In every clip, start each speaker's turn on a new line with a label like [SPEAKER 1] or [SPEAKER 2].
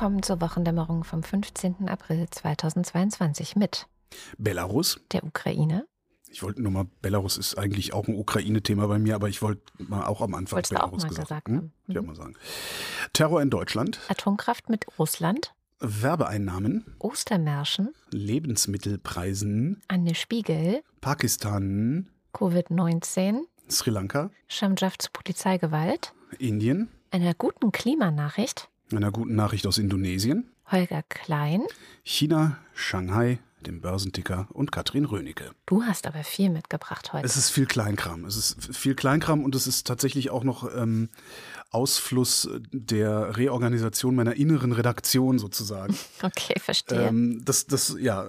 [SPEAKER 1] Willkommen zur Wochendämmerung vom 15. April 2022 mit
[SPEAKER 2] Belarus,
[SPEAKER 1] der Ukraine.
[SPEAKER 2] Ich wollte nur mal, Belarus ist eigentlich auch ein Ukraine-Thema bei mir, aber ich wollte mal auch am Anfang
[SPEAKER 1] Wolltest
[SPEAKER 2] Belarus
[SPEAKER 1] auch mal
[SPEAKER 2] gesagt,
[SPEAKER 1] gesagt
[SPEAKER 2] hm?
[SPEAKER 1] haben.
[SPEAKER 2] Ich
[SPEAKER 1] Mhm.
[SPEAKER 2] mal sagen. Terror in Deutschland,
[SPEAKER 1] Atomkraft mit Russland,
[SPEAKER 2] Werbeeinnahmen,
[SPEAKER 1] Ostermärschen,
[SPEAKER 2] Lebensmittelpreisen,
[SPEAKER 1] Anne Spiegel,
[SPEAKER 2] Pakistan,
[SPEAKER 1] Covid-19,
[SPEAKER 2] Sri Lanka,
[SPEAKER 1] Schamjaf zu Polizeigewalt,
[SPEAKER 2] Indien,
[SPEAKER 1] einer guten Klimanachricht,
[SPEAKER 2] einer guten Nachricht aus Indonesien,
[SPEAKER 1] Holger Klein.
[SPEAKER 2] China, Shanghai, dem Börsenticker und Katrin Rönecke.
[SPEAKER 1] Du hast aber viel mitgebracht heute.
[SPEAKER 2] Es ist viel Kleinkram. Es ist viel Kleinkram und es ist tatsächlich auch noch ähm, Ausfluss der Reorganisation meiner inneren Redaktion sozusagen.
[SPEAKER 1] Okay, verstehe.
[SPEAKER 2] Ähm, das, das, ja,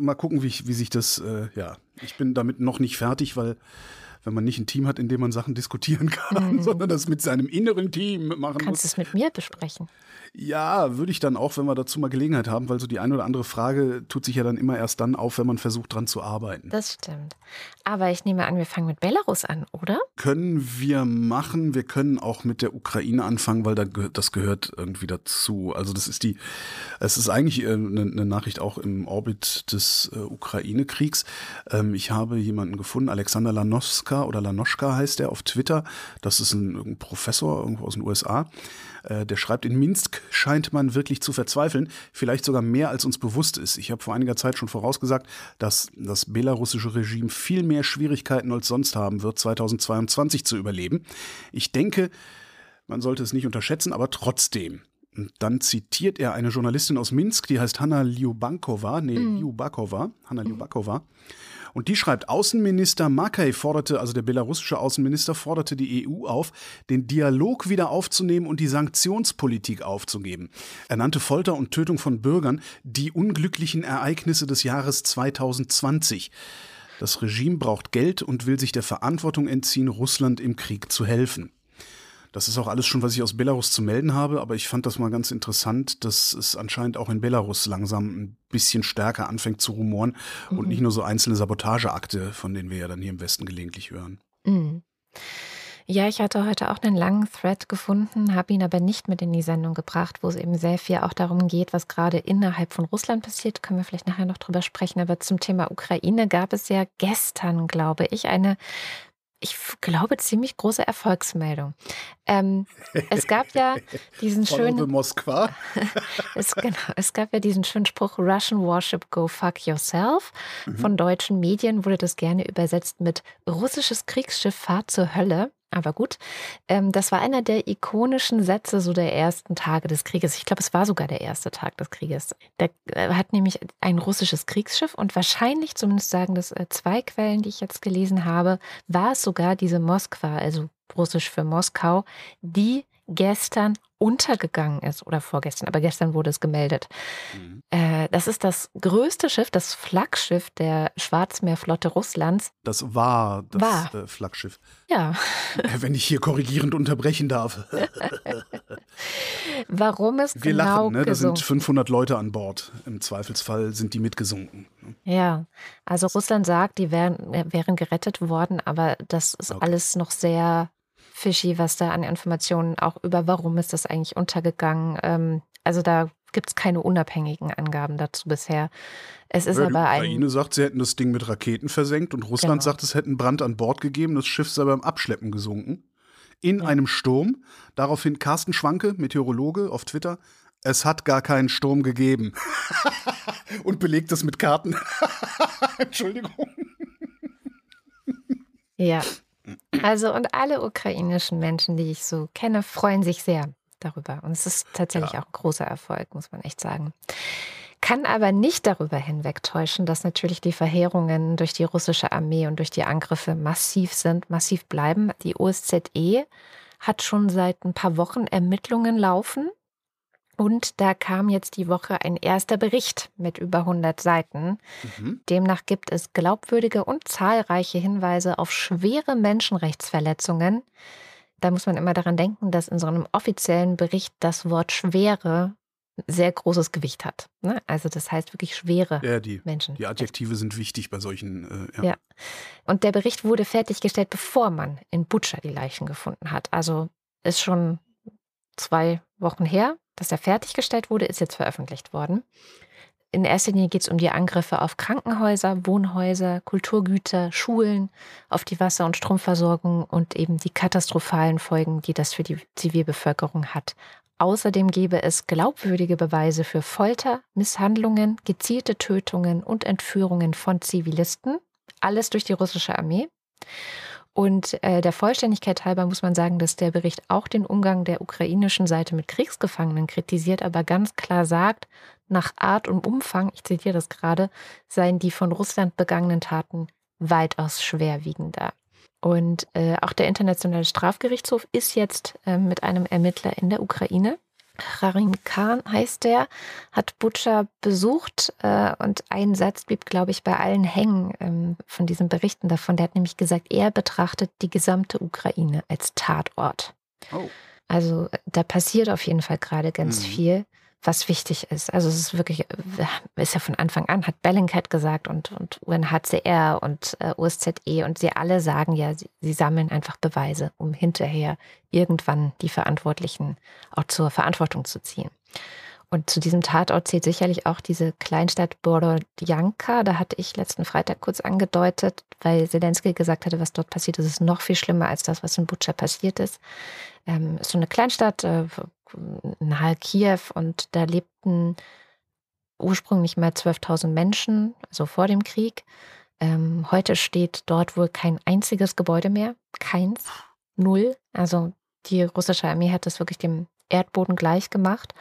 [SPEAKER 2] mal gucken, wie, ich, wie sich das, äh, ja. Ich bin damit noch nicht fertig, weil wenn man nicht ein Team hat, in dem man Sachen diskutieren kann, sondern das mit seinem inneren Team machen
[SPEAKER 1] Mhm. Kannst
[SPEAKER 2] muss.
[SPEAKER 1] es mit mir besprechen?
[SPEAKER 2] Ja, würde ich dann auch, wenn wir dazu mal Gelegenheit haben, weil so die eine oder andere Frage tut sich ja dann immer erst dann auf, wenn man versucht, dran zu arbeiten.
[SPEAKER 1] Das stimmt. Aber ich nehme an, wir fangen mit Belarus an, oder?
[SPEAKER 2] Können wir machen. Wir können auch mit der Ukraine anfangen, weil das gehört irgendwie dazu. Also das ist die, es ist eigentlich äh, eine, eine Nachricht auch im Orbit des äh, Ukraine-Kriegs. Ähm, ich habe jemanden gefunden, Alexander Lanoska oder Lanoschka heißt er auf Twitter. Das ist ein, ein Professor irgendwo aus den USA. Äh, der schreibt, in Minsk scheint man wirklich zu verzweifeln, vielleicht sogar mehr als uns bewusst ist. Ich habe vor einiger Zeit schon vorausgesagt, dass das belarussische Regime viel mehr Schwierigkeiten als sonst haben wird, 2022 zu überleben. Ich denke, man sollte es nicht unterschätzen, aber trotzdem. Und dann zitiert er eine Journalistin aus Minsk, die heißt Hanna Liubankova, nee, Liubakova, Hanna Liubakova. Und die schreibt, Außenminister Makay forderte, also der belarussische Außenminister forderte die EU auf, den Dialog wieder aufzunehmen und die Sanktionspolitik aufzugeben. Er nannte Folter und Tötung von Bürgern die unglücklichen Ereignisse des Jahres 2020. Das Regime braucht Geld und will sich der Verantwortung entziehen, Russland im Krieg zu helfen. Das ist auch alles schon, was ich aus Belarus zu melden habe, aber ich fand das mal ganz interessant, dass es anscheinend auch in Belarus langsam ein bisschen stärker anfängt zu rumoren und nicht nur so einzelne Sabotageakte, von denen wir ja dann hier im Westen gelegentlich hören.
[SPEAKER 1] Mhm. Ja, ich hatte heute auch einen langen Thread gefunden, habe ihn aber nicht mit in die Sendung gebracht, wo es eben sehr viel auch darum geht, was gerade innerhalb von Russland passiert. Können wir vielleicht nachher noch drüber sprechen. Aber zum Thema Ukraine gab es ja gestern, glaube ich, eine, ich glaube, ziemlich große Erfolgsmeldung. Ähm, es gab ja diesen schönen.
[SPEAKER 2] Moskwa.
[SPEAKER 1] Es, genau, es gab ja diesen schönen Spruch, Russian Warship Go Fuck Yourself. Von deutschen Medien wurde das gerne übersetzt mit russisches Kriegsschiff fahrt zur Hölle. Aber gut, ähm, das war einer der ikonischen Sätze so der ersten Tage des Krieges. Ich glaube, es war sogar der erste Tag des Krieges. Da äh, hat nämlich ein russisches Kriegsschiff und wahrscheinlich, zumindest sagen das äh, zwei Quellen, die ich jetzt gelesen habe, war es sogar diese Moskwa, also russisch für Moskau, die gestern untergegangen ist oder vorgestern, aber gestern wurde es gemeldet.
[SPEAKER 2] Mhm.
[SPEAKER 1] Äh, das ist das größte Schiff, das Flaggschiff der Schwarzmeerflotte Russlands.
[SPEAKER 2] Das war das
[SPEAKER 1] War.
[SPEAKER 2] Äh, Flaggschiff.
[SPEAKER 1] Ja,
[SPEAKER 2] Äh, Wenn ich hier korrigierend unterbrechen darf.
[SPEAKER 1] warum es
[SPEAKER 2] Wir
[SPEAKER 1] genau
[SPEAKER 2] lachen, ne? da sind
[SPEAKER 1] gesunken
[SPEAKER 2] 500 Leute an Bord. Im Zweifelsfall sind die mitgesunken.
[SPEAKER 1] Ja, also Russland sagt, die wären, äh, wären gerettet worden, aber das ist
[SPEAKER 2] Okay.
[SPEAKER 1] alles noch sehr fishy, was da an Informationen auch über, warum ist das eigentlich untergegangen. Ähm, also da gibt es keine unabhängigen Angaben dazu bisher. Es ist
[SPEAKER 2] Ja, die
[SPEAKER 1] aber
[SPEAKER 2] Ukraine
[SPEAKER 1] ein.
[SPEAKER 2] sagt, sie hätten das Ding mit Raketen versenkt und Russland
[SPEAKER 1] Genau.
[SPEAKER 2] sagt, es hätten Brand an Bord gegeben. Das Schiff sei beim Abschleppen gesunken. In
[SPEAKER 1] Ja.
[SPEAKER 2] einem Sturm. Daraufhin Carsten Schwanke, Meteorologe, auf Twitter. Es hat gar keinen Sturm gegeben. und belegt das mit Karten. Entschuldigung.
[SPEAKER 1] Ja. Also und alle ukrainischen Menschen, die ich so kenne, freuen sich sehr darüber. Und es ist tatsächlich
[SPEAKER 2] Ja.
[SPEAKER 1] auch ein großer Erfolg, muss man echt sagen. Kann aber nicht darüber hinwegtäuschen, dass natürlich die Verheerungen durch die russische Armee und durch die Angriffe massiv sind, massiv bleiben. Die OSZE hat schon seit ein paar Wochen Ermittlungen laufen. Und da kam jetzt die Woche ein erster Bericht mit über 100 Seiten.
[SPEAKER 2] Mhm.
[SPEAKER 1] Demnach gibt es glaubwürdige und zahlreiche Hinweise auf schwere Menschenrechtsverletzungen. Da muss man immer daran denken, dass in so einem offiziellen Bericht das Wort schwere sehr großes Gewicht hat. Ne? Also das heißt wirklich schwere
[SPEAKER 2] Ja, die,
[SPEAKER 1] Menschen.
[SPEAKER 2] die Adjektive sind wichtig bei solchen. Äh, ja.
[SPEAKER 1] Ja. Und der Bericht wurde fertiggestellt, bevor man in Butscha die Leichen gefunden hat. Also ist schon zwei Wochen her. Dass er fertiggestellt wurde, ist jetzt veröffentlicht worden. In erster Linie geht es um die Angriffe auf Krankenhäuser, Wohnhäuser, Kulturgüter, Schulen, auf die Wasser- und Stromversorgung und eben die katastrophalen Folgen, die das für die Zivilbevölkerung hat. Außerdem gäbe es glaubwürdige Beweise für Folter, Misshandlungen, gezielte Tötungen und Entführungen von Zivilisten. Alles durch die russische Armee. Und äh, der Vollständigkeit halber muss man sagen, dass der Bericht auch den Umgang der ukrainischen Seite mit Kriegsgefangenen kritisiert, aber ganz klar sagt, nach Art und Umfang, ich zitiere das gerade, seien die von Russland begangenen Taten weitaus schwerwiegender. Und äh, auch der Internationale Strafgerichtshof ist jetzt äh, mit einem Ermittler in der Ukraine Harim Khan heißt der, hat Butcher besucht äh, und ein Satz blieb, glaube ich, bei allen hängen ähm, von diesen Berichten davon. Der hat nämlich gesagt, er betrachtet die gesamte Ukraine als Tatort. Oh. Also da passiert auf jeden Fall gerade ganz mhm. viel was wichtig ist. Also es ist wirklich, äh, ist ja von Anfang an, hat Bellingcat gesagt und, und UNHCR und äh, OSZE und sie alle sagen ja, sie, sie, sammeln einfach Beweise, um hinterher irgendwann die Verantwortlichen auch zur Verantwortung zu ziehen. Und zu diesem Tatort zählt sicherlich auch diese Kleinstadt Borodjanka. Da hatte ich letzten Freitag kurz angedeutet, weil Zelensky gesagt hatte, was dort passiert ist, ist noch viel schlimmer als das, was in Butscha passiert ist. Ähm, ist so eine Kleinstadt, äh, nahe Kiew und da lebten ursprünglich mal 12.000 Menschen, also vor dem Krieg. Ähm, heute steht dort wohl kein einziges Gebäude mehr, keins, null. Also die russische Armee hat das wirklich dem Erdboden gleich gemacht.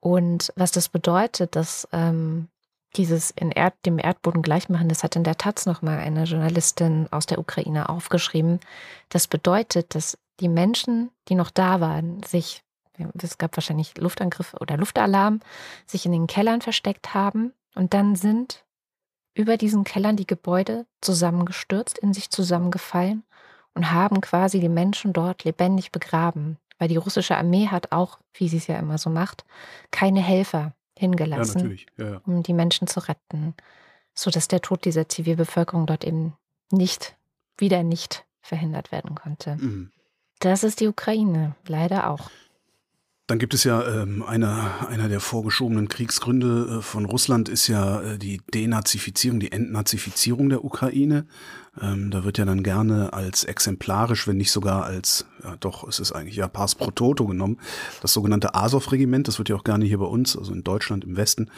[SPEAKER 1] Und was das bedeutet, dass ähm, dieses in Erd, dem Erdboden gleichmachen, das hat in der Taz nochmal eine Journalistin aus der Ukraine aufgeschrieben. Das bedeutet, dass die Menschen, die noch da waren, sich es gab wahrscheinlich Luftangriffe oder Luftalarm, sich in den Kellern versteckt haben. Und dann sind über diesen Kellern die Gebäude zusammengestürzt, in sich zusammengefallen und haben quasi die Menschen dort lebendig begraben. Weil die russische Armee hat auch, wie sie es ja immer so macht, keine Helfer hingelassen, ja, ja, ja. um die Menschen zu retten, sodass der Tod dieser Zivilbevölkerung dort eben nicht, wieder nicht verhindert werden konnte. Mhm. Das ist die Ukraine, leider auch.
[SPEAKER 2] Dann gibt es ja ähm, einer, einer der vorgeschobenen Kriegsgründe äh, von Russland ist ja äh, die Denazifizierung, die Entnazifizierung der Ukraine. Ähm, da wird ja dann gerne als exemplarisch, wenn nicht sogar als, ja doch, es ist eigentlich ja Pars pro Toto genommen, das sogenannte Azov-Regiment, das wird ja auch gerne hier bei uns, also in Deutschland im Westen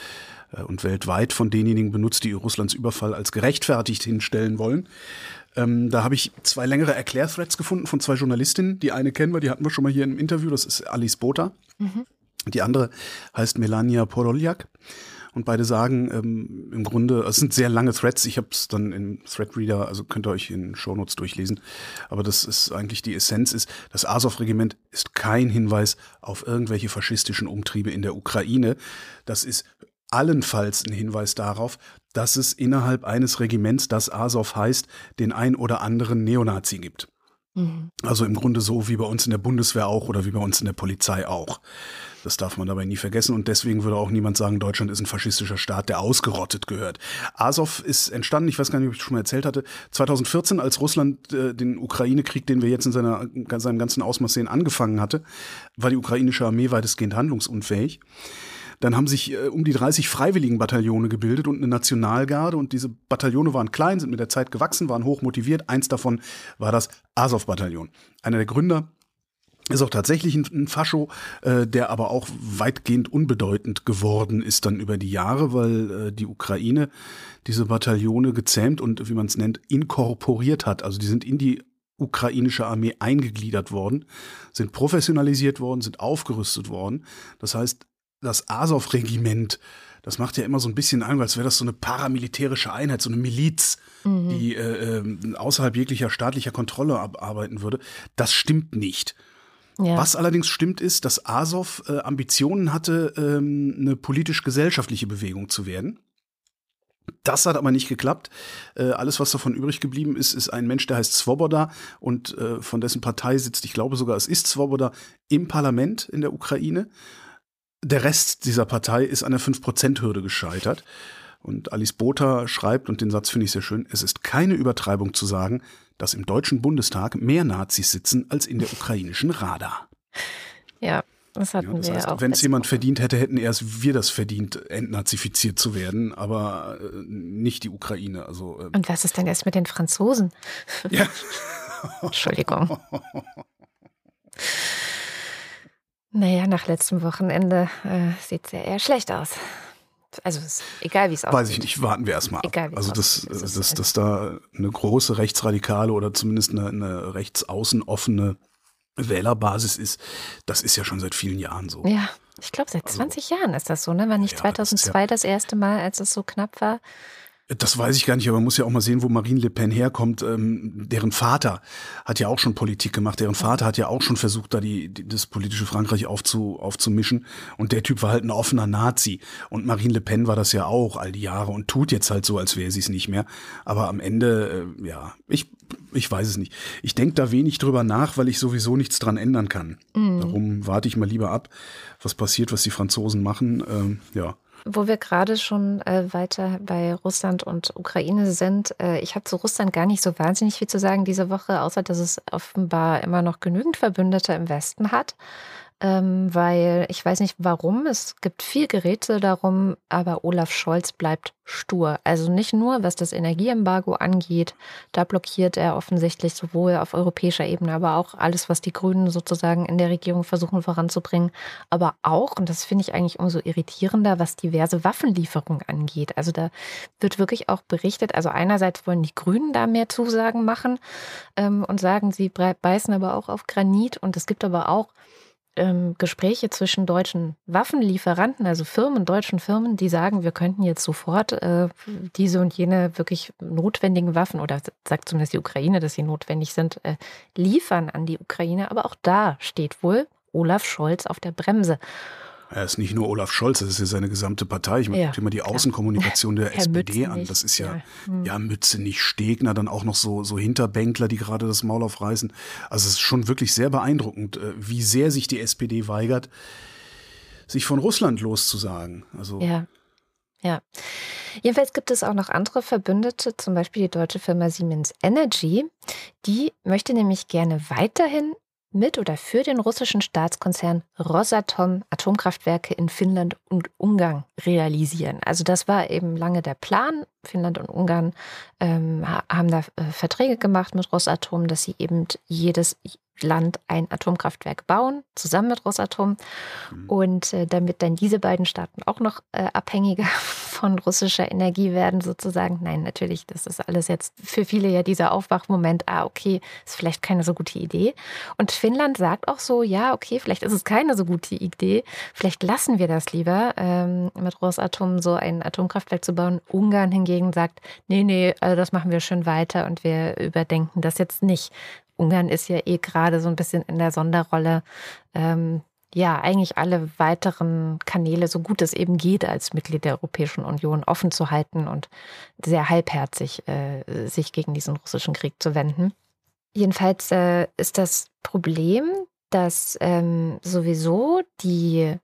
[SPEAKER 2] äh, und weltweit von denjenigen benutzt, die Russlands Überfall als gerechtfertigt hinstellen wollen. Ähm, da habe ich zwei längere Erklärthreads gefunden von zwei Journalistinnen. Die eine kennen wir, die hatten wir schon mal hier im Interview, das ist Alice Bota. Mhm. Die andere heißt Melania Poroljak. Und beide sagen ähm, im Grunde, es sind sehr lange Threads. Ich habe es dann im Threadreader, also könnt ihr euch in Shownotes durchlesen. Aber das ist eigentlich die Essenz ist, das Azov-Regiment ist kein Hinweis auf irgendwelche faschistischen Umtriebe in der Ukraine. Das ist allenfalls ein Hinweis darauf, dass es innerhalb eines Regiments, das Azov heißt, den ein oder anderen Neonazi gibt. Mhm. Also im Grunde so wie bei uns in der Bundeswehr auch oder wie bei uns in der Polizei auch. Das darf man dabei nie vergessen und deswegen würde auch niemand sagen, Deutschland ist ein faschistischer Staat, der ausgerottet gehört. Azov ist entstanden, ich weiß gar nicht, ob ich schon mal erzählt hatte, 2014, als Russland äh, den Ukraine-Krieg, den wir jetzt in seiner, seinem ganzen Ausmaß sehen, angefangen hatte, war die ukrainische Armee weitestgehend handlungsunfähig. Dann haben sich äh, um die 30 Freiwilligenbataillone gebildet und eine Nationalgarde. Und diese Bataillone waren klein, sind mit der Zeit gewachsen, waren hoch motiviert. Eins davon war das Azov-Bataillon. Einer der Gründer ist auch tatsächlich ein, ein Fascho, äh, der aber auch weitgehend unbedeutend geworden ist dann über die Jahre, weil äh, die Ukraine diese Bataillone gezähmt und, wie man es nennt, inkorporiert hat. Also die sind in die ukrainische Armee eingegliedert worden, sind professionalisiert worden, sind aufgerüstet worden. Das heißt, das Azov-Regiment, das macht ja immer so ein bisschen an, als wäre das so eine paramilitärische Einheit, so eine Miliz, mhm. die äh, äh, außerhalb jeglicher staatlicher Kontrolle arbeiten würde. Das stimmt nicht. Ja. Was allerdings stimmt, ist, dass Azov äh, Ambitionen hatte, ähm, eine politisch-gesellschaftliche Bewegung zu werden. Das hat aber nicht geklappt. Äh, alles, was davon übrig geblieben ist, ist ein Mensch, der heißt Svoboda und äh, von dessen Partei sitzt, ich glaube sogar, es ist Svoboda, im Parlament in der Ukraine. Der Rest dieser Partei ist an der 5%-Hürde gescheitert. Und Alice Botha schreibt, und den Satz finde ich sehr schön, es ist keine Übertreibung zu sagen, dass im Deutschen Bundestag mehr Nazis sitzen als in der ukrainischen Rada.
[SPEAKER 1] Ja, Das hatten
[SPEAKER 2] Ja, das
[SPEAKER 1] wir
[SPEAKER 2] heißt,
[SPEAKER 1] auch.
[SPEAKER 2] wenn es jemand verdient hätte, hätten erst wir das verdient, entnazifiziert zu werden, aber äh, nicht die Ukraine. Also äh,
[SPEAKER 1] Und was ist denn jetzt mit den Franzosen?
[SPEAKER 2] ja.
[SPEAKER 1] Entschuldigung. Naja, nach letztem Wochenende äh, sieht es ja eher schlecht aus. Also egal, wie es aussieht.
[SPEAKER 2] Weiß ich nicht, warten wir erstmal ab.
[SPEAKER 1] Egal, wie es
[SPEAKER 2] also, dass,
[SPEAKER 1] aussieht, es ist
[SPEAKER 2] dass, da eine große rechtsradikale oder zumindest eine, eine rechtsaußen offene Wählerbasis ist, das ist ja schon seit vielen Jahren so.
[SPEAKER 1] Ja, ich glaube, seit 20 Jahren ist das so, ne? War nicht
[SPEAKER 2] Also Ja, das ist
[SPEAKER 1] 2002 das erste Mal, als es so knapp war?
[SPEAKER 2] Das weiß ich gar nicht, aber man muss ja auch mal sehen, wo Marine Le Pen herkommt. Ähm, deren Vater hat ja auch schon Politik gemacht. Deren Vater hat ja auch schon versucht, da die, die, das politische Frankreich aufzu, aufzumischen. Und der Typ war halt ein offener Nazi. Und Marine Le Pen war das ja auch all die Jahre und tut jetzt halt so, als wäre sie es nicht mehr. Aber am Ende, äh, ja, ich, ich weiß es nicht. Ich denke da wenig drüber nach, weil ich sowieso nichts dran ändern kann. Darum warte ich mal lieber ab, was passiert, was die Franzosen machen. Ähm, ja.
[SPEAKER 1] Wo wir gerade schon äh, weiter bei Russland und Ukraine sind, äh, ich habe zu Russland gar nicht so wahnsinnig viel zu sagen diese Woche, außer dass es offenbar immer noch genügend Verbündete im Westen hat. Ähm, weil ich weiß nicht warum, es gibt viel Geräte darum, aber Olaf Scholz bleibt stur. Also nicht nur, was das Energieembargo angeht, da blockiert er offensichtlich sowohl auf europäischer Ebene, aber auch alles, was die Grünen sozusagen in der Regierung versuchen voranzubringen, aber auch, und das finde ich eigentlich umso irritierender, was diverse Waffenlieferungen angeht. Also da wird wirklich auch berichtet, also einerseits wollen die Grünen da mehr Zusagen machen ähm, und sagen, sie beißen aber auch auf Granit und es gibt aber auch ähm, Gespräche zwischen deutschen Waffenlieferanten, also Firmen, deutschen Firmen, die sagen, wir könnten jetzt sofort äh, diese und jene wirklich notwendigen Waffen oder sagt zumindest die Ukraine, dass sie notwendig sind, äh, liefern an die Ukraine. Aber auch da steht wohl Olaf Scholz auf der Bremse.
[SPEAKER 2] Er ist nicht nur Olaf Scholz, das ist ja seine gesamte Partei. Ich meine,
[SPEAKER 1] Ja,
[SPEAKER 2] mal die. Außenkommunikation der
[SPEAKER 1] Herr
[SPEAKER 2] SPD an. Das ist ja,
[SPEAKER 1] ja. Hm.
[SPEAKER 2] ja, Mütze nicht Stegner, dann auch noch so, so Hinterbänkler, die gerade das Maul aufreißen. Also es ist schon wirklich sehr beeindruckend, äh, wie sehr sich die SPD weigert, sich von Russland loszusagen. Also
[SPEAKER 1] Ja. Ja. Jedenfalls gibt es auch noch andere Verbündete, zum Beispiel die deutsche Firma Siemens Energy. Die möchte nämlich gerne weiterhin mit oder für den russischen Staatskonzern Rosatom Atomkraftwerke in Finnland und Ungarn realisieren. Also das war eben lange der Plan. Finnland und Ungarn ähm, ha- haben da äh, Verträge gemacht mit Rosatom, dass sie eben jedes Land ein Atomkraftwerk bauen, zusammen mit Rosatom. Und äh, damit dann diese beiden Staaten auch noch äh, abhängiger von russischer Energie werden, sozusagen. Nein, natürlich, das ist alles jetzt für viele ja dieser Aufwachmoment, ah, okay, ist vielleicht keine so gute Idee. Und Finnland sagt auch so, ja, okay, vielleicht ist es keine so gute Idee, vielleicht lassen wir das lieber, ähm, mit Rosatom so ein Atomkraftwerk zu bauen. Ungarn hingegen sagt, nee, nee, also das machen wir schön weiter und wir überdenken das jetzt nicht. Ungarn ist ja eh gerade so ein bisschen in der Sonderrolle. Ähm, ja, eigentlich alle weiteren Kanäle, so gut es eben geht, als Mitglied der Europäischen Union offen zu halten und sehr halbherzig äh, sich gegen diesen russischen Krieg zu wenden. Jedenfalls äh, ist das Problem, dass ähm, sowieso die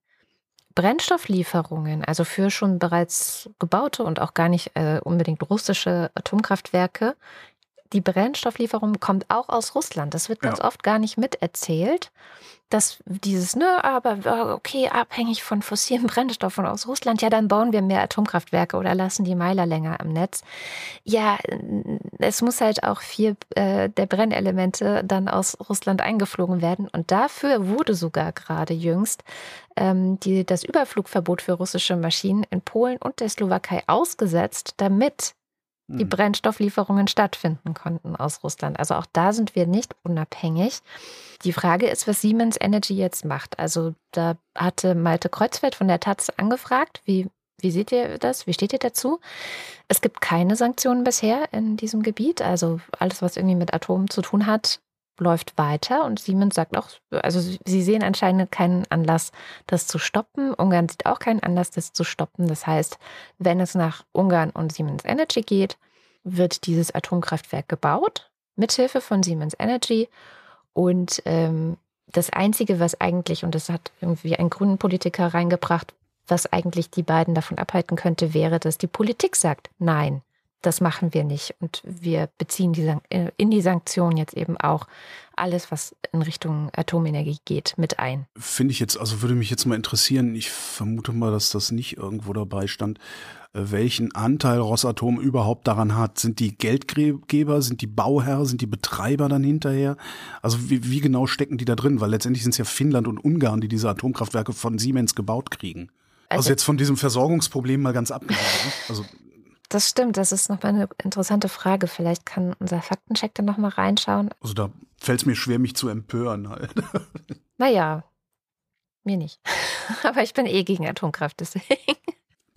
[SPEAKER 1] Brennstofflieferungen, also für schon bereits gebaute und auch gar nicht äh, unbedingt russische Atomkraftwerke, die Brennstofflieferung kommt auch aus Russland. Das wird ganz
[SPEAKER 2] Ja.
[SPEAKER 1] oft gar nicht miterzählt, dass dieses, ne, aber äh, okay, abhängig von fossilen Brennstoffen aus Russland, ja, dann bauen wir mehr Atomkraftwerke oder lassen die Meiler länger am Netz. Ja, äh, es muss halt auch viel äh, der Brennelemente dann aus Russland eingeflogen werden. Und dafür wurde sogar gerade jüngst ähm, die, das Überflugverbot für russische Maschinen in Polen und der Slowakei ausgesetzt, damit die
[SPEAKER 2] hm.
[SPEAKER 1] Brennstofflieferungen stattfinden konnten aus Russland. Also auch da sind wir nicht unabhängig. Die Frage ist, was Siemens Energy jetzt macht. Also da hatte Malte Kreuzfeld von der Taz angefragt, wie, wie seht ihr das? Wie steht ihr dazu? Es gibt keine Sanktionen bisher in diesem Gebiet. Also alles, was irgendwie mit Atom zu tun hat, läuft weiter. Und Siemens sagt auch, also sie sehen anscheinend keinen Anlass, das zu stoppen. Ungarn sieht auch keinen Anlass, das zu stoppen. Das heißt, wenn es nach Ungarn und Siemens Energy geht, wird dieses Atomkraftwerk gebaut, mithilfe von Siemens Energy. Und ähm, das Einzige, was eigentlich, und das hat irgendwie ein grünen Politiker reingebracht, was eigentlich die beiden davon abhalten könnte, wäre, dass die Politik sagt, nein, das machen wir nicht. Und wir beziehen die, äh, in die Sanktionen jetzt eben auch alles, was in Richtung Atomenergie geht, mit ein.
[SPEAKER 2] Finde ich jetzt, also würde mich jetzt mal interessieren, ich vermute mal, dass das nicht irgendwo dabei stand, äh, welchen Anteil Rosatom überhaupt daran hat. Sind die Geldgeber, sind die Bauherren, sind die Betreiber dann hinterher? Also wie, wie genau stecken die da drin? Weil letztendlich sind es ja Finnland und Ungarn, die diese Atomkraftwerke von Siemens gebaut kriegen. Also, also jetzt von diesem Versorgungsproblem mal ganz abgesehen. Ne? Also
[SPEAKER 1] das stimmt, das ist nochmal eine interessante Frage. Vielleicht kann unser Faktencheck da nochmal reinschauen.
[SPEAKER 2] Also da fällt es mir schwer, mich zu empören halt.
[SPEAKER 1] Naja, mir nicht. Aber ich bin eh gegen Atomkraft, deswegen.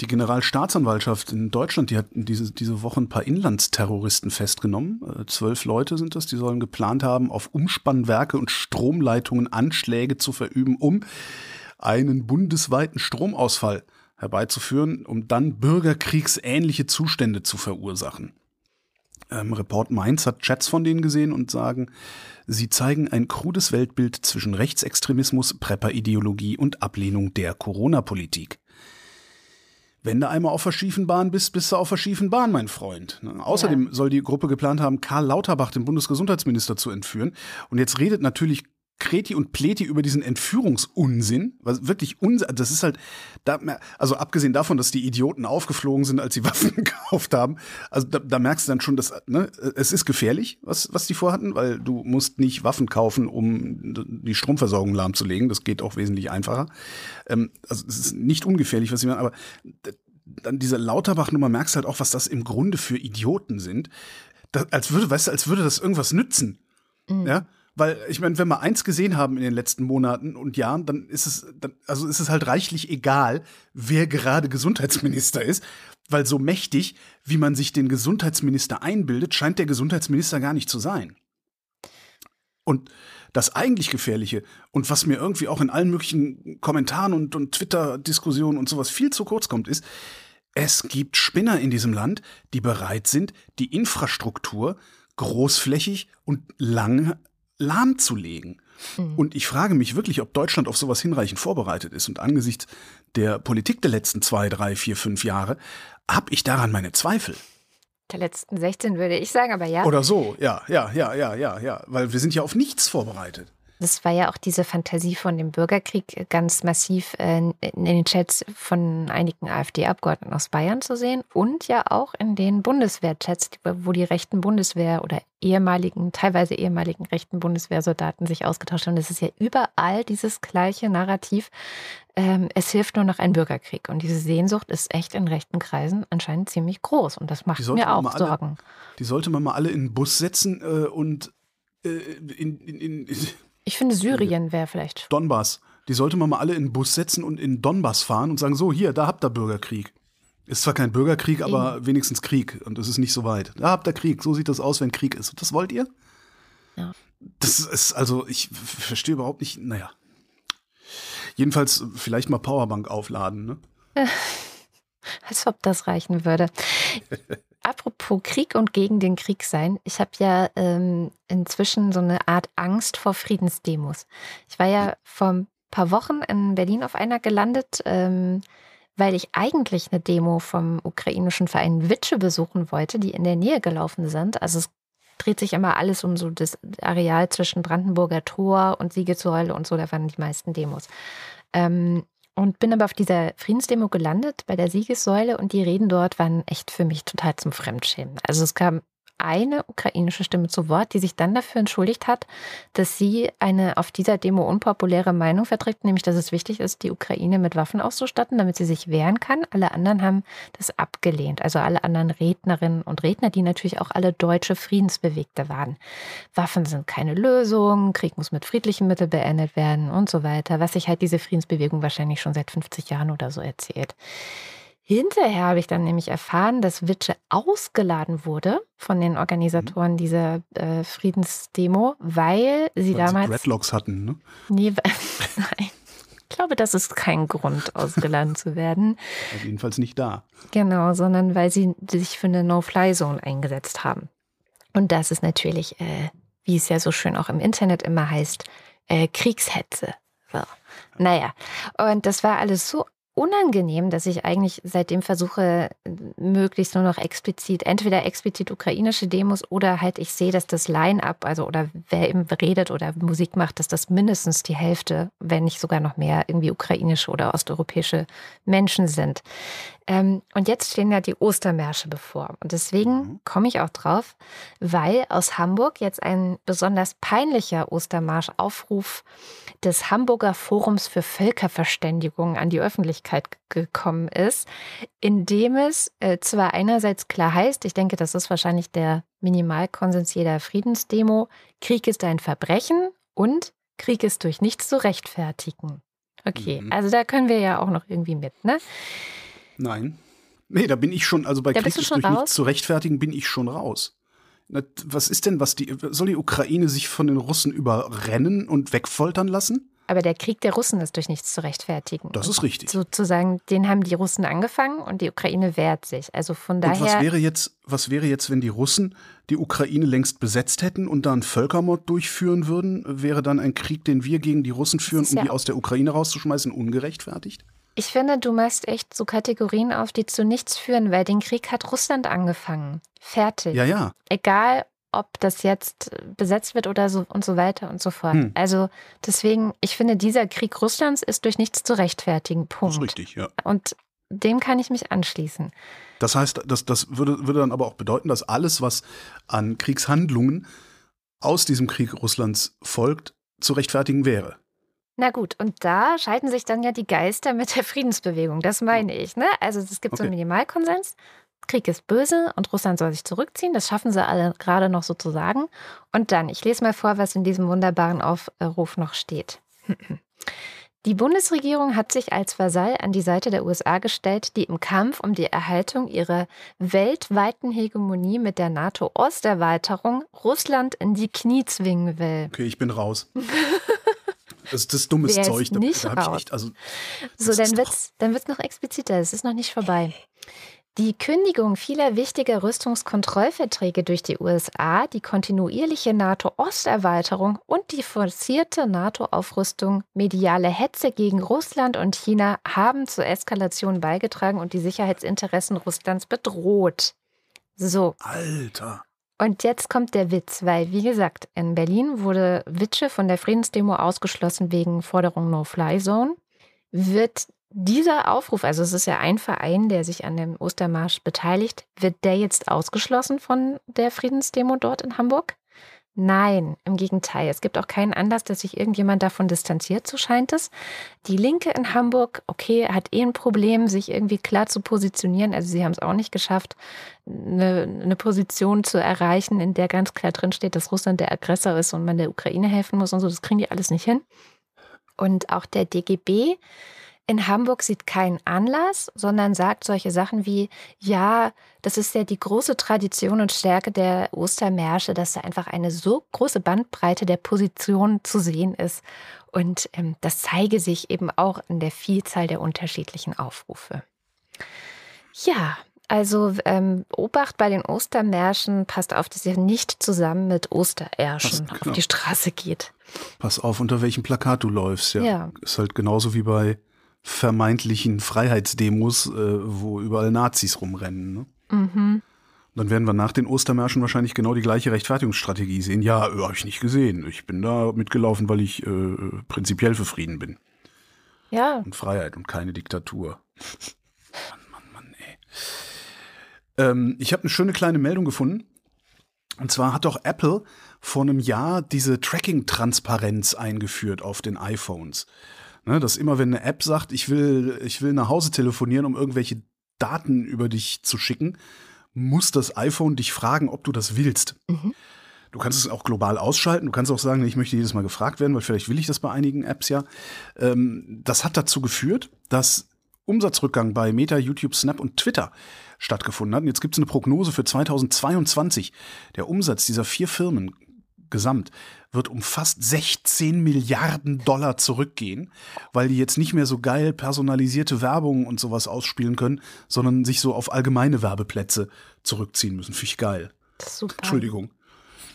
[SPEAKER 2] Die Generalstaatsanwaltschaft in Deutschland, die hat diese, diese Woche ein paar Inlandsterroristen festgenommen. Äh, zwölf Leute sind das, die sollen geplant haben, auf Umspannwerke und Stromleitungen Anschläge zu verüben, um einen bundesweiten Stromausfall herbeizuführen, um dann bürgerkriegsähnliche Zustände zu verursachen. Ähm, Report Mainz hat Chats von denen gesehen und sagen, sie zeigen ein krudes Weltbild zwischen Rechtsextremismus, Prepper-Ideologie und Ablehnung der Corona-Politik. Wenn du einmal auf der schiefen Bahn bist, bist du auf der schiefen Bahn, mein Freund. Ne? Außerdem ja. soll die Gruppe geplant haben, Karl Lauterbach, den Bundesgesundheitsminister, zu entführen. Und jetzt redet natürlich Kreti und Pleti über diesen Entführungsunsinn, was wirklich Unsinn, das ist halt, da, also abgesehen davon, dass die Idioten aufgeflogen sind, als sie Waffen gekauft haben, also da, da merkst du dann schon, dass, ne, es ist gefährlich, was, was die vorhatten, weil du musst nicht Waffen kaufen, um die Stromversorgung lahmzulegen, das geht auch wesentlich einfacher. Ähm, also es ist nicht ungefährlich, was sie machen, aber dann diese Lauterbach-Nummer merkst halt auch, was das im Grunde für Idioten sind. Das, als würde, weißt du, als würde das irgendwas nützen. Mhm. Ja, weil ich meine, wenn wir eins gesehen haben in den letzten Monaten und Jahren, dann ist es, dann, also ist es halt reichlich egal, wer gerade Gesundheitsminister ist, weil so mächtig, wie man sich den Gesundheitsminister einbildet, scheint der Gesundheitsminister gar nicht zu sein. Und das eigentlich Gefährliche und was mir irgendwie auch in allen möglichen Kommentaren und, und Twitter-Diskussionen und sowas viel zu kurz kommt, ist, es gibt Spinner in diesem Land, die bereit sind, die Infrastruktur großflächig und lang lahmzulegen. Mhm. Und ich frage mich wirklich, ob Deutschland auf sowas hinreichend vorbereitet ist. Und angesichts der Politik der letzten zwei, drei, vier, fünf Jahre habe ich daran meine Zweifel.
[SPEAKER 1] Der letzten 16 würde ich sagen, aber ja.
[SPEAKER 2] Oder so, ja, ja, ja, ja, ja, ja. Weil wir sind ja auf nichts vorbereitet.
[SPEAKER 1] Das war ja auch diese Fantasie von dem Bürgerkrieg ganz massiv äh, in den Chats von einigen AfD-Abgeordneten aus Bayern zu sehen und ja auch in den Bundeswehr-Chats, wo die rechten Bundeswehr oder ehemaligen, teilweise ehemaligen rechten Bundeswehrsoldaten sich ausgetauscht haben. Das ist ja überall dieses gleiche Narrativ. Ähm, es hilft nur noch ein Bürgerkrieg. Und diese Sehnsucht ist echt in rechten Kreisen anscheinend ziemlich groß. Und das macht mir auch alle, Sorgen.
[SPEAKER 2] Die sollte man mal alle in den Bus setzen äh, und äh, in, in, in
[SPEAKER 1] ich finde, Syrien wäre vielleicht.
[SPEAKER 2] Donbass. Die sollte man mal alle in den Bus setzen und in Donbass fahren und sagen: So, hier, da habt ihr Bürgerkrieg. Ist zwar kein Bürgerkrieg, aber Eben. wenigstens Krieg. Und es ist nicht so weit. Da habt ihr Krieg. So sieht das aus, wenn Krieg ist. Und das wollt ihr? Ja. Das ist also, ich verstehe überhaupt nicht. Naja. Jedenfalls vielleicht mal Powerbank aufladen, ne?
[SPEAKER 1] Als ob das reichen würde. apropos Krieg und gegen den Krieg sein. Ich habe ja ähm, inzwischen so eine Art Angst vor Friedensdemos. Ich war ja vor ein paar Wochen in Berlin auf einer gelandet, ähm, weil ich eigentlich eine Demo vom ukrainischen Verein Witsche besuchen wollte, die in der Nähe gelaufen sind. Also es dreht sich immer alles um so das Areal zwischen Brandenburger Tor und Siegessäule und so, da waren die meisten Demos. Ähm, und bin aber auf dieser Friedensdemo gelandet bei der Siegessäule und die Reden dort waren echt für mich total zum Fremdschämen. Also es kam eine ukrainische Stimme zu Wort, die sich dann dafür entschuldigt hat, dass sie eine auf dieser Demo unpopuläre Meinung vertritt, nämlich dass es wichtig ist, die Ukraine mit Waffen auszustatten, damit sie sich wehren kann. Alle anderen haben das abgelehnt, also alle anderen Rednerinnen und Redner, die natürlich auch alle deutsche Friedensbewegte waren. Waffen sind keine Lösung, Krieg muss mit friedlichen Mitteln beendet werden und so weiter, was sich halt diese Friedensbewegung wahrscheinlich schon seit 50 Jahren oder so erzählt. Hinterher habe ich dann nämlich erfahren, dass Witsche ausgeladen wurde von den Organisatoren mhm. dieser äh, Friedensdemo, weil sie weil damals.
[SPEAKER 2] Sie Dreadlocks hatten, ne?
[SPEAKER 1] Nee, nein. Ich glaube, das ist kein Grund, ausgeladen zu werden.
[SPEAKER 2] Also jedenfalls nicht da.
[SPEAKER 1] Genau, sondern weil sie sich für eine No-Fly-Zone eingesetzt haben. Und das ist natürlich, äh, wie es ja so schön auch im Internet immer heißt, äh, Kriegshetze. So. Naja, und das war alles so unangenehm, dass ich eigentlich seitdem versuche, möglichst nur noch explizit, entweder explizit ukrainische Demos oder halt ich sehe, dass das Line-up, also oder wer eben redet oder Musik macht, dass das mindestens die Hälfte, wenn nicht sogar noch mehr, irgendwie ukrainische oder osteuropäische Menschen sind. Ähm, und jetzt stehen ja die Ostermärsche bevor. Und deswegen mhm. komme ich auch drauf, weil aus Hamburg jetzt ein besonders peinlicher Ostermarsch-Aufruf des Hamburger Forums für Völkerverständigung an die Öffentlichkeit gekommen ist, in dem es äh, zwar einerseits klar heißt, ich denke, das ist wahrscheinlich der Minimalkonsens jeder Friedensdemo, Krieg ist ein Verbrechen und Krieg ist durch nichts zu rechtfertigen. Okay, mhm. also da können wir ja auch noch irgendwie mit, ne?
[SPEAKER 2] Nein. Nee, da bin ich schon, also bei da Krieg ist durch raus? nichts zu rechtfertigen, bin ich schon raus. Was ist denn, was die, soll die Ukraine sich von den Russen überrennen und wegfoltern lassen?
[SPEAKER 1] Aber der Krieg der Russen ist durch nichts zu rechtfertigen.
[SPEAKER 2] Das ist richtig.
[SPEAKER 1] Sozusagen, den haben die Russen angefangen und die Ukraine wehrt sich. Also von daher.
[SPEAKER 2] Und was wäre jetzt, was wäre jetzt, wenn die Russen die Ukraine längst besetzt hätten und da einen Völkermord durchführen würden? Wäre dann ein Krieg, den wir gegen die Russen führen, um ja die aus der Ukraine rauszuschmeißen, ungerechtfertigt?
[SPEAKER 1] Ich finde, du machst echt so Kategorien auf, die zu nichts führen, weil den Krieg hat Russland angefangen. Fertig.
[SPEAKER 2] Ja, ja.
[SPEAKER 1] Egal, ob das jetzt besetzt wird oder so und so weiter und so fort. Hm. Also deswegen, ich finde, dieser Krieg Russlands ist durch nichts zu rechtfertigen. Punkt.
[SPEAKER 2] Das ist richtig, ja.
[SPEAKER 1] Und dem kann ich mich anschließen.
[SPEAKER 2] Das heißt, das, das würde, würde dann aber auch bedeuten, dass alles, was an Kriegshandlungen aus diesem Krieg Russlands folgt, zu rechtfertigen wäre.
[SPEAKER 1] Na gut, und da scheiden sich dann ja die Geister mit der Friedensbewegung. Das meine ich. Ne? Also es gibt okay. so einen Minimalkonsens. Krieg ist böse und Russland soll sich zurückziehen. Das schaffen sie alle gerade noch sozusagen. Und dann, ich lese mal vor, was in diesem wunderbaren Aufruf noch steht. Die Bundesregierung hat sich als Vasall an die Seite der USA gestellt, die im Kampf um die Erhaltung ihrer weltweiten Hegemonie mit der NATO-Osterweiterung Russland in die Knie zwingen will.
[SPEAKER 2] Okay, ich bin raus. Das ist das dummes
[SPEAKER 1] Wer
[SPEAKER 2] Zeug.
[SPEAKER 1] Da, nicht da raus. Echt, also, so, dann wird es dann wird's noch expliziter. Es ist noch nicht vorbei. Die Kündigung vieler wichtiger Rüstungskontrollverträge durch die USA, die kontinuierliche NATO-Osterweiterung und die forcierte NATO-Aufrüstung, mediale Hetze gegen Russland und China haben zur Eskalation beigetragen und die Sicherheitsinteressen Russlands bedroht. So.
[SPEAKER 2] Alter.
[SPEAKER 1] Und jetzt kommt der Witz, weil, wie gesagt, in Berlin wurde Witsche von der Friedensdemo ausgeschlossen wegen Forderung No-Fly-Zone. Wird dieser Aufruf, also es ist ja ein Verein, der sich an dem Ostermarsch beteiligt, wird der jetzt ausgeschlossen von der Friedensdemo dort in Hamburg? Nein, im Gegenteil. Es gibt auch keinen Anlass, dass sich irgendjemand davon distanziert, so scheint es. Die Linke in Hamburg, okay, hat eh ein Problem, sich irgendwie klar zu positionieren. Also sie haben es auch nicht geschafft, eine, eine Position zu erreichen, in der ganz klar drinsteht, dass Russland der Aggressor ist und man der Ukraine helfen muss und so. Das kriegen die alles nicht hin. Und auch der DGB in Hamburg sieht keinen Anlass, sondern sagt solche Sachen wie, ja, das ist ja die große Tradition und Stärke der Ostermärsche, dass da einfach eine so große Bandbreite der Positionen zu sehen ist. Und ähm, das zeige sich eben auch in der Vielzahl der unterschiedlichen Aufrufe. Ja, also ähm, Obacht bei den Ostermärschen, passt auf, dass ihr nicht zusammen mit Osterärschen genau. auf die Straße geht.
[SPEAKER 2] Pass auf, unter welchem Plakat du läufst, ja. ja. Ist halt genauso wie bei vermeintlichen Freiheitsdemos, äh, wo überall Nazis rumrennen. Ne? Mhm. Dann werden wir nach den Ostermärschen wahrscheinlich genau die gleiche Rechtfertigungsstrategie sehen. Ja, äh, habe ich nicht gesehen. Ich bin da mitgelaufen, weil ich äh, prinzipiell für Frieden bin.
[SPEAKER 1] Ja.
[SPEAKER 2] Und Freiheit und keine Diktatur. Mann, Mann, Mann, ey. Ähm, ich habe eine schöne kleine Meldung gefunden. Und zwar hat doch Apple vor einem Jahr diese Tracking-Transparenz eingeführt auf den iPhones. Ne, dass immer, wenn eine App sagt, ich will, ich will nach Hause telefonieren, um irgendwelche Daten über dich zu schicken, muss das iPhone dich fragen, ob du das willst. Mhm. Du kannst es auch global ausschalten. Du kannst auch sagen, ich möchte jedes Mal gefragt werden, weil vielleicht will ich das bei einigen Apps ja. Ähm, das hat dazu geführt, dass Umsatzrückgang bei Meta, YouTube, Snap und Twitter stattgefunden hat. Und jetzt gibt es eine Prognose für 2022. Der Umsatz dieser vier Firmen gesamt wird um fast 16 Milliarden Dollar zurückgehen, weil die jetzt nicht mehr so geil personalisierte Werbung und sowas ausspielen können, sondern sich so auf allgemeine Werbeplätze zurückziehen müssen. Finde ich geil.
[SPEAKER 1] Super.
[SPEAKER 2] Entschuldigung.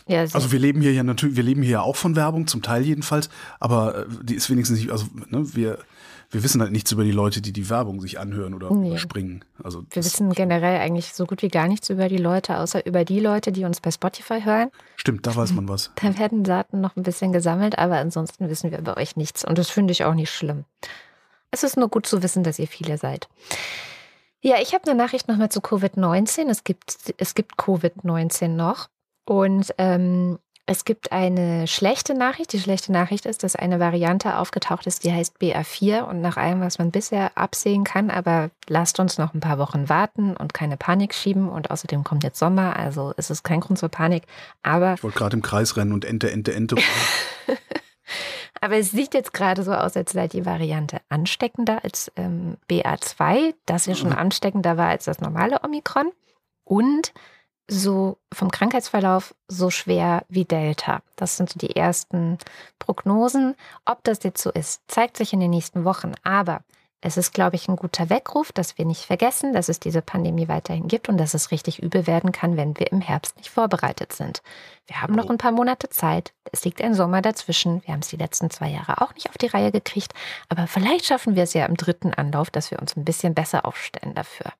[SPEAKER 1] Ja,
[SPEAKER 2] also wir leben hier ja natürlich, wir leben hier ja auch von Werbung, zum Teil jedenfalls, aber äh, die ist wenigstens nicht, also ne, wir, wir wissen halt nichts über die Leute, die die Werbung sich anhören oder nee. überspringen. Also
[SPEAKER 1] wir wissen generell eigentlich so gut wie gar nichts über die Leute, außer über die Leute, die uns bei Spotify hören.
[SPEAKER 2] Stimmt, da weiß man was.
[SPEAKER 1] Da werden Daten noch ein bisschen gesammelt, aber ansonsten wissen wir über euch nichts und das finde ich auch nicht schlimm. Es ist nur gut zu wissen, dass ihr viele seid. Ja, ich habe eine Nachricht nochmal zu Covid-19. Es gibt, es gibt Covid-19 noch. Und ähm, es gibt eine schlechte Nachricht. Die schlechte Nachricht ist, dass eine Variante aufgetaucht ist, die heißt BA4 und nach allem, was man bisher absehen kann, aber lasst uns noch ein paar Wochen warten und keine Panik schieben. Und außerdem kommt jetzt Sommer, also ist es kein Grund zur Panik, aber...
[SPEAKER 2] Ich wollte gerade im Kreis rennen und Ente, Ente, Ente.
[SPEAKER 1] aber es sieht jetzt gerade so aus, als sei die Variante ansteckender als ähm, BA2, das ja schon ansteckender war als das normale Omikron. Und so vom Krankheitsverlauf so schwer wie Delta. Das sind so die ersten Prognosen. Ob das jetzt so ist, zeigt sich in den nächsten Wochen. Aber es ist, glaube ich, ein guter Weckruf, dass wir nicht vergessen, dass es diese Pandemie weiterhin gibt und dass es richtig übel werden kann, wenn wir im Herbst nicht vorbereitet sind. Wir haben noch ein paar Monate Zeit. Es liegt ein Sommer dazwischen. Wir haben es die letzten zwei Jahre auch nicht auf die Reihe gekriegt. Aber vielleicht schaffen wir es ja im dritten Anlauf, dass wir uns ein bisschen besser aufstellen dafür.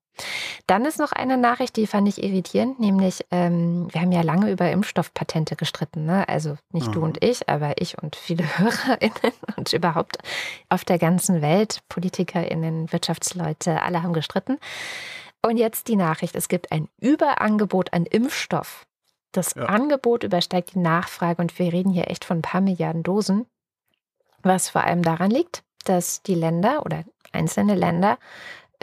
[SPEAKER 1] Dann ist noch eine Nachricht, die fand ich irritierend, nämlich ähm, wir haben ja lange über Impfstoffpatente gestritten, ne? also nicht mhm. du und ich, aber ich und viele HörerInnen und überhaupt auf der ganzen Welt, PolitikerInnen, Wirtschaftsleute, alle haben gestritten. Und jetzt die Nachricht, es gibt ein Überangebot an Impfstoff. Das ja. Angebot übersteigt die Nachfrage und wir reden hier echt von ein paar Milliarden Dosen, was vor allem daran liegt, dass die Länder oder einzelne Länder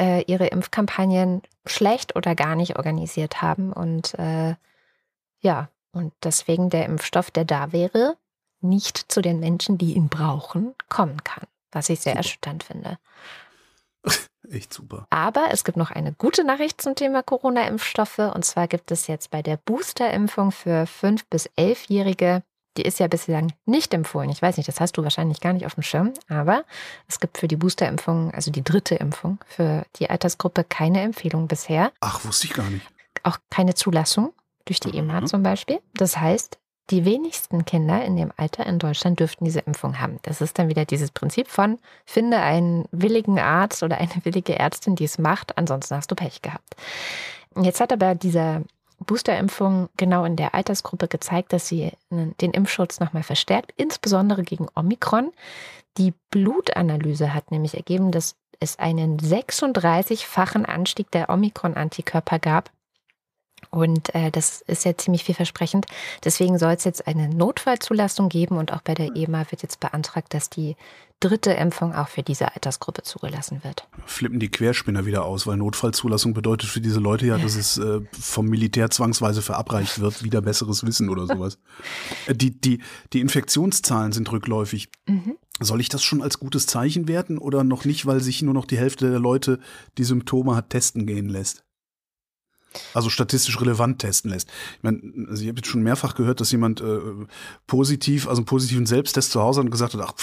[SPEAKER 1] äh, ihre Impfkampagnen schlecht oder gar nicht organisiert haben. Und äh, ja, und deswegen der Impfstoff, der da wäre, nicht zu den Menschen, die ihn brauchen, kommen kann. Was ich sehr super. erschütternd finde.
[SPEAKER 2] Echt super.
[SPEAKER 1] Aber es gibt noch eine gute Nachricht zum Thema Corona-Impfstoffe. Und zwar gibt es jetzt bei der Booster-Impfung für 5- bis 11-Jährige die ist ja bislang nicht empfohlen. Ich weiß nicht, das hast du wahrscheinlich gar nicht auf dem Schirm, aber es gibt für die Boosterimpfung, also die dritte Impfung, für die Altersgruppe keine Empfehlung bisher.
[SPEAKER 2] Ach, wusste ich gar nicht.
[SPEAKER 1] Auch keine Zulassung durch die EMA mhm. zum Beispiel. Das heißt, die wenigsten Kinder in dem Alter in Deutschland dürften diese Impfung haben. Das ist dann wieder dieses Prinzip von, finde einen willigen Arzt oder eine willige Ärztin, die es macht, ansonsten hast du Pech gehabt. Jetzt hat aber dieser Boosterimpfung genau in der Altersgruppe gezeigt, dass sie den Impfschutz nochmal verstärkt, insbesondere gegen Omikron. Die Blutanalyse hat nämlich ergeben, dass es einen 36-fachen Anstieg der Omikron-Antikörper gab und äh, das ist ja ziemlich vielversprechend. Deswegen soll es jetzt eine Notfallzulassung geben und auch bei der EMA wird jetzt beantragt, dass die dritte Impfung auch für diese Altersgruppe zugelassen wird.
[SPEAKER 2] Flippen die Querspinner wieder aus, weil Notfallzulassung bedeutet für diese Leute ja, dass es äh, vom Militär zwangsweise verabreicht wird, wieder besseres Wissen oder sowas. Äh, die, die, die Infektionszahlen sind rückläufig. Mhm. Soll ich das schon als gutes Zeichen werten oder noch nicht, weil sich nur noch die Hälfte der Leute die Symptome hat testen gehen lässt? Also statistisch relevant testen lässt. Ich meine, also ich habe jetzt schon mehrfach gehört, dass jemand äh, positiv, also einen positiven Selbsttest zu Hause hat und gesagt hat, ach,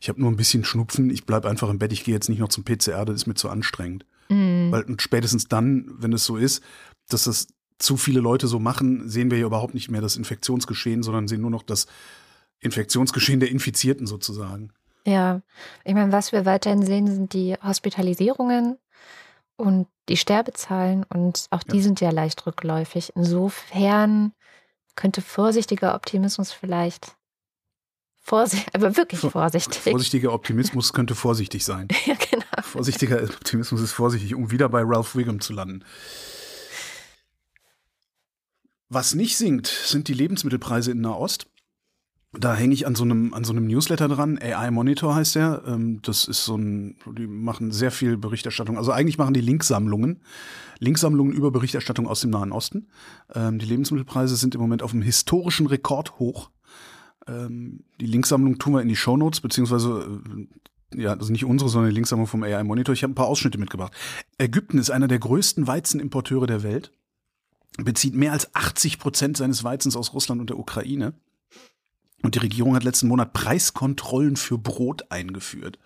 [SPEAKER 2] ich habe nur ein bisschen Schnupfen, ich bleib einfach im Bett, ich gehe jetzt nicht noch zum PCR, das ist mir zu anstrengend. Mhm. Weil spätestens dann, wenn es so ist, dass das zu viele Leute so machen, sehen wir ja überhaupt nicht mehr das Infektionsgeschehen, sondern sehen nur noch das Infektionsgeschehen der Infizierten sozusagen.
[SPEAKER 1] Ja, ich meine, was wir weiterhin sehen, sind die Hospitalisierungen und die Sterbezahlen und auch die ja. sind ja leicht rückläufig. Insofern könnte vorsichtiger Optimismus vielleicht Vorsicht, aber wirklich vorsichtig.
[SPEAKER 2] Vorsichtiger Optimismus könnte vorsichtig sein. ja, genau. Vorsichtiger Optimismus ist vorsichtig, um wieder bei Ralph Wiggum zu landen. Was nicht sinkt, sind die Lebensmittelpreise in Nahost. Da hänge ich an so einem an so einem Newsletter dran. AI Monitor heißt der. Ähm, das ist so ein, die machen sehr viel Berichterstattung. Also eigentlich machen die Linksammlungen, Linksammlungen über Berichterstattung aus dem Nahen Osten. Ähm, die Lebensmittelpreise sind im Moment auf einem historischen Rekord hoch. Ähm, die Linksammlung tun wir in die Show Notes beziehungsweise äh, ja, also nicht unsere, sondern die Linksammlung vom AI Monitor. Ich habe ein paar Ausschnitte mitgebracht. Ägypten ist einer der größten Weizenimporteure der Welt, bezieht mehr als 80 Prozent seines Weizens aus Russland und der Ukraine Und die Regierung hat letzten Monat Preiskontrollen für Brot eingeführt.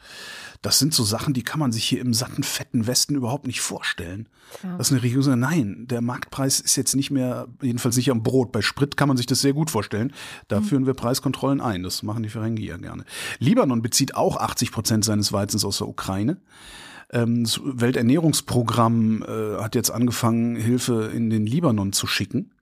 [SPEAKER 2] Das sind so Sachen, die kann man sich hier im satten, fetten Westen überhaupt nicht vorstellen. Ja. Dass eine Regierung sagt, nein, der Marktpreis ist jetzt nicht mehr, jedenfalls nicht am Brot. Bei Sprit kann man sich das sehr gut vorstellen. Da mhm. führen wir Preiskontrollen ein. Das machen die Ferengi ja gerne. Libanon bezieht auch 80 Prozent seines Weizens aus der Ukraine. Ähm, das Welternährungsprogramm äh, hat jetzt angefangen, Hilfe in den Libanon zu schicken,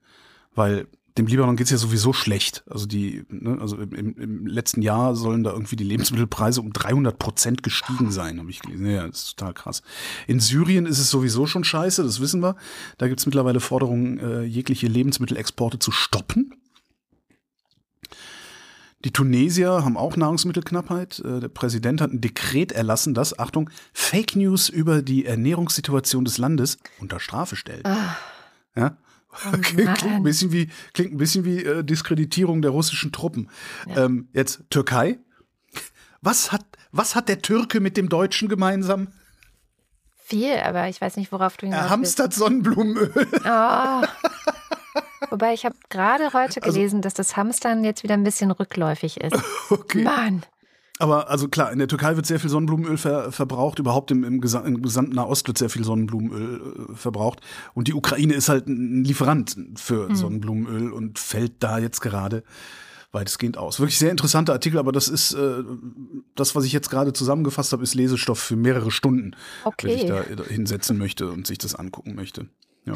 [SPEAKER 2] weil dem Libanon geht es ja sowieso schlecht. Also die, ne, also im, im, letzten Jahr sollen da irgendwie die Lebensmittelpreise um 300 Prozent gestiegen sein, habe ich gelesen. Ja, das ist total krass. In Syrien ist es sowieso schon scheiße, das wissen wir. Da gibt es mittlerweile Forderungen, äh, jegliche Lebensmittelexporte zu stoppen. Die Tunesier haben auch Nahrungsmittelknappheit. Äh, der Präsident hat ein Dekret erlassen, das, Achtung, Fake News über die Ernährungssituation des Landes unter Strafe stellt. Ah. Ja? Oh klingt, ein bisschen wie, klingt ein bisschen wie äh, Diskreditierung der russischen Truppen. Ja. Ähm, jetzt Türkei. Was hat, was hat der Türke mit dem Deutschen gemeinsam?
[SPEAKER 1] Viel, aber ich weiß nicht, worauf du
[SPEAKER 2] hinaus Er hamstert Sonnenblumenöl. Oh.
[SPEAKER 1] Wobei ich habe gerade heute also gelesen, also, dass das Hamstern jetzt wieder ein bisschen rückläufig ist. Okay. Mann.
[SPEAKER 2] Aber also klar, in der Türkei wird sehr viel Sonnenblumenöl ver verbraucht, überhaupt im, im, gesam im, gesamten Nahost wird sehr viel Sonnenblumenöl äh, verbraucht. Und die Ukraine ist halt ein Lieferant für hm. Sonnenblumenöl und fällt da jetzt gerade weitestgehend aus. Wirklich sehr interessanter Artikel, aber das ist äh, das, was ich jetzt gerade zusammengefasst habe, ist Lesestoff für mehrere Stunden, okay. wenn ich da hinsetzen möchte und sich das angucken möchte. Ja.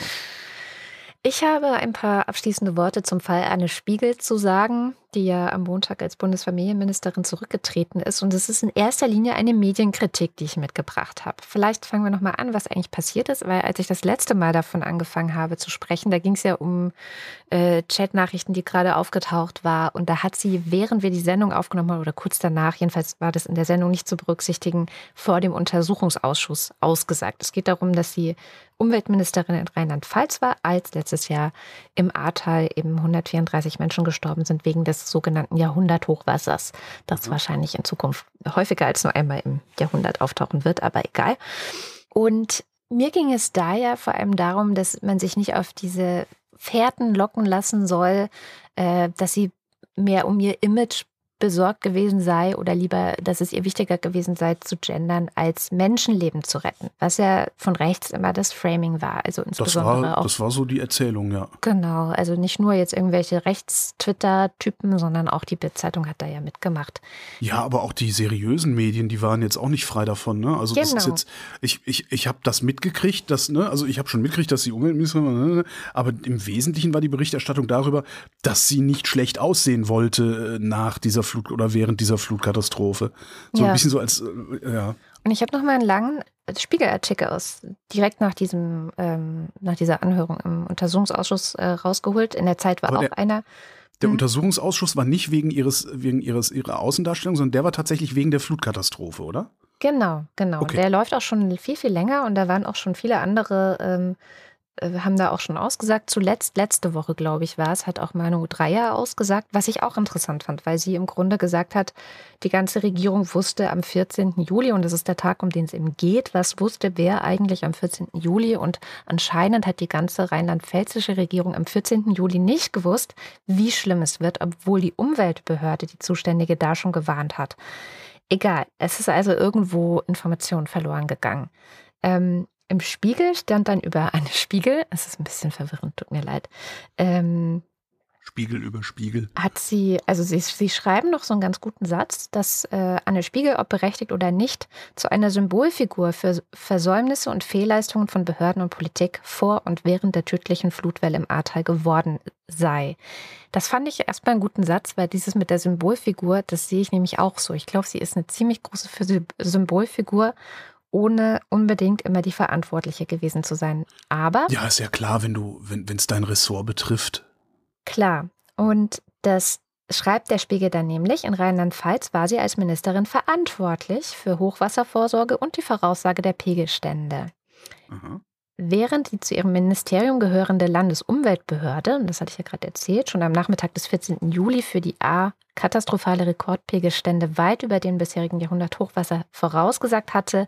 [SPEAKER 1] Ich habe ein paar abschließende Worte zum Fall Anne Spiegel zu sagen die ja am Montag als Bundesfamilienministerin zurückgetreten ist. Und es ist in erster Linie eine Medienkritik, die ich mitgebracht habe. Vielleicht fangen wir nochmal an, was eigentlich passiert ist, weil als ich das letzte Mal davon angefangen habe zu sprechen, da ging es ja um äh, Chatnachrichten, die gerade aufgetaucht war. Und da hat sie, während wir die Sendung aufgenommen haben oder kurz danach, jedenfalls war das in der Sendung nicht zu berücksichtigen, vor dem Untersuchungsausschuss ausgesagt. Es geht darum, dass sie Umweltministerin in Rheinland-Pfalz war, als letztes Jahr im Ahrtal eben 134 Menschen gestorben sind wegen des sogenannten Jahrhunderthochwassers, das mhm. wahrscheinlich in Zukunft häufiger als nur einmal im Jahrhundert auftauchen wird, aber egal. Und mir ging es da ja vor allem darum, dass man sich nicht auf diese Fährten locken lassen soll, äh, dass sie mehr um ihr Image besorgt gewesen sei oder lieber, dass es ihr wichtiger gewesen sei, zu gendern, als Menschenleben zu retten. Was ja von rechts immer das Framing war. Also insbesondere
[SPEAKER 2] das war,
[SPEAKER 1] auch.
[SPEAKER 2] Das war so die Erzählung, ja.
[SPEAKER 1] Genau. Also nicht nur jetzt irgendwelche Rechts-Twitter-Typen, sondern auch die Bildzeitung hat da ja mitgemacht.
[SPEAKER 2] Ja, aber auch die seriösen Medien, die waren jetzt auch nicht frei davon. Ne? Also genau. das ist genau. jetzt, ich, ich, ich habe das mitgekriegt, dass, ne, also ich habe schon mitgekriegt, dass die Umweltministerin, ne, aber im Wesentlichen war die Berichterstattung darüber, dass sie nicht schlecht aussehen wollte äh, nach dieser Flut oder während dieser Flutkatastrophe. So ja. ein bisschen so als, äh, ja.
[SPEAKER 1] Und ich habe noch mal einen langen Spiegelartikel aus direkt nach diesem ähm, nach dieser Anhörung im Untersuchungsausschuss äh, rausgeholt. In der Zeit war Aber auch der, einer.
[SPEAKER 2] Der hm? Untersuchungsausschuss war nicht wegen ihres wegen ihres ihrer Außendarstellung, sondern der war tatsächlich wegen der Flutkatastrophe, oder?
[SPEAKER 1] Genau, genau. Okay. Der läuft auch schon viel viel länger und da waren auch schon viele andere ähm, äh, haben da auch schon ausgesagt. Zuletzt, letzte Woche, glaube ich, war es, hat auch Manu Dreier ausgesagt, was ich auch interessant fand, weil sie im Grunde gesagt hat, die ganze Regierung wusste am 14. Juli, und das ist der Tag, um den es eben geht, was wusste wer eigentlich am 14. Juli. Und anscheinend hat die ganze rheinland-pfälzische Regierung am 14. Juli nicht gewusst, wie schlimm es wird, obwohl die Umweltbehörde, die Zuständige, da schon gewarnt hat. Egal, es ist also irgendwo Information verloren gegangen. Ähm, im Spiegel stand dann über eine Spiegel, es ist ein bisschen verwirrend, tut mir leid. Ähm,
[SPEAKER 2] Spiegel über Spiegel.
[SPEAKER 1] Hat sie, also sie, sie schreiben noch so einen ganz guten Satz, dass äh, Anne Spiegel, ob berechtigt oder nicht, zu einer Symbolfigur für Versäumnisse und Fehlleistungen von Behörden und Politik vor und während der tödlichen Flutwelle im Ahrtal geworden sei. Das fand ich erstmal einen guten Satz, weil dieses mit der Symbolfigur, das sehe ich nämlich auch so. Ich glaube, sie ist eine ziemlich große Symbolfigur ohne unbedingt immer die Verantwortliche gewesen zu sein. Aber.
[SPEAKER 2] Ja, ist ja klar, wenn du, wenn es dein Ressort betrifft.
[SPEAKER 1] Klar. Und das schreibt der Spiegel dann nämlich, in Rheinland-Pfalz war sie als Ministerin verantwortlich für Hochwasservorsorge und die Voraussage der Pegelstände. Aha. Während die zu ihrem Ministerium gehörende Landesumweltbehörde, und das hatte ich ja gerade erzählt, schon am Nachmittag des 14. Juli für die A katastrophale Rekordpegelstände weit über den bisherigen Jahrhundert-Hochwasser vorausgesagt hatte,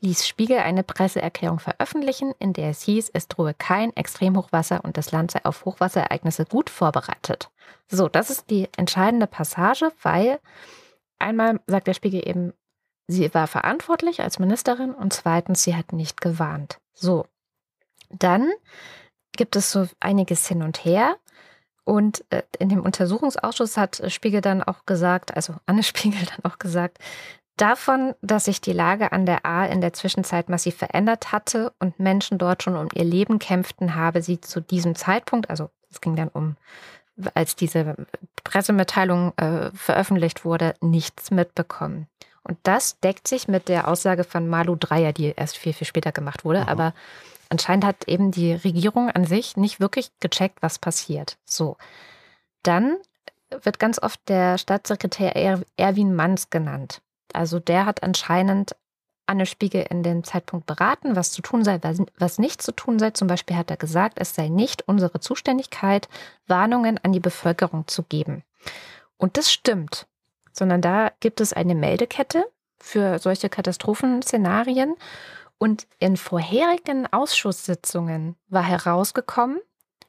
[SPEAKER 1] ließ Spiegel eine Presseerklärung veröffentlichen, in der es hieß, es drohe kein Extremhochwasser und das Land sei auf Hochwasserereignisse gut vorbereitet. So, das ist die entscheidende Passage, weil einmal sagt der Spiegel eben, sie war verantwortlich als Ministerin und zweitens, sie hat nicht gewarnt. So, dann gibt es so einiges hin und her. Und äh, in dem Untersuchungsausschuss hat Spiegel dann auch gesagt, also Anne Spiegel dann auch gesagt, davon, dass sich die Lage an der A in der Zwischenzeit massiv verändert hatte und Menschen dort schon um ihr Leben kämpften, habe sie zu diesem Zeitpunkt, also es ging dann um, als diese Pressemitteilung äh, veröffentlicht wurde, nichts mitbekommen. Und das deckt sich mit der Aussage von Malu Dreyer, die erst viel, viel später gemacht wurde. Aha. Aber Anscheinend hat eben die Regierung an sich nicht wirklich gecheckt, was passiert. So. Dann wird ganz oft der Staatssekretär er Erwin Manns genannt. Also der hat anscheinend Anne Spiegel in dem Zeitpunkt beraten, was zu tun sei, was nicht zu tun sei. Zum Beispiel hat er gesagt, es sei nicht unsere Zuständigkeit, Warnungen an die Bevölkerung zu geben. Und das stimmt, sondern da gibt es eine Meldekette für solche Katastrophenszenarien. Und in vorherigen Ausschusssitzungen war herausgekommen,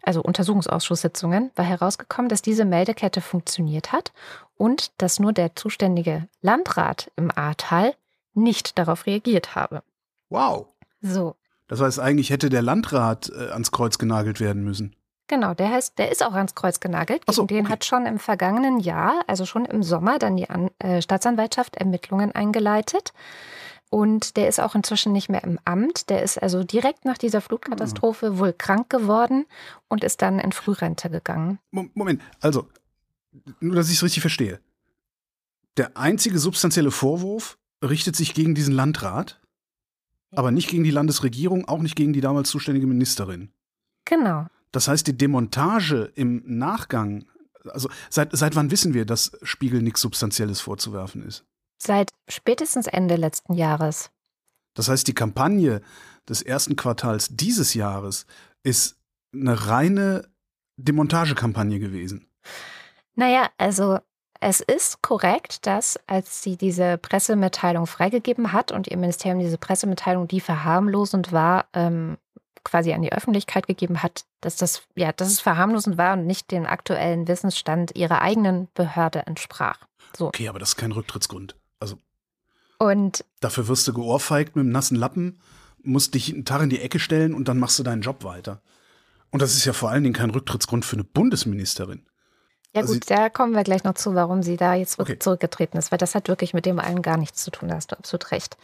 [SPEAKER 1] also Untersuchungsausschusssitzungen, war herausgekommen, dass diese Meldekette funktioniert hat und dass nur der zuständige Landrat im Ahrtal nicht darauf reagiert habe.
[SPEAKER 2] Wow.
[SPEAKER 1] So.
[SPEAKER 2] Das heißt, eigentlich hätte der Landrat äh, ans Kreuz genagelt werden müssen.
[SPEAKER 1] Genau, der heißt, der ist auch ans Kreuz genagelt.
[SPEAKER 2] Ach so,
[SPEAKER 1] den
[SPEAKER 2] okay.
[SPEAKER 1] hat schon im vergangenen Jahr, also schon im Sommer, dann die An äh, Staatsanwaltschaft Ermittlungen eingeleitet. Und der ist auch inzwischen nicht mehr im Amt. Der ist also direkt nach dieser Flutkatastrophe mhm. wohl krank geworden und ist dann in Frührente gegangen.
[SPEAKER 2] Moment, also, nur dass ich es richtig verstehe. Der einzige substanzielle Vorwurf richtet sich gegen diesen Landrat, aber nicht gegen die Landesregierung, auch nicht gegen die damals zuständige Ministerin.
[SPEAKER 1] Genau.
[SPEAKER 2] Das heißt, die Demontage im Nachgang, also seit, seit wann wissen wir, dass Spiegel nichts Substanzielles vorzuwerfen ist?
[SPEAKER 1] Seit spätestens Ende letzten Jahres.
[SPEAKER 2] Das heißt, die Kampagne des ersten Quartals dieses Jahres ist eine reine Demontagekampagne gewesen.
[SPEAKER 1] Naja, also es ist korrekt, dass als sie diese Pressemitteilung freigegeben hat und ihr Ministerium diese Pressemitteilung, die verharmlosend war, ähm, quasi an die Öffentlichkeit gegeben hat, dass das, ja, dass es verharmlosend war und nicht dem aktuellen Wissensstand ihrer eigenen Behörde entsprach. So.
[SPEAKER 2] Okay, aber das ist kein Rücktrittsgrund.
[SPEAKER 1] Und
[SPEAKER 2] dafür wirst du geohrfeigt mit einem nassen Lappen, musst dich einen Tag in die Ecke stellen und dann machst du deinen Job weiter. Und das ist ja vor allen Dingen kein Rücktrittsgrund für eine Bundesministerin.
[SPEAKER 1] Ja also gut, da kommen wir gleich noch zu, warum sie da jetzt
[SPEAKER 2] Okay.
[SPEAKER 1] zurückgetreten ist, weil das hat wirklich mit dem allen gar nichts zu tun, da hast du absolut recht.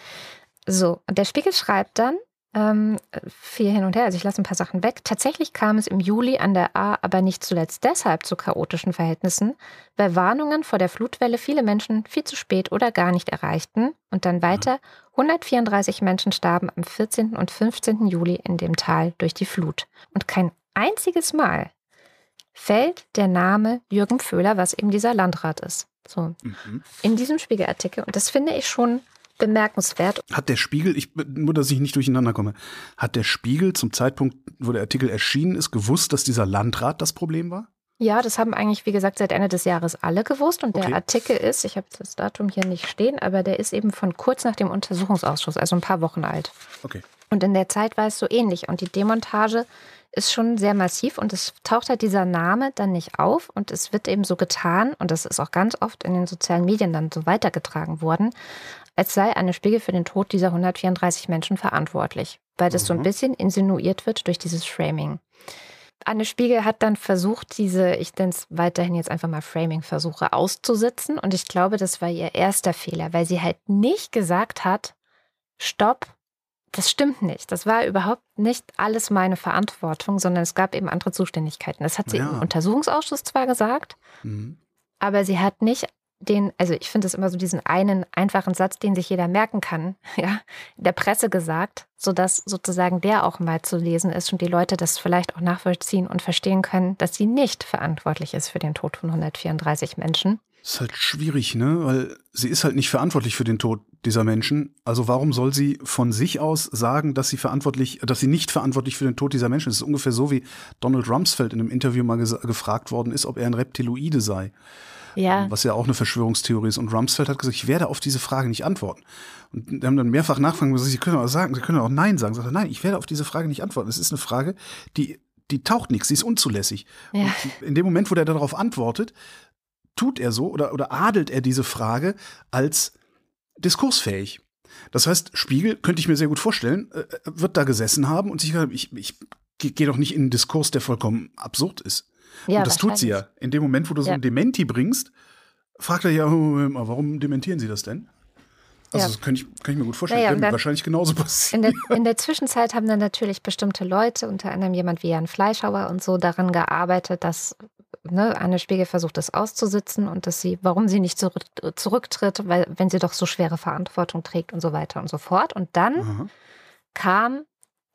[SPEAKER 1] So, und der Spiegel schreibt dann, ähm, viel hin und her, also ich lasse ein paar Sachen weg. Tatsächlich kam es im Juli an der A aber nicht zuletzt deshalb zu chaotischen Verhältnissen, weil Warnungen vor der Flutwelle viele Menschen viel zu spät oder gar nicht erreichten. Und dann weiter, 134 Menschen starben am 14. und 15. Juli in dem Tal durch die Flut. Und kein einziges Mal fällt der Name Jürgen Föhler, was eben dieser Landrat ist. So,
[SPEAKER 2] Mhm.
[SPEAKER 1] in diesem Spiegelartikel. Und das finde ich schon bemerkenswert.
[SPEAKER 2] Hat der Spiegel, ich, nur dass ich nicht durcheinander komme, hat der Spiegel zum Zeitpunkt, wo der Artikel erschienen ist, gewusst, dass dieser Landrat das Problem war?
[SPEAKER 1] Ja, das haben eigentlich, wie gesagt, seit Ende des Jahres alle gewusst. Und
[SPEAKER 2] Okay.
[SPEAKER 1] der Artikel ist, ich habe das Datum hier nicht stehen, aber der ist eben von kurz nach dem Untersuchungsausschuss, also ein paar Wochen alt.
[SPEAKER 2] Okay.
[SPEAKER 1] Und in der Zeit war es so ähnlich. Und die Demontage ist schon sehr massiv und es taucht halt dieser Name dann nicht auf und es wird eben so getan, und das ist auch ganz oft in den sozialen Medien dann so weitergetragen worden, als sei Anne Spiegel für den Tod dieser 134 Menschen verantwortlich, weil das so ein
[SPEAKER 2] Mhm.
[SPEAKER 1] bisschen insinuiert wird durch dieses Framing. Anne Spiegel hat dann versucht, diese, ich nenne es weiterhin jetzt einfach mal Framing-Versuche auszusitzen. Und ich glaube, das war ihr erster Fehler, weil sie halt nicht gesagt hat, stopp, das stimmt nicht. Das war überhaupt nicht alles meine Verantwortung, sondern es gab eben andere Zuständigkeiten. Das hat sie
[SPEAKER 2] Ja.
[SPEAKER 1] im Untersuchungsausschuss zwar gesagt,
[SPEAKER 2] Mhm.
[SPEAKER 1] aber sie hat nicht den, also ich finde es immer so diesen einen einfachen Satz, den sich jeder merken kann, ja, der Presse gesagt, sodass sozusagen der auch mal zu lesen ist und die Leute das vielleicht auch nachvollziehen und verstehen können, dass sie nicht verantwortlich ist für den Tod von 134 Menschen.
[SPEAKER 2] Ist halt schwierig, ne? Weil sie ist halt nicht verantwortlich für den Tod dieser Menschen. Also warum soll sie von sich aus sagen, dass sie verantwortlich, dass sie nicht verantwortlich für den Tod dieser Menschen ist? Das ist ungefähr so, wie Donald Rumsfeld in einem Interview mal gefragt worden ist, ob er ein Reptiloide sei.
[SPEAKER 1] Ja,
[SPEAKER 2] Was ja auch eine Verschwörungstheorie ist. Und Rumsfeld hat gesagt, ich werde auf diese Frage nicht antworten. Und die haben dann mehrfach nachfragen, sie können auch sagen, sie können auch Nein sagen. Sagt er, nein, ich werde auf diese Frage nicht antworten. Es ist eine Frage, die die taucht nichts, sie ist unzulässig.
[SPEAKER 1] Ja.
[SPEAKER 2] Und in dem Moment, wo der darauf antwortet, tut er so oder, oder adelt er diese Frage als diskursfähig. Das heißt, Spiegel, könnte ich mir sehr gut vorstellen, äh, wird da gesessen haben und sich gesagt, ich, ich gehe doch nicht in einen Diskurs, der vollkommen absurd ist.
[SPEAKER 1] Ja,
[SPEAKER 2] und das tut sie ja. In dem Moment, wo du so
[SPEAKER 1] Ja.
[SPEAKER 2] ein Dementi bringst, fragt er ja, mal, warum dementieren Sie das denn? Also
[SPEAKER 1] Ja.
[SPEAKER 2] das könnte ich, kann ich mir gut vorstellen.
[SPEAKER 1] Und
[SPEAKER 2] mir
[SPEAKER 1] dann-
[SPEAKER 2] wahrscheinlich genauso passiert.
[SPEAKER 1] In der, in der Zwischenzeit haben dann natürlich bestimmte Leute, unter anderem jemand wie Jan Fleischhauer und so, daran gearbeitet, dass ne, Anne Spiegel versucht, das auszusitzen und dass sie, warum sie nicht zurück, zurücktritt, weil wenn sie doch so schwere Verantwortung trägt und so weiter und so fort. Und dann
[SPEAKER 2] Aha.
[SPEAKER 1] kam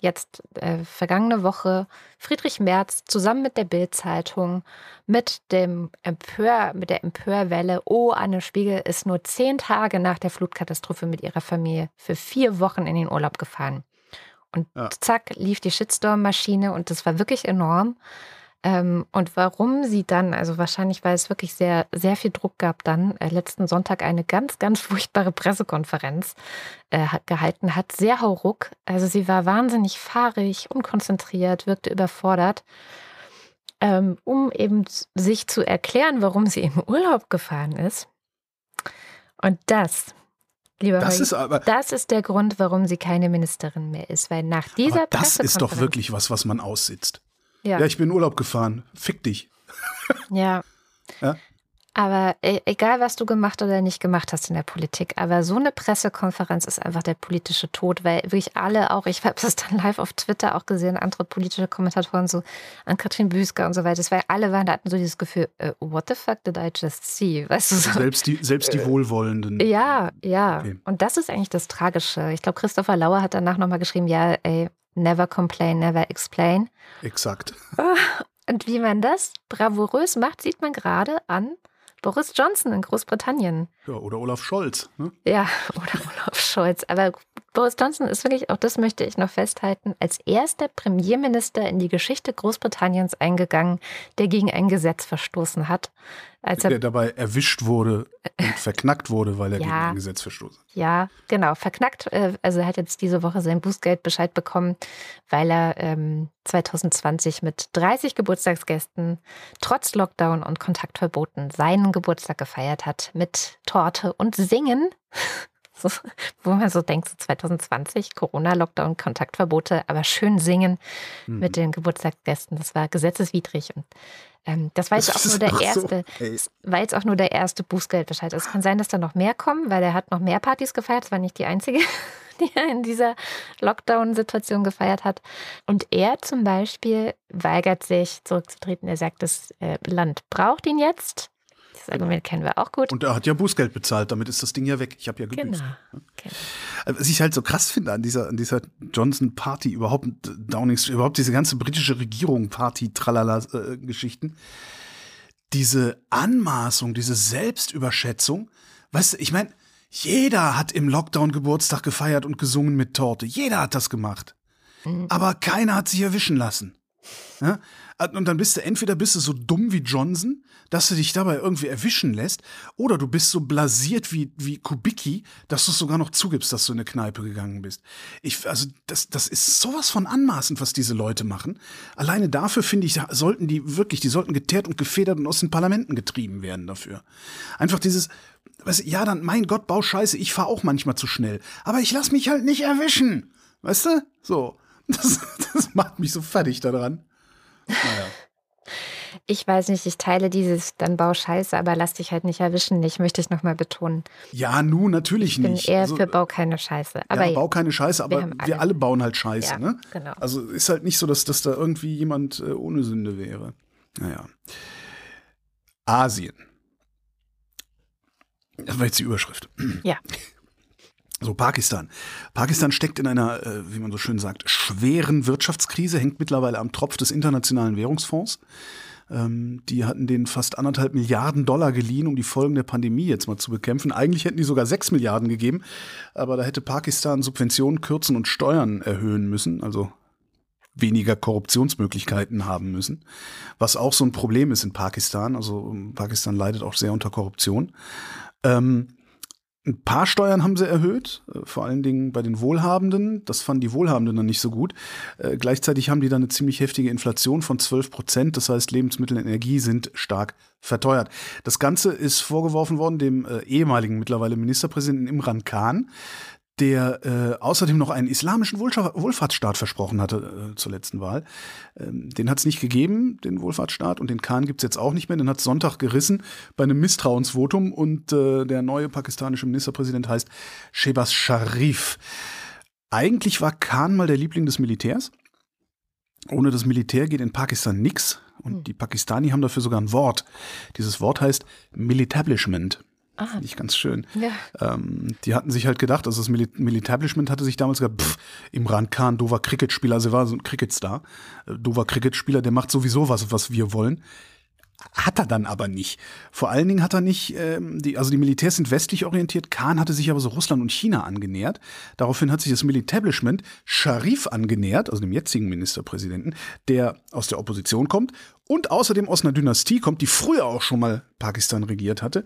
[SPEAKER 1] jetzt äh, vergangene Woche Friedrich Merz zusammen mit der Bild-Zeitung mit dem Empör, mit der Empörwelle, oh, Anne Spiegel ist nur zehn Tage nach der Flutkatastrophe mit ihrer Familie für vier Wochen in den Urlaub gefahren. Und
[SPEAKER 2] Ja.
[SPEAKER 1] zack, lief die Shitstorm-Maschine und das war wirklich enorm. Ähm, und warum sie dann, also wahrscheinlich, weil es wirklich sehr, sehr viel Druck gab, dann äh, letzten Sonntag eine ganz, ganz furchtbare Pressekonferenz äh, gehalten hat, sehr hauruck. Also sie war wahnsinnig fahrig, unkonzentriert, wirkte überfordert, ähm, um eben sich zu erklären, warum sie in Urlaub gefahren ist. Und das, lieber
[SPEAKER 2] Das
[SPEAKER 1] Holgi,
[SPEAKER 2] ist aber,
[SPEAKER 1] das ist der Grund, warum sie keine Ministerin mehr ist, weil nach dieser
[SPEAKER 2] aber das ist doch wirklich was, was man aussitzt.
[SPEAKER 1] Ja,
[SPEAKER 2] Ja, ich bin in Urlaub gefahren. Fick dich.
[SPEAKER 1] ja.
[SPEAKER 2] Ja.
[SPEAKER 1] Aber e egal, was du gemacht oder nicht gemacht hast in der Politik, aber so eine Pressekonferenz ist einfach der politische Tod, weil wirklich alle auch, ich habe das dann live auf Twitter auch gesehen, andere politische Kommentatoren so an Katrin Büsker und so weiter, das war alle waren, da hatten so dieses Gefühl, äh, what the fuck did I just see? Weißt du so?
[SPEAKER 2] Selbst die, selbst die Wohlwollenden.
[SPEAKER 1] Ja, ja.
[SPEAKER 2] Okay.
[SPEAKER 1] Und das ist eigentlich das Tragische. Ich glaube, Christopher Lauer hat danach nochmal geschrieben, ja, ey, never complain, never explain.
[SPEAKER 2] Exakt.
[SPEAKER 1] Und wie man das bravourös macht, sieht man gerade an Boris Johnson in Großbritannien.
[SPEAKER 2] Ja, oder Olaf Scholz. Ne?
[SPEAKER 1] Ja, oder Olaf Scholz. Aber Boris Johnson ist wirklich, auch das möchte ich noch festhalten, als erster Premierminister in die Geschichte Großbritanniens eingegangen, der gegen ein Gesetz verstoßen hat. Als er
[SPEAKER 2] Der dabei erwischt wurde und verknackt wurde, weil er
[SPEAKER 1] Ja.
[SPEAKER 2] gegen ein Gesetz verstoßen hat.
[SPEAKER 1] Ja, genau, verknackt. äh, Also er hat jetzt diese Woche sein Bußgeldbescheid bekommen, weil er ähm, 2020 mit 30 Geburtstagsgästen trotz Lockdown und Kontaktverboten seinen Geburtstag gefeiert hat mit Torte und Singen. So, wo man so denkt, so 2020, Corona, Lockdown, Kontaktverbote, aber schön singen
[SPEAKER 2] Mhm.
[SPEAKER 1] mit den Geburtstagsgästen. Das war gesetzeswidrig. Und ähm, das war jetzt auch nur der
[SPEAKER 2] so,
[SPEAKER 1] erste,
[SPEAKER 2] ey.
[SPEAKER 1] war jetzt auch nur der erste Bußgeldbescheid. Es kann sein, dass da noch mehr kommen, weil er hat noch mehr Partys gefeiert. Das war nicht die einzige, die er in dieser Lockdown-Situation gefeiert hat. Und er zum Beispiel weigert sich zurückzutreten. Er sagt, das äh, Land braucht ihn jetzt. Das Argument kennen wir auch gut.
[SPEAKER 2] Und er hat ja Bußgeld bezahlt, damit ist das Ding ja weg. Ich habe ja gebüßt.
[SPEAKER 1] Genau. genau.
[SPEAKER 2] Also, Was ich halt so krass finde an dieser, an dieser Johnson-Party, überhaupt äh, Downing Street, überhaupt diese ganze britische Regierung, Party, Tralala-Geschichten, diese Anmaßung, diese Selbstüberschätzung, weißt du, ich meine, jeder hat im Lockdown Geburtstag gefeiert und gesungen mit Torte. Jeder hat das gemacht. Aber keiner hat sich erwischen lassen. Ja? Und dann bist du entweder bist du so dumm wie Johnson, dass du dich dabei irgendwie erwischen lässt, oder du bist so blasiert wie, wie Kubicki, dass du es sogar noch zugibst, dass du in eine Kneipe gegangen bist. Ich, also das, das ist sowas von anmaßend, was diese Leute machen. Alleine dafür finde ich, sollten die wirklich, die sollten geteert und gefedert und aus den Parlamenten getrieben werden dafür. Einfach dieses, weißt ja, dann, mein Gott, bau Scheiße, ich fahre auch manchmal zu schnell, aber ich lass mich halt nicht erwischen. Weißt du? So. Das, das macht mich so fertig daran. Naja.
[SPEAKER 1] Ich weiß nicht, ich teile dieses, dann bau Scheiße, aber lass dich halt nicht erwischen. Ich möchte ich nochmal betonen.
[SPEAKER 2] Ja, nun, natürlich
[SPEAKER 1] Ich bin
[SPEAKER 2] nicht.
[SPEAKER 1] eher
[SPEAKER 2] Also,
[SPEAKER 1] für bau keine Scheiße. Aber
[SPEAKER 2] ja, bau keine Scheiße, aber wir, alle.
[SPEAKER 1] alle-
[SPEAKER 2] bauen halt Scheiße,
[SPEAKER 1] Ja,
[SPEAKER 2] ne?
[SPEAKER 1] genau.
[SPEAKER 2] Also ist halt nicht so, dass, dass da irgendwie jemand äh, ohne Sünde wäre. Naja. Asien. Das war jetzt die Überschrift.
[SPEAKER 1] ja.
[SPEAKER 2] So, Pakistan. Pakistan steckt in einer, äh, wie man so schön sagt, schweren Wirtschaftskrise, hängt mittlerweile am Tropf des Internationalen Währungsfonds. Ähm, die hatten den fast anderthalb Milliarden Dollar geliehen, um die Folgen der Pandemie jetzt mal zu bekämpfen. Eigentlich hätten die sogar sechs Milliarden gegeben, aber da hätte Pakistan Subventionen kürzen und Steuern erhöhen müssen, also weniger Korruptionsmöglichkeiten haben müssen, was auch so ein Problem ist in Pakistan. Also ähm, Pakistan leidet auch sehr unter Korruption. Ähm, Ein paar Steuern haben sie erhöht, äh, vor allen Dingen bei den Wohlhabenden. Das fanden die Wohlhabenden dann nicht so gut. Äh, gleichzeitig haben die dann eine ziemlich heftige Inflation von 12 Prozent. Das heißt, Lebensmittel und Energie sind stark verteuert. Das Ganze ist vorgeworfen worden dem äh, ehemaligen mittlerweile Ministerpräsidenten Imran Khan, der äh, außerdem noch einen islamischen Wohlfahrtsstaat versprochen hatte äh, zur letzten Wahl. Ähm, den hat es nicht gegeben, den Wohlfahrtsstaat, und den Khan gibt es jetzt auch nicht mehr. Den hat Sonntag gerissen bei einem Misstrauensvotum und äh, der neue pakistanische Ministerpräsident heißt Shehbaz Sharif. Eigentlich war Khan mal der Liebling des Militärs. Ohne das Militär geht in Pakistan nichts. Und hm. die Pakistani haben dafür sogar ein Wort. Dieses Wort heißt Militablishment. Ah. Finde ich ganz schön. Ja. Ähm, die hatten sich halt gedacht, also das Mil Militablishment hatte sich damals gesagt, pff, Imran Khan, Dover Cricket-Spieler, also er war so ein Cricket-Star. Äh, Dover Cricket-Spieler, der macht sowieso was, was wir wollen. Hat er dann aber nicht. Vor allen Dingen hat er nicht, ähm, die, also die Militärs sind westlich orientiert, Khan hatte sich aber so Russland und China angenähert. Daraufhin hat sich das Militablishment Sharif angenähert, also dem jetzigen Ministerpräsidenten, der aus der Opposition kommt und außerdem aus einer Dynastie kommt, die früher auch schon mal Pakistan regiert hatte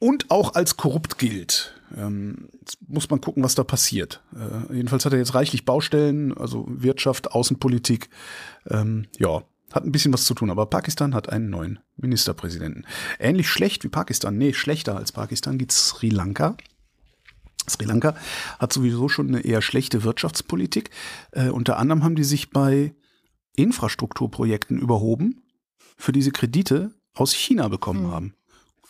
[SPEAKER 2] und auch als korrupt gilt. Ähm, jetzt muss man gucken, was da passiert. Äh, jedenfalls hat er jetzt reichlich Baustellen, also Wirtschaft, Außenpolitik. Ähm, ja, hat ein bisschen was zu tun, aber Pakistan hat einen neuen Ministerpräsidenten. Ähnlich schlecht wie Pakistan, nee, schlechter als Pakistan geht Sri Lanka. Sri Lanka hat sowieso schon eine eher schlechte Wirtschaftspolitik. Äh, unter anderem haben die sich bei Infrastrukturprojekten überhoben, für diese Kredite aus China bekommen mhm. haben.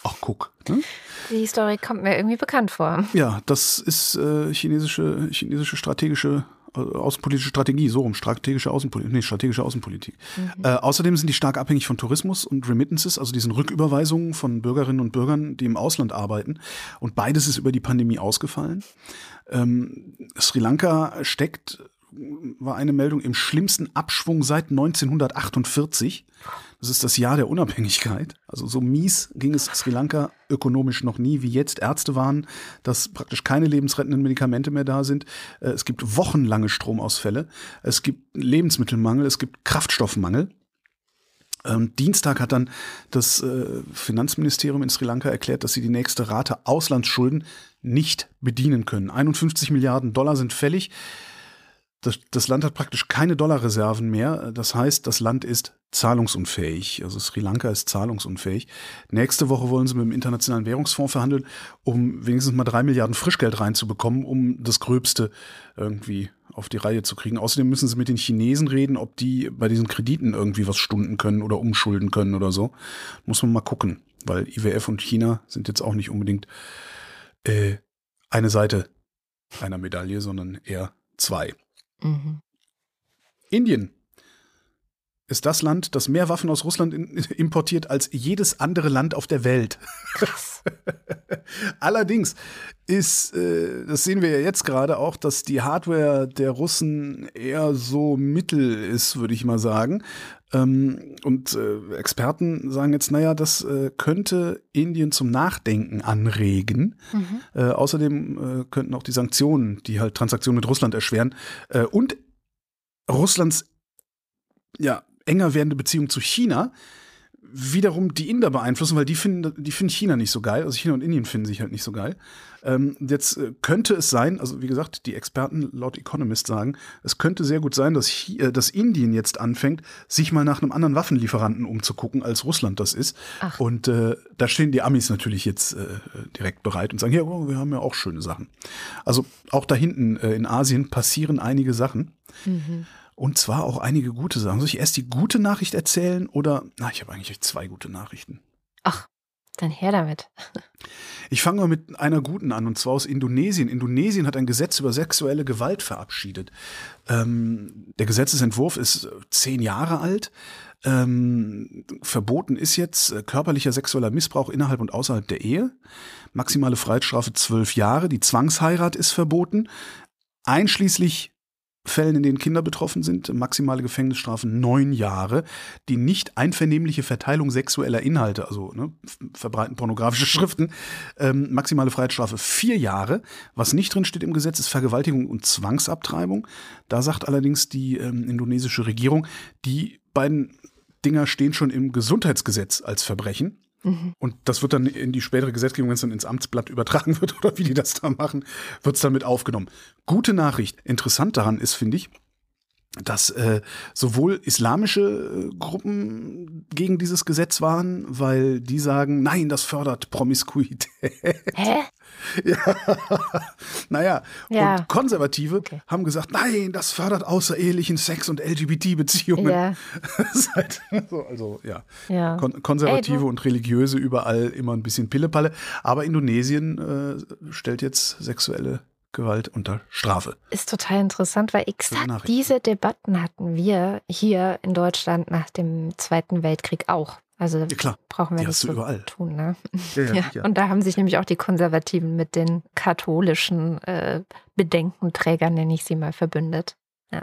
[SPEAKER 2] Ach, guck.
[SPEAKER 1] Ne? Die Story kommt mir irgendwie bekannt vor.
[SPEAKER 2] Ja, das ist äh, chinesische, chinesische strategische äh, außenpolitische Strategie, so rum, strategische Außenpolitik, nee, strategische Außenpolitik. Mhm. Äh, außerdem sind die stark abhängig von Tourismus und Remittances, also diesen Rücküberweisungen von Bürgerinnen und Bürgern, die im Ausland arbeiten. Und beides ist über die Pandemie ausgefallen. Ähm, Sri Lanka steckt, war eine Meldung, im schlimmsten Abschwung seit 1948. Das ist das Jahr der Unabhängigkeit. Also so mies ging es Sri Lanka ökonomisch noch nie, wie jetzt Ärzte waren, dass praktisch keine lebensrettenden Medikamente mehr da sind. Äh, es gibt wochenlange Stromausfälle. Es gibt Lebensmittelmangel. Es gibt Kraftstoffmangel. Ähm, Dienstag hat dann das äh, Finanzministerium in Sri Lanka erklärt, dass sie die nächste Rate Auslandsschulden nicht bedienen können. 51 Milliarden Dollar sind fällig. Das, das, Land hat praktisch keine Dollarreserven mehr. Das heißt, das Land ist zahlungsunfähig. Also Sri Lanka ist zahlungsunfähig. Nächste Woche wollen sie mit dem Internationalen Währungsfonds verhandeln, um wenigstens mal drei Milliarden Frischgeld reinzubekommen, um das Gröbste irgendwie auf die Reihe zu kriegen. Außerdem müssen sie mit den Chinesen reden, ob die bei diesen Krediten irgendwie was stunden können oder umschulden können oder so. Muss man mal gucken, weil IWF und China sind jetzt auch nicht unbedingt äh, eine Seite einer Medaille, sondern eher zwei. Mhm. Indien ist das Land, das mehr Waffen aus Russland importiert als jedes andere Land auf der Welt. Krass. Allerdings ist, äh, das sehen wir ja jetzt gerade auch, dass die Hardware der Russen eher so mittel ist, würde ich mal sagen. Ähm, und äh, Experten sagen jetzt, naja, das äh, könnte Indien zum Nachdenken anregen. Mhm. Äh, außerdem äh, könnten auch die Sanktionen, die halt Transaktionen mit Russland erschweren, äh, und Russlands ja, enger werdende Beziehung zu China wiederum die Inder beeinflussen, weil die finden, die finden China nicht so geil. Also China und Indien finden sich halt nicht so geil. Ähm, jetzt äh, könnte es sein, also wie gesagt, die Experten laut Economist sagen, es könnte sehr gut sein, dass, äh, dass Indien jetzt anfängt, sich mal nach einem anderen Waffenlieferanten umzugucken, als Russland das ist. Ach. Und äh, da stehen die Amis natürlich jetzt äh, direkt bereit und sagen, ja, oh, wir haben ja auch schöne Sachen. Also auch da hinten äh, in Asien passieren einige Sachen. Mhm. Und zwar auch einige gute Sachen. Soll ich erst die gute Nachricht erzählen oder? Na, ich habe eigentlich zwei gute Nachrichten.
[SPEAKER 1] Ach, dann her damit.
[SPEAKER 2] Ich fange mal mit einer guten an, und zwar aus Indonesien. Indonesien hat ein Gesetz über sexuelle Gewalt verabschiedet. Ähm, der Gesetzesentwurf ist zehn Jahre alt. Ähm, verboten ist jetzt äh, körperlicher sexueller Missbrauch innerhalb und außerhalb der Ehe. Maximale Freiheitsstrafe zwölf Jahre. Die Zwangsheirat ist verboten. Einschließlich Fällen, in denen Kinder betroffen sind, maximale Gefängnisstrafen neun Jahre. Die nicht einvernehmliche Verteilung sexueller Inhalte, also ne, verbreiten pornografische Schriften, ähm, maximale Freiheitsstrafe vier Jahre. Was nicht drin steht im Gesetz, ist Vergewaltigung und Zwangsabtreibung. Da sagt allerdings die ähm, indonesische Regierung, die beiden Dinger stehen schon im Gesundheitsgesetz als Verbrechen. Mhm. Und das wird dann in die spätere Gesetzgebung, wenn es dann ins Amtsblatt übertragen wird oder wie die das da machen, wird es dann mit aufgenommen. Gute Nachricht. Interessant daran ist, finde ich, dass äh, sowohl islamische äh, Gruppen gegen dieses Gesetz waren, weil die sagen, nein, das fördert Promiskuität. Hä? ja. naja, ja. und Konservative okay. haben gesagt, nein, das fördert außerehelichen Sex und LGBT-Beziehungen. Ja. halt so, also ja, ja. Kon Konservative Ey, und Religiöse überall immer ein bisschen Pillepalle. Aber Indonesien äh, stellt jetzt sexuelle Gewalt unter Strafe.
[SPEAKER 1] Ist total interessant, weil exakt diese Debatten hatten wir hier in Deutschland nach dem Zweiten Weltkrieg auch. Also ja, klar. brauchen wir die nicht so überall. tun. Ne? Ja, ja, ja, Und da haben sich nämlich auch die Konservativen mit den katholischen äh, Bedenkenträgern, nenne ich sie mal, verbündet. Ja.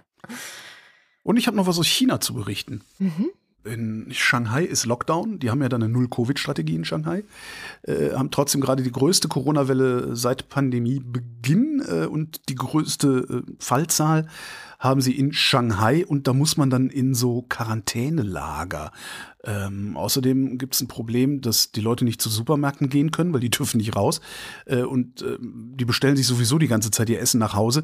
[SPEAKER 2] Und ich habe noch was aus China zu berichten. Mhm in Shanghai ist Lockdown. Die haben ja dann eine Null-Covid-Strategie in Shanghai. Äh, haben trotzdem gerade die größte Corona-Welle seit Pandemiebeginn äh, und die größte äh, Fallzahl haben sie in Shanghai und da muss man dann in so Quarantänelager. Ähm, außerdem gibt es ein Problem, dass die Leute nicht zu Supermärkten gehen können, weil die dürfen nicht raus. Äh, und äh, die bestellen sich sowieso die ganze Zeit ihr Essen nach Hause.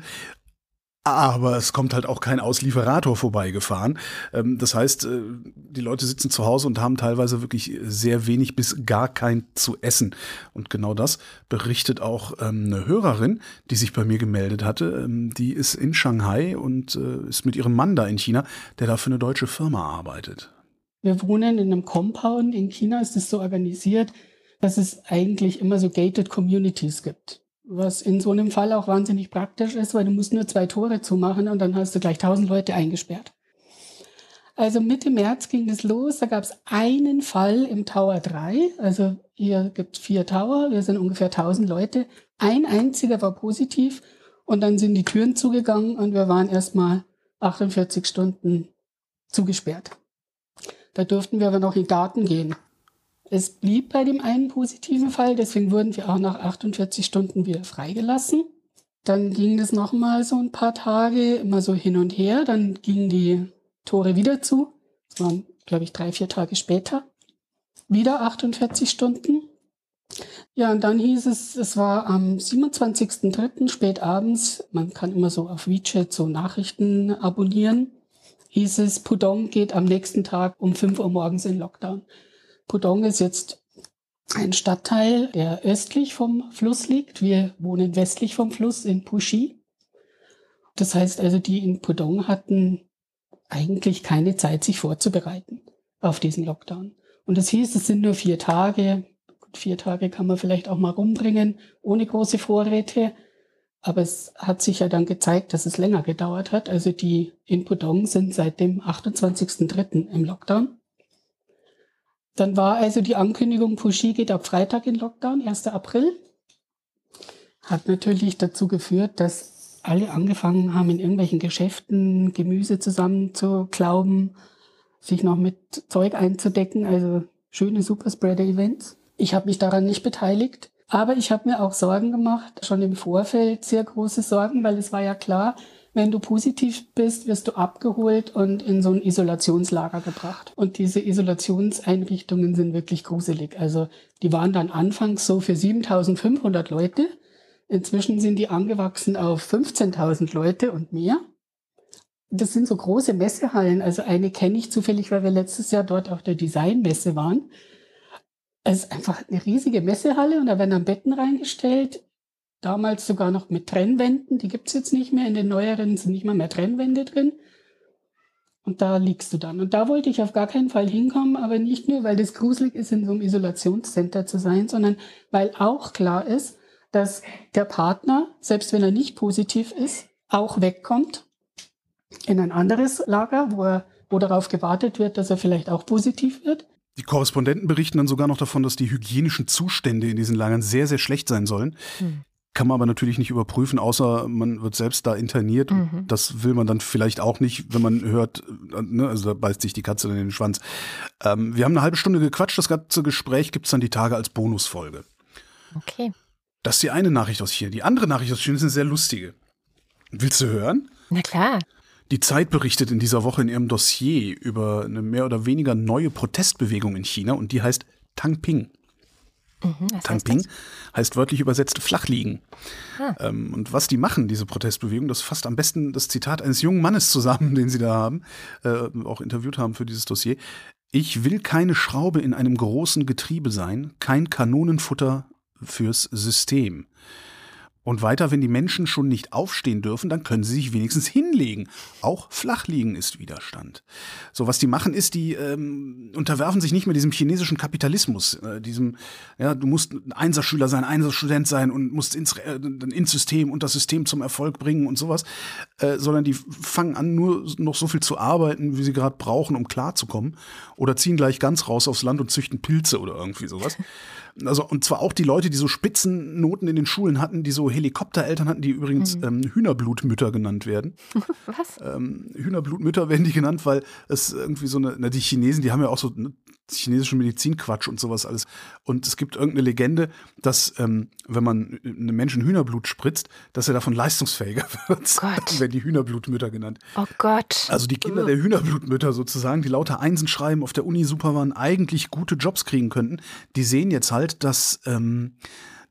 [SPEAKER 2] Aber es kommt halt auch kein Auslieferator vorbeigefahren. Ähm, das heißt, äh, die Leute sitzen zu Hause und haben teilweise wirklich sehr wenig bis gar kein zu essen. Und genau das berichtet auch ähm, eine Hörerin, die sich bei mir gemeldet hatte. Ähm, die ist in Shanghai und äh, ist mit ihrem Mann da in China, der da für eine deutsche Firma arbeitet.
[SPEAKER 3] Wir wohnen in einem Compound. In China ist es so organisiert, dass es eigentlich immer so gated Communities gibt was in so einem Fall auch wahnsinnig praktisch ist, weil du musst nur zwei Tore zumachen und dann hast du gleich tausend Leute eingesperrt. Also Mitte März ging es los, da gab es einen Fall im Tower 3, also hier gibt es vier Tower, wir sind ungefähr tausend Leute, ein einziger war positiv und dann sind die Türen zugegangen und wir waren erstmal 48 Stunden zugesperrt. Da durften wir aber noch in den Garten gehen. Es blieb bei dem einen positiven Fall, deswegen wurden wir auch nach 48 Stunden wieder freigelassen. Dann ging das nochmal so ein paar Tage, immer so hin und her. Dann gingen die Tore wieder zu. Das waren, glaube ich, drei, vier Tage später. Wieder 48 Stunden. Ja, und dann hieß es, es war am 27.03. spät abends, man kann immer so auf WeChat so Nachrichten abonnieren, hieß es, Pudong geht am nächsten Tag um 5 Uhr morgens in Lockdown. Pudong ist jetzt ein Stadtteil, der östlich vom Fluss liegt. Wir wohnen westlich vom Fluss in Puxi. Das heißt also, die in Pudong hatten eigentlich keine Zeit, sich vorzubereiten auf diesen Lockdown. Und das hieß, es sind nur vier Tage. Vier Tage kann man vielleicht auch mal rumbringen, ohne große Vorräte. Aber es hat sich ja dann gezeigt, dass es länger gedauert hat. Also die in Pudong sind seit dem 28.03. im Lockdown. Dann war also die Ankündigung, Pushi geht ab Freitag in Lockdown, 1. April. Hat natürlich dazu geführt, dass alle angefangen haben, in irgendwelchen Geschäften Gemüse zusammenzuklauben, sich noch mit Zeug einzudecken, also schöne Superspreader-Events. Ich habe mich daran nicht beteiligt, aber ich habe mir auch Sorgen gemacht, schon im Vorfeld sehr große Sorgen, weil es war ja klar, wenn du positiv bist, wirst du abgeholt und in so ein Isolationslager gebracht. Und diese Isolationseinrichtungen sind wirklich gruselig. Also die waren dann anfangs so für 7500 Leute. Inzwischen sind die angewachsen auf 15.000 Leute und mehr. Das sind so große Messehallen. Also eine kenne ich zufällig, weil wir letztes Jahr dort auf der Designmesse waren. Es ist einfach eine riesige Messehalle und da werden dann Betten reingestellt damals sogar noch mit Trennwänden, die gibt's jetzt nicht mehr, in den neueren sind nicht mal mehr Trennwände drin. Und da liegst du dann. Und da wollte ich auf gar keinen Fall hinkommen, aber nicht nur, weil das gruselig ist, in so einem Isolationscenter zu sein, sondern weil auch klar ist, dass der Partner, selbst wenn er nicht positiv ist, auch wegkommt in ein anderes Lager, wo, er, wo darauf gewartet wird, dass er vielleicht auch positiv wird.
[SPEAKER 2] Die Korrespondenten berichten dann sogar noch davon, dass die hygienischen Zustände in diesen Lagern sehr, sehr schlecht sein sollen. Hm. Kann man aber natürlich nicht überprüfen, außer man wird selbst da interniert. Mhm. Das will man dann vielleicht auch nicht, wenn man hört, ne, also da beißt sich die Katze in den Schwanz. Ähm, wir haben eine halbe Stunde gequatscht. Das ganze Gespräch gibt's dann die Tage als Bonusfolge.
[SPEAKER 1] Okay.
[SPEAKER 2] Das ist die eine Nachricht aus China. Die andere Nachricht aus China ist eine sehr lustige. Willst du hören?
[SPEAKER 1] Na klar.
[SPEAKER 2] Die Zeit berichtet in dieser Woche in ihrem Dossier über eine mehr oder weniger neue Protestbewegung in China und die heißt Tangping. Mhm, Tangping heißt, heißt, wörtlich übersetzt Flachliegen. Ah. Ähm, und was die machen, diese Protestbewegung, das fasst am besten das Zitat eines jungen Mannes zusammen, den sie da haben, äh, auch interviewt haben für dieses Dossier. Ich will keine Schraube in einem großen Getriebe sein, kein Kanonenfutter fürs System. Und weiter, wenn die Menschen schon nicht aufstehen dürfen, dann können sie sich wenigstens hinlegen. Auch flachliegen ist Widerstand. So, was die machen, ist, die ähm, unterwerfen sich nicht mehr diesem chinesischen Kapitalismus, äh, diesem, ja, du musst ein Einserschüler sein, Einserstudent sein und musst ins, äh, ins System und das System zum Erfolg bringen und sowas, äh, sondern die fangen an, nur noch so viel zu arbeiten, wie sie gerade brauchen, um klarzukommen, oder ziehen gleich ganz raus aufs Land und züchten Pilze oder irgendwie sowas. Also, und zwar auch die Leute, die so Spitzennoten in den Schulen hatten, die so Helikoptereltern hatten, die übrigens mhm. ähm, Hühnerblutmütter genannt werden. Was? Ähm, Hühnerblutmütter werden die genannt, weil es irgendwie so eine, na, die Chinesen, die haben ja auch so ne, chinesische Medizinquatsch und sowas alles. Und es gibt irgendeine Legende, dass ähm, wenn man einem Menschen Hühnerblut spritzt, dass er davon leistungsfähiger wird. Oh Gott. werden die Hühnerblutmütter genannt.
[SPEAKER 1] Oh Gott.
[SPEAKER 2] Also die Kinder der Hühnerblutmütter sozusagen, die lauter Einsen schreiben, auf der Uni super waren, eigentlich gute Jobs kriegen könnten, die sehen jetzt halt, dass ähm,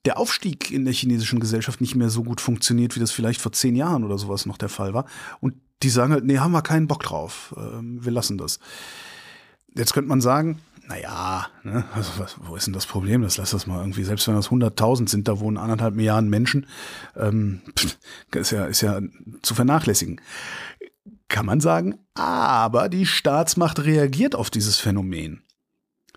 [SPEAKER 2] der Aufstieg in der chinesischen Gesellschaft nicht mehr so gut funktioniert, wie das vielleicht vor zehn Jahren oder sowas noch der Fall war. Und die sagen halt, nee, haben wir keinen Bock drauf. Ähm, wir lassen das. Jetzt könnte man sagen, naja, ne, also was, wo ist denn das Problem? Das lass das mal irgendwie, selbst wenn das 100.000 sind, da wohnen anderthalb Milliarden Menschen, ähm, ist, ja, ist ja zu vernachlässigen. Kann man sagen, aber die Staatsmacht reagiert auf dieses Phänomen.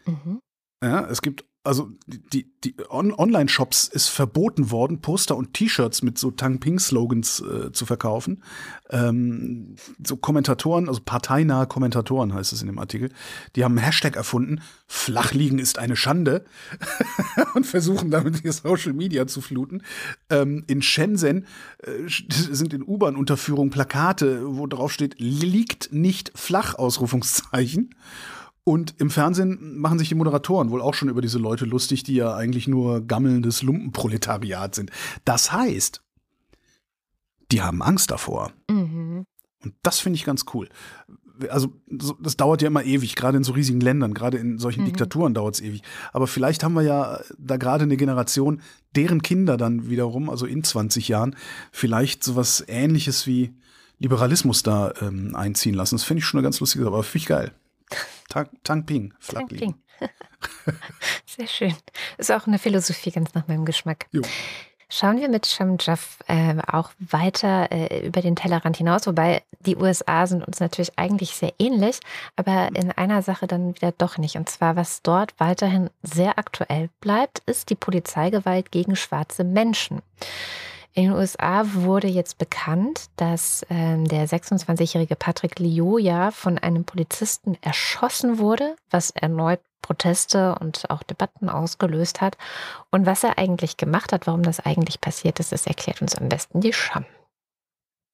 [SPEAKER 2] Mhm. Ja, es gibt also die, die On Online-Shops ist verboten worden, Poster und T-Shirts mit so Tang Ping-Slogans äh, zu verkaufen. Ähm, so Kommentatoren, also parteinahe Kommentatoren heißt es in dem Artikel, die haben einen Hashtag erfunden, Flachliegen ist eine Schande und versuchen damit die Social Media zu fluten. Ähm, in Shenzhen äh, sind in U-Bahn-Unterführungen Plakate, wo drauf steht, liegt nicht flach, Ausrufungszeichen. Und im Fernsehen machen sich die Moderatoren wohl auch schon über diese Leute lustig, die ja eigentlich nur gammelndes Lumpenproletariat sind. Das heißt, die haben Angst davor. Mhm. Und das finde ich ganz cool. Also, das dauert ja immer ewig, gerade in so riesigen Ländern, gerade in solchen mhm. Diktaturen dauert es ewig. Aber vielleicht haben wir ja da gerade eine Generation, deren Kinder dann wiederum, also in 20 Jahren, vielleicht sowas ähnliches wie Liberalismus da ähm, einziehen lassen. Das finde ich schon eine ganz lustige Sache, aber finde ich geil. Tang, Tang Ping, Flakling.
[SPEAKER 1] Sehr schön. Ist auch eine Philosophie ganz nach meinem Geschmack. Jo. Schauen wir mit Sham Jaff äh, auch weiter äh, über den Tellerrand hinaus, wobei die USA sind uns natürlich eigentlich sehr ähnlich, aber in einer Sache dann wieder doch nicht. Und zwar, was dort weiterhin sehr aktuell bleibt, ist die Polizeigewalt gegen schwarze Menschen. In den USA wurde jetzt bekannt, dass ähm, der 26-jährige Patrick Lioja von einem Polizisten erschossen wurde, was erneut Proteste und auch Debatten ausgelöst hat. Und was er eigentlich gemacht hat, warum das eigentlich passiert ist, das erklärt uns am besten die Scham.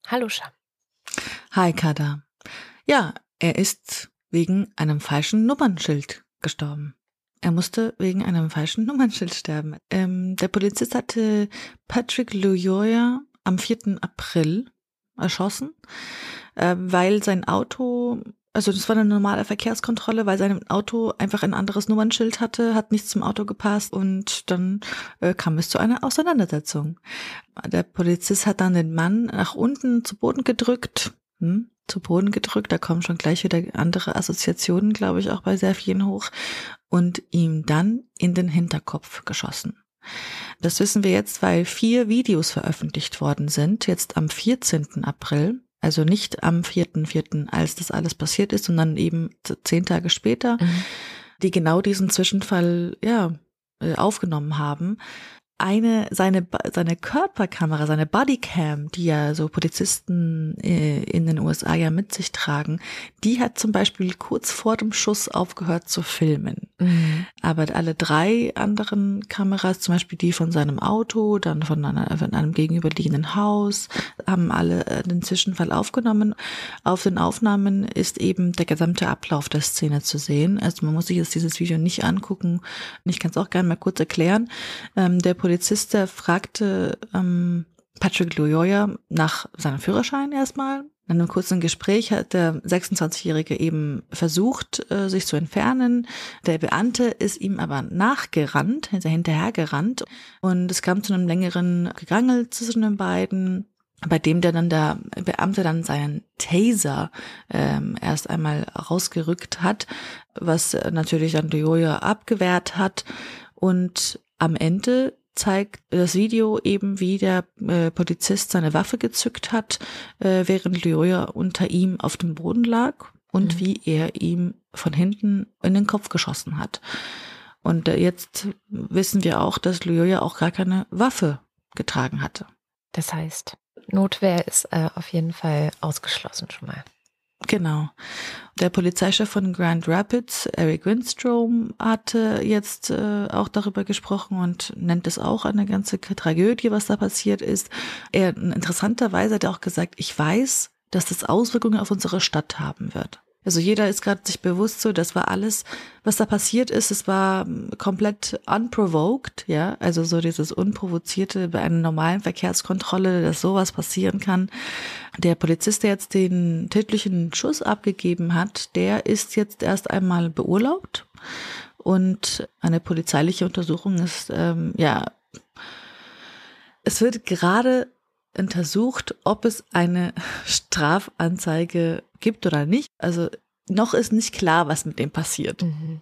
[SPEAKER 1] Hallo Scham.
[SPEAKER 4] Hi Kada. Ja, er ist wegen einem falschen Nummernschild gestorben. Er musste wegen einem falschen Nummernschild sterben. Ähm, der Polizist hatte Patrick Lujoya am 4. April erschossen, äh, weil sein Auto, also das war eine normale Verkehrskontrolle, weil sein Auto einfach ein anderes Nummernschild hatte, hat nichts zum Auto gepasst und dann äh, kam es zu einer Auseinandersetzung. Der Polizist hat dann den Mann nach unten zu Boden gedrückt, hm, zu Boden gedrückt. Da kommen schon gleich wieder andere Assoziationen, glaube ich, auch bei sehr vielen hoch und ihm dann in den Hinterkopf geschossen. Das wissen wir jetzt, weil vier Videos veröffentlicht worden sind, jetzt am 14. April, also nicht am 4.4., als das alles passiert ist, sondern eben zehn Tage später, mhm. die genau diesen Zwischenfall, ja, äh, aufgenommen haben eine, seine, seine Körperkamera, seine Bodycam, die ja so Polizisten äh, in den USA ja mit sich tragen, die hat zum Beispiel kurz vor dem Schuss aufgehört zu filmen. Mhm. Aber alle drei anderen Kameras, zum Beispiel die von seinem Auto, dann von, einer, von einem gegenüberliegenden Haus, haben alle äh, den Zwischenfall aufgenommen. Auf den Aufnahmen ist eben der gesamte Ablauf der Szene zu sehen. Also man muss sich jetzt dieses Video nicht angucken. Ich kann es auch gerne mal kurz erklären. Ähm, der Polizist Polizist, fragte ähm, Patrick Loyoya nach seinem Führerschein erstmal, In einem kurzen Gespräch hat der 26-Jährige eben versucht, äh, sich zu entfernen. Der Beamte ist ihm aber nachgerannt, er hinterhergerannt. Und es kam zu einem längeren Gegangel zwischen den beiden bei dem der dann der Beamte dann seinen Taser ähm, erst einmal rausgerückt hat, was natürlich dann Dioja abgewehrt hat. Und am Ende zeigt das Video eben, wie der äh, Polizist seine Waffe gezückt hat, äh, während Lyoya unter ihm auf dem Boden lag und mhm. wie er ihm von hinten in den Kopf geschossen hat. Und äh, jetzt wissen wir auch, dass Lyoya auch gar keine Waffe getragen hatte.
[SPEAKER 1] Das heißt, Notwehr ist äh, auf jeden Fall ausgeschlossen schon mal.
[SPEAKER 4] Genau. Der Polizeichef von Grand Rapids, Eric Windstrom, hatte jetzt äh, auch darüber gesprochen und nennt es auch eine ganze Tragödie, was da passiert ist. Er interessanterweise hat er auch gesagt, ich weiß, dass das Auswirkungen auf unsere Stadt haben wird. Also jeder ist gerade sich bewusst so, das war alles, was da passiert ist, es war komplett unprovoked, ja, also so dieses unprovozierte bei einer normalen Verkehrskontrolle, dass sowas passieren kann. Der Polizist, der jetzt den tödlichen Schuss abgegeben hat, der ist jetzt erst einmal beurlaubt und eine polizeiliche Untersuchung ist, ähm, ja, es wird gerade untersucht, ob es eine Strafanzeige gibt oder nicht. Also noch ist nicht klar, was mit dem passiert. Mhm.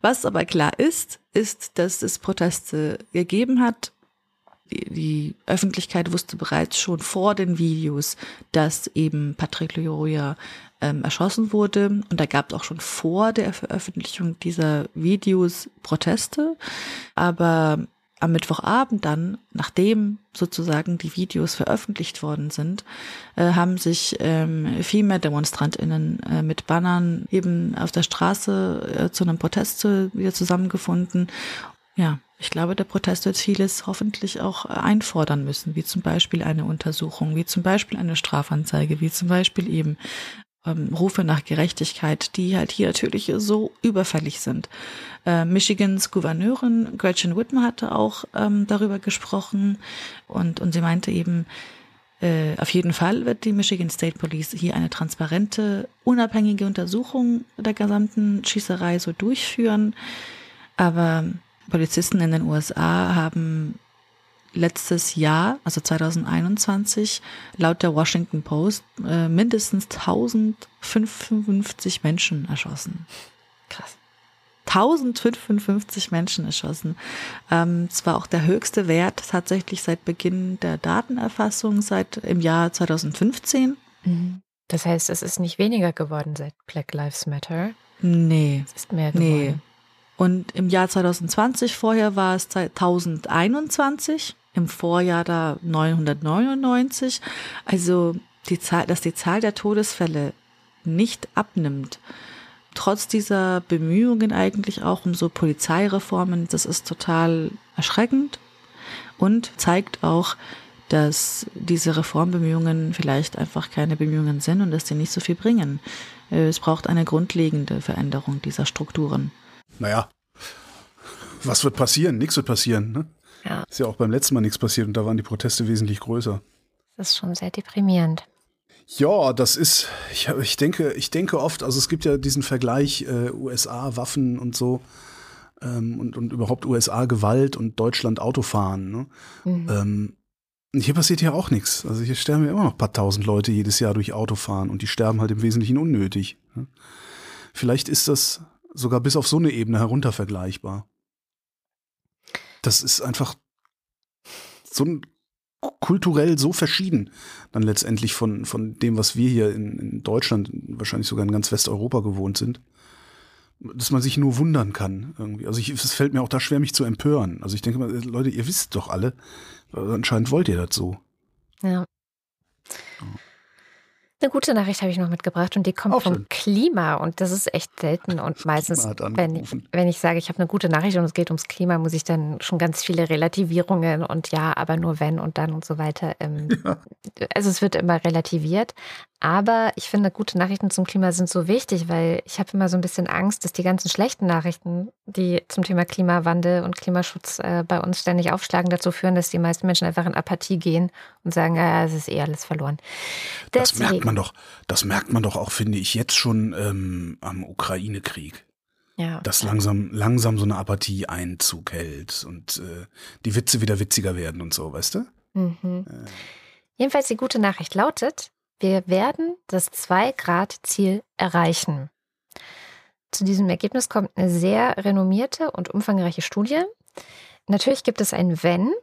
[SPEAKER 4] Was aber klar ist, ist, dass es Proteste gegeben hat. Die, die Öffentlichkeit wusste bereits schon vor den Videos, dass eben Patrick Leroya ähm, erschossen wurde. Und da gab es auch schon vor der Veröffentlichung dieser Videos Proteste. Aber am Mittwochabend dann, nachdem sozusagen die Videos veröffentlicht worden sind, äh, haben sich ähm, viel mehr DemonstrantInnen äh, mit Bannern eben auf der Straße äh, zu einem Protest zu, wieder zusammengefunden. Ja, ich glaube, der Protest wird vieles hoffentlich auch einfordern müssen, wie zum Beispiel eine Untersuchung, wie zum Beispiel eine Strafanzeige, wie zum Beispiel eben ähm, Rufe nach Gerechtigkeit, die halt hier natürlich so überfällig sind. Äh, Michigans Gouverneurin Gretchen Whitmer hatte auch ähm, darüber gesprochen und, und sie meinte eben, äh, auf jeden Fall wird die Michigan State Police hier eine transparente, unabhängige Untersuchung der gesamten Schießerei so durchführen. Aber Polizisten in den USA haben letztes Jahr, also 2021, laut der Washington Post äh, mindestens 1055 Menschen erschossen. Krass. 1055 Menschen erschossen. Ähm, es war auch der höchste Wert tatsächlich seit Beginn der Datenerfassung, seit im Jahr 2015. Mhm.
[SPEAKER 1] Das heißt, es ist nicht weniger geworden seit Black Lives Matter.
[SPEAKER 4] Nee.
[SPEAKER 1] Es ist mehr geworden. Nee.
[SPEAKER 4] Und im Jahr 2020, vorher war es 1021 im Vorjahr da 999. Also die Zahl, dass die Zahl der Todesfälle nicht abnimmt, trotz dieser Bemühungen eigentlich auch um so Polizeireformen, das ist total erschreckend und zeigt auch, dass diese Reformbemühungen vielleicht einfach keine Bemühungen sind und dass die nicht so viel bringen. Äh, es braucht eine grundlegende Veränderung dieser Strukturen.
[SPEAKER 2] Naja, was wird passieren? Nichts wird passieren. Ne? Ja. Ist ja auch beim letzten Mal nichts passiert und da waren die Proteste wesentlich größer.
[SPEAKER 1] Das ist schon sehr deprimierend.
[SPEAKER 2] Ja, das ist, ich, ich denke, ich denke oft, also es gibt ja diesen Vergleich äh, USA-Waffen und so ähm, und, und überhaupt USA-Gewalt und Deutschland Autofahren. Ne? Mhm. Ähm, hier passiert ja auch nichts. Also hier sterben ja immer noch ein paar tausend Leute jedes Jahr durch Autofahren und die sterben halt im Wesentlichen unnötig. Ne? Vielleicht ist das sogar bis auf so eine Ebene herunter vergleichbar das ist einfach so ein kulturell so verschieden dann letztendlich von, von dem, was wir hier in, in Deutschland, wahrscheinlich sogar in ganz Westeuropa gewohnt sind, dass man sich nur wundern kann irgendwie. Also ich, es fällt mir auch da schwer, mich zu empören. Also ich denke mal, Leute, ihr wisst doch alle, anscheinend wollt ihr das so.
[SPEAKER 1] Ja. Eine gute Nachricht habe ich noch mitgebracht und die kommt Auch vom schön. Klima und das ist echt selten und meistens, wenn ich, wenn ich sage, ich habe eine gute Nachricht und es geht ums Klima, muss ich dann schon ganz viele Relativierungen und ja, aber nur wenn und dann und so weiter. Ähm, ja. Also es wird immer relativiert. Aber ich finde, gute Nachrichten zum Klima sind so wichtig, weil ich habe immer so ein bisschen Angst, dass die ganzen schlechten Nachrichten, die zum Thema Klimawandel und Klimaschutz äh, bei uns ständig aufschlagen, dazu führen, dass die meisten Menschen einfach in Apathie gehen und sagen, ja, es ist eh alles verloren.
[SPEAKER 2] Das Deswegen, merkt man doch, das merkt man doch auch, finde ich, jetzt schon ähm, am Ukraine-Krieg. Ja. Dass langsam, langsam so eine Apathie Einzug hält und äh, die Witze wieder witziger werden und so, weißt du? Mhm.
[SPEAKER 1] Äh. Jedenfalls die gute Nachricht lautet, wir werden das 2-Grad-Ziel erreichen. Zu diesem Ergebnis kommt eine sehr renommierte und umfangreiche Studie. Natürlich gibt es ein Wenn.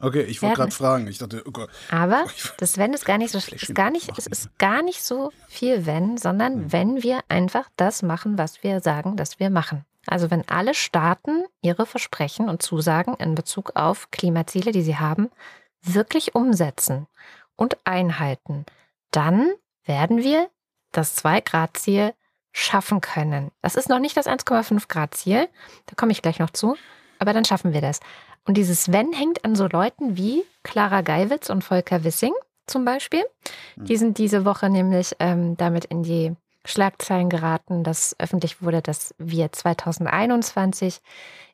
[SPEAKER 2] Okay, ich wollte gerade fragen. Ich dachte, oh
[SPEAKER 1] Gott. Aber das Wenn ist gar nicht so ist gar nicht, es ist gar nicht so viel Wenn, sondern hm. wenn wir einfach das machen, was wir sagen, dass wir machen. Also wenn alle Staaten ihre Versprechen und Zusagen in Bezug auf Klimaziele, die sie haben, wirklich umsetzen und einhalten, dann werden wir das 2-Grad-Ziel schaffen können. Das ist noch nicht das 1,5 Grad Ziel, da komme ich gleich noch zu, aber dann schaffen wir das. Und dieses Wenn hängt an so Leuten wie Clara Geiwitz und Volker Wissing zum Beispiel. Hm. Die sind diese Woche nämlich ähm, damit in die Schlagzeilen geraten, dass öffentlich wurde, dass wir 2021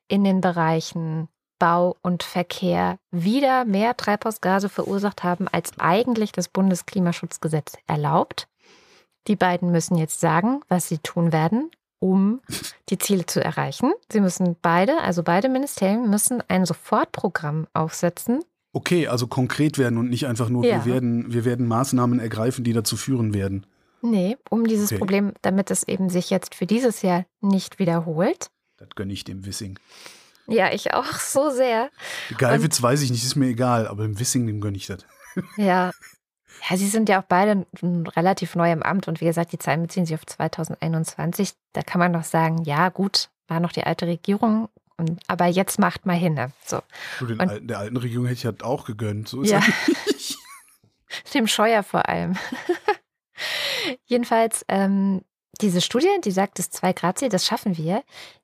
[SPEAKER 1] in den Bereichen Bau und Verkehr wieder mehr Treibhausgase verursacht haben, als eigentlich das Bundesklimaschutzgesetz erlaubt. Die beiden müssen jetzt sagen, was sie tun werden, um die Ziele zu erreichen. Sie müssen beide, also beide Ministerien, müssen ein Sofortprogramm aufsetzen.
[SPEAKER 2] Okay, also konkret werden und nicht einfach nur, ja. wir, werden, wir werden Maßnahmen ergreifen, die dazu führen werden.
[SPEAKER 1] Nee, um dieses okay. Problem, damit es eben sich jetzt für dieses Jahr nicht wiederholt.
[SPEAKER 2] Das gönne ich dem Wissing.
[SPEAKER 1] Ja, ich auch so sehr.
[SPEAKER 2] Geilwitz weiß ich nicht, ist mir egal, aber im Wissing, dem gönne ich das.
[SPEAKER 1] Ja. Ja, sie sind ja auch beide relativ neu im Amt und wie gesagt, die Zahlen beziehen sich auf 2021. Da kann man doch sagen, ja, gut, war noch die alte Regierung, und, aber jetzt macht mal hin. Ne? So.
[SPEAKER 2] Du, den und, alten, der alten Regierung hätte ich halt auch gegönnt. So ist ja.
[SPEAKER 1] Dem Scheuer vor allem. Jedenfalls ähm, diese Studie, die sagt, das 2-Grad-Ziel, das schaffen wir,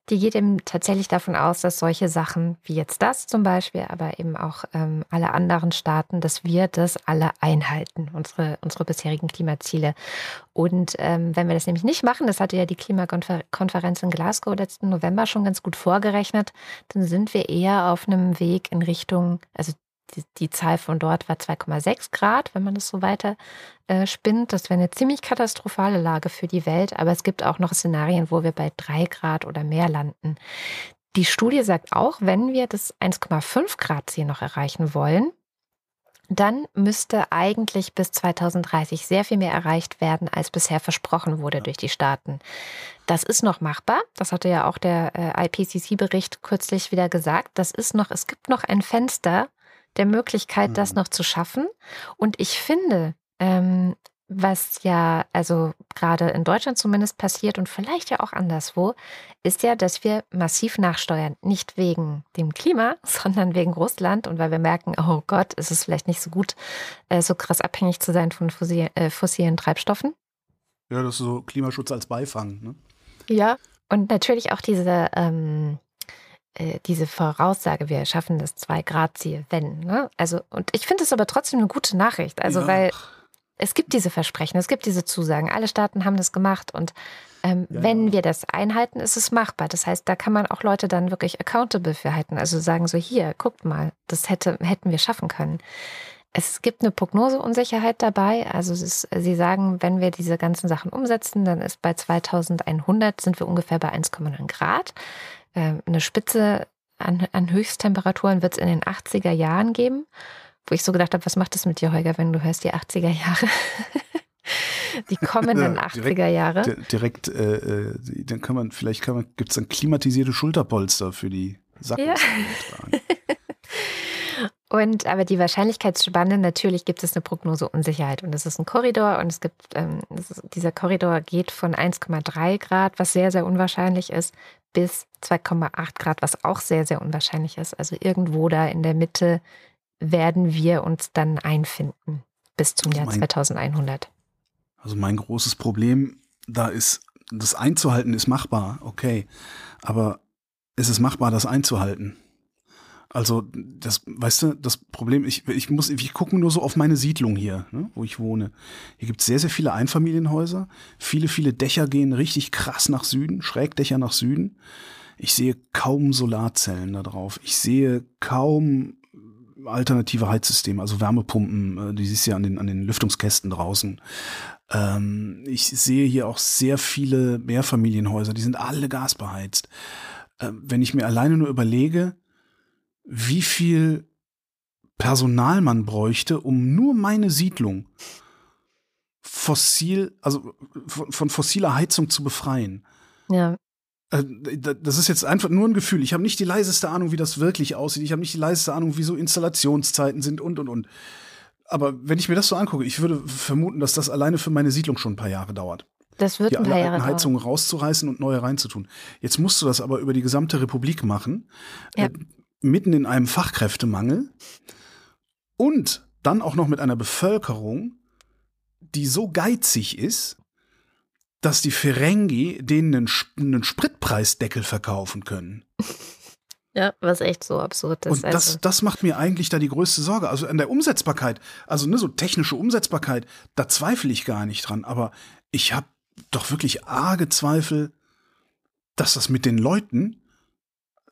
[SPEAKER 1] die geht eben tatsächlich davon aus, dass solche Sachen wie jetzt das zum Beispiel, aber eben auch ähm, alle anderen Staaten, dass wir das alle einhalten, unsere, unsere bisherigen Klimaziele. Und ähm, wenn wir das nämlich nicht machen, das hatte ja die Klimakonferenz in Glasgow letzten November schon ganz gut vorgerechnet, dann sind wir eher auf einem Weg in Richtung, also die, die Zahl von dort war 2,6 Grad, wenn man das so weiter äh, spinnt. Das wäre eine ziemlich katastrophale Lage für die Welt. Aber es gibt auch noch Szenarien, wo wir bei 3 Grad oder mehr landen. Die Studie sagt auch, wenn wir das 1,5 Grad Ziel noch erreichen wollen, dann müsste eigentlich bis 2030 sehr viel mehr erreicht werden, als bisher versprochen wurde durch die Staaten. Das ist noch machbar. Das hatte ja auch der äh, IPCC-Bericht kürzlich wieder gesagt. Das ist noch, es gibt noch ein Fenster, der Möglichkeit, das mhm. noch zu schaffen. Und ich finde, ähm, was ja also gerade in Deutschland zumindest passiert und vielleicht ja auch anderswo, ist ja, dass wir massiv nachsteuern. Nicht wegen dem Klima, sondern wegen Russland und weil wir merken, oh Gott, ist es vielleicht nicht so gut, äh, so krass abhängig zu sein von fossil, äh, fossilen Treibstoffen.
[SPEAKER 2] Ja, das ist so Klimaschutz als Beifang. Ne?
[SPEAKER 1] Ja, und natürlich auch diese ähm, äh, diese Voraussage, wir schaffen das Zwei-Grad-Ziel, wenn. Ne? Also, und ich finde es aber trotzdem eine gute Nachricht. Also, ja. weil es gibt diese Versprechen, es gibt diese Zusagen. Alle Staaten haben das gemacht und ähm, ja, wenn ja. wir das einhalten, ist es machbar. Das heißt, da kann man auch Leute dann wirklich accountable für halten. Also sagen so, hier, guckt mal, das hätte, hätten wir schaffen können. Es gibt eine Prognoseunsicherheit dabei. Also ist, Sie sagen, wenn wir diese ganzen Sachen umsetzen, dann ist bei 2100 sind wir ungefähr bei 1,9 Grad. Ähm, eine Spitze an, an Höchsttemperaturen wird es in den 80er Jahren geben, wo ich so gedacht habe, was macht das mit dir, Holger, wenn du hörst die 80er Jahre? die kommenden ja, 80er Jahre.
[SPEAKER 2] Direkt, äh, äh, dann kann man, vielleicht kann man, gibt es dann klimatisierte Schulterpolster für die Sacken. Ja.
[SPEAKER 1] Und aber die Wahrscheinlichkeitsspanne, natürlich gibt es eine Prognoseunsicherheit. Und es ist ein Korridor und es gibt, ähm, ist, dieser Korridor geht von 1,3 Grad, was sehr, sehr unwahrscheinlich ist, bis 2,8 Grad, was auch sehr, sehr unwahrscheinlich ist. Also irgendwo da in der Mitte werden wir uns dann einfinden bis zum also Jahr mein, 2100.
[SPEAKER 2] Also mein großes Problem da ist, das einzuhalten ist machbar, okay. Aber ist es machbar, das einzuhalten? Also, das, weißt du, das Problem, ich, ich muss, ich gucke nur so auf meine Siedlung hier, ne, wo ich wohne. Hier gibt es sehr, sehr viele Einfamilienhäuser. Viele, viele Dächer gehen richtig krass nach Süden, Schrägdächer nach Süden. Ich sehe kaum Solarzellen da drauf. Ich sehe kaum alternative Heizsysteme, also Wärmepumpen, äh, die siehst du ja an den, an den Lüftungskästen draußen. Ähm, ich sehe hier auch sehr viele Mehrfamilienhäuser, die sind alle gasbeheizt. Äh, wenn ich mir alleine nur überlege, wie viel Personal man bräuchte, um nur meine Siedlung fossil, also von, von fossiler Heizung zu befreien.
[SPEAKER 1] Ja.
[SPEAKER 2] Äh, das ist jetzt einfach nur ein Gefühl. Ich habe nicht die leiseste Ahnung, wie das wirklich aussieht. Ich habe nicht die leiseste Ahnung, wie so Installationszeiten sind und und und. Aber wenn ich mir das so angucke, ich würde vermuten, dass das alleine für meine Siedlung schon ein paar Jahre dauert.
[SPEAKER 1] Das wird
[SPEAKER 2] die
[SPEAKER 1] ein paar Jahre
[SPEAKER 2] alten
[SPEAKER 1] dauern.
[SPEAKER 2] Heizungen rauszureißen und neue reinzutun. Jetzt musst du das aber über die gesamte Republik machen,
[SPEAKER 1] Ja.
[SPEAKER 2] Mitten in einem Fachkräftemangel und dann auch noch mit einer Bevölkerung, die so geizig ist, dass die Ferengi denen einen, einen Spritpreisdeckel verkaufen können.
[SPEAKER 1] Ja, was echt so absurd ist.
[SPEAKER 2] Und das,
[SPEAKER 1] also,
[SPEAKER 2] das macht mir eigentlich da die größte Sorge. Also an der Umsetzbarkeit, also ne, so technische Umsetzbarkeit, da zweifle ich gar nicht dran. Aber ich habe doch wirklich arge Zweifel, dass das mit den Leuten,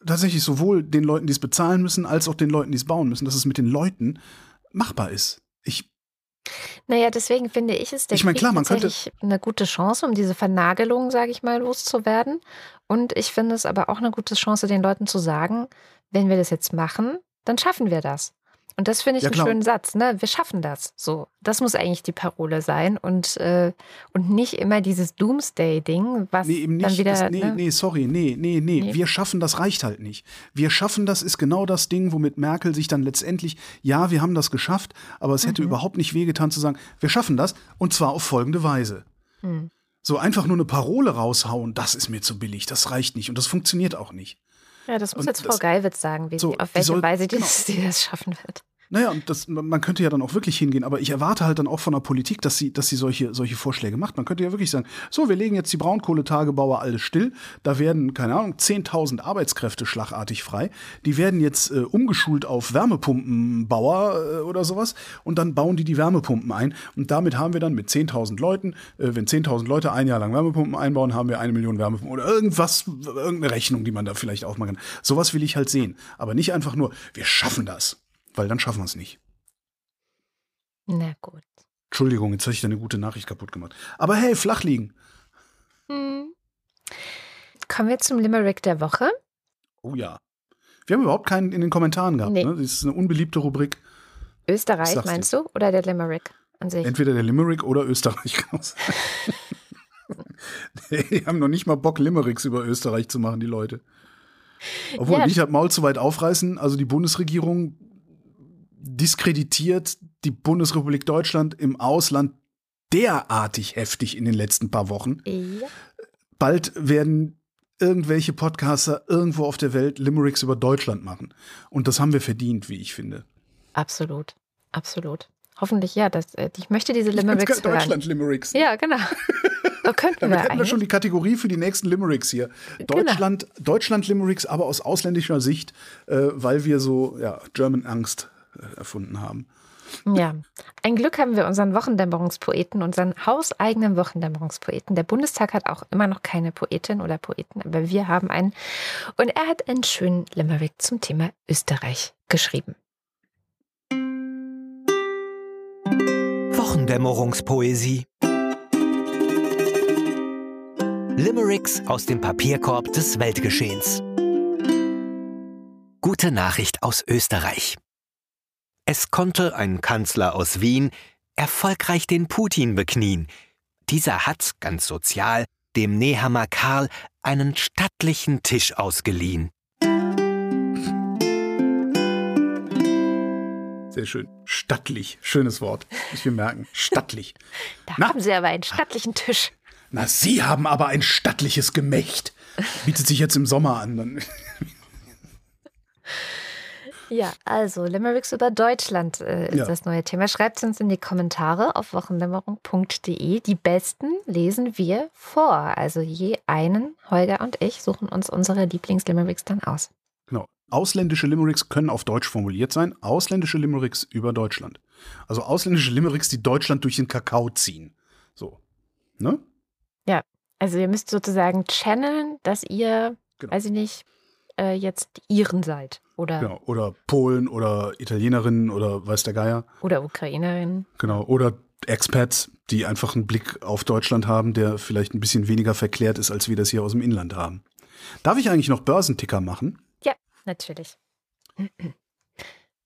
[SPEAKER 2] tatsächlich sowohl den Leuten, die es bezahlen müssen, als auch den Leuten, die es bauen müssen, dass es mit den Leuten machbar ist. Ich,
[SPEAKER 1] naja, deswegen finde ich es der
[SPEAKER 2] Ich
[SPEAKER 1] Krieg
[SPEAKER 2] klar, man könnte-
[SPEAKER 1] tatsächlich eine gute Chance, um diese Vernagelung, sage ich mal, loszuwerden. Und ich finde es aber auch eine gute Chance, den Leuten zu sagen, wenn wir das jetzt machen, dann schaffen wir das. Und das finde ich
[SPEAKER 2] Ja,
[SPEAKER 1] einen
[SPEAKER 2] klar.
[SPEAKER 1] schönen Satz, ne? Wir schaffen das. So, das muss eigentlich die Parole sein und, äh, und nicht immer dieses Doomsday-Ding, was
[SPEAKER 2] nee, eben
[SPEAKER 1] dann
[SPEAKER 2] nicht.
[SPEAKER 1] wieder.
[SPEAKER 2] das, nee,
[SPEAKER 1] ne?
[SPEAKER 2] nee, sorry, nee, nee, nee,
[SPEAKER 1] Nee.
[SPEAKER 2] Wir schaffen das reicht halt nicht. Wir schaffen das ist genau das Ding, womit Merkel sich dann letztendlich, ja, wir haben das geschafft, aber es hätte
[SPEAKER 1] Mhm.
[SPEAKER 2] überhaupt nicht wehgetan zu sagen, wir schaffen das und zwar auf folgende Weise.
[SPEAKER 1] Hm.
[SPEAKER 2] So einfach nur eine Parole raushauen, das ist mir zu billig, das reicht nicht und das funktioniert auch nicht.
[SPEAKER 1] Ja, das muss
[SPEAKER 2] Und
[SPEAKER 1] jetzt Frau Geilwitz sagen, wie
[SPEAKER 2] So,
[SPEAKER 1] auf welche
[SPEAKER 2] soll-
[SPEAKER 1] Weise die,
[SPEAKER 2] genau.
[SPEAKER 1] sie das schaffen wird.
[SPEAKER 2] Naja, und das, man könnte ja dann auch wirklich hingehen, aber ich erwarte halt dann auch von der Politik, dass sie, dass sie solche, solche Vorschläge macht. Man könnte ja wirklich sagen, so, wir legen jetzt die Braunkohletagebauer alles still, da werden, keine Ahnung, 10.000 Arbeitskräfte schlagartig frei, die werden jetzt äh, umgeschult auf Wärmepumpenbauer äh, oder sowas. Und dann bauen die die Wärmepumpen ein. Und damit haben wir dann mit 10.000 Leuten, äh, wenn 10.000 Leute ein Jahr lang Wärmepumpen einbauen, haben wir eine Million Wärmepumpen oder irgendwas, irgendeine Rechnung, die man da vielleicht aufmachen kann. Sowas will ich halt sehen, aber nicht einfach nur, wir schaffen das, weil dann schaffen wir es nicht.
[SPEAKER 1] Na gut.
[SPEAKER 2] Entschuldigung, jetzt habe ich da eine gute Nachricht kaputt gemacht. Aber hey, flach liegen.
[SPEAKER 1] Hm. Kommen wir zum Limerick der Woche.
[SPEAKER 2] Oh ja. Wir haben überhaupt keinen in den Kommentaren gehabt.
[SPEAKER 1] Nee.
[SPEAKER 2] Ne? Das ist eine unbeliebte Rubrik.
[SPEAKER 1] Österreich, meinst du? Oder der Limerick an sich?
[SPEAKER 2] Entweder der Limerick oder Österreich. die haben noch nicht mal Bock, Limericks über Österreich zu machen, die Leute. Obwohl,
[SPEAKER 1] Ja.
[SPEAKER 2] nicht das Maul zu weit aufreißen. Also die Bundesregierung diskreditiert die Bundesrepublik Deutschland im Ausland derartig heftig in den letzten paar Wochen.
[SPEAKER 1] Ja.
[SPEAKER 2] bald werden irgendwelche Podcaster irgendwo auf der Welt Limericks über Deutschland machen. Und das haben wir verdient, wie ich finde.
[SPEAKER 1] Absolut. Absolut. Hoffentlich, ja. Das, äh, ich möchte diese Limericks hören.
[SPEAKER 2] Deutschland-Limericks.
[SPEAKER 1] Ja, genau. So könnten
[SPEAKER 2] Damit
[SPEAKER 1] wir
[SPEAKER 2] hätten wir
[SPEAKER 1] eigentlich.
[SPEAKER 2] schon die Kategorie für die nächsten Limericks hier.
[SPEAKER 1] Genau.
[SPEAKER 2] Deutschland, Deutschland-Limericks, aber aus ausländischer Sicht, äh, weil wir so ja, German Angst erfunden haben.
[SPEAKER 1] Ja. Ein Glück haben wir unseren Wochendämmerungspoeten, unseren hauseigenen Wochendämmerungspoeten. Der Bundestag hat auch immer noch keine Poetin oder Poeten, aber wir haben einen. Und er hat einen schönen Limerick zum Thema Österreich geschrieben.
[SPEAKER 5] Wochendämmerungspoesie. Limericks aus dem Papierkorb des Weltgeschehens. Gute Nachricht aus Österreich. Es konnte ein Kanzler aus Wien erfolgreich den Putin beknien. Dieser hat, ganz sozial, dem Nehammer Karl einen stattlichen Tisch ausgeliehen.
[SPEAKER 2] Sehr schön. Stattlich. Schönes Wort. Muss ich mir merken. Stattlich.
[SPEAKER 1] Da
[SPEAKER 2] Na?
[SPEAKER 1] haben sie aber einen stattlichen Tisch.
[SPEAKER 2] Na, Sie haben aber ein stattliches Gemächt. Bietet sich jetzt im Sommer an.
[SPEAKER 1] Ja, also Limericks über Deutschland äh, ist
[SPEAKER 2] Ja.
[SPEAKER 1] das neue Thema. Schreibt uns in die Kommentare auf wochendämmerung.de. Die besten lesen wir vor. Also je einen, Holger und ich, suchen uns unsere Lieblingslimericks dann aus.
[SPEAKER 2] Genau. ausländische Limericks können auf Deutsch formuliert sein, ausländische Limericks über Deutschland. Also ausländische Limericks, die Deutschland durch den Kakao ziehen. So. Ne?
[SPEAKER 1] Ja, also ihr müsst sozusagen channeln, dass ihr, genau. weiß ich nicht, äh, jetzt Iren seid. Oder,
[SPEAKER 2] genau. oder Polen oder Italienerinnen oder weiß der Geier.
[SPEAKER 1] Oder Ukrainerinnen.
[SPEAKER 2] Genau. Oder Expats, die einfach einen Blick auf Deutschland haben, der vielleicht ein bisschen weniger verklärt ist, als wir das hier aus dem Inland haben. Darf ich eigentlich noch Börsenticker machen?
[SPEAKER 1] Ja, natürlich.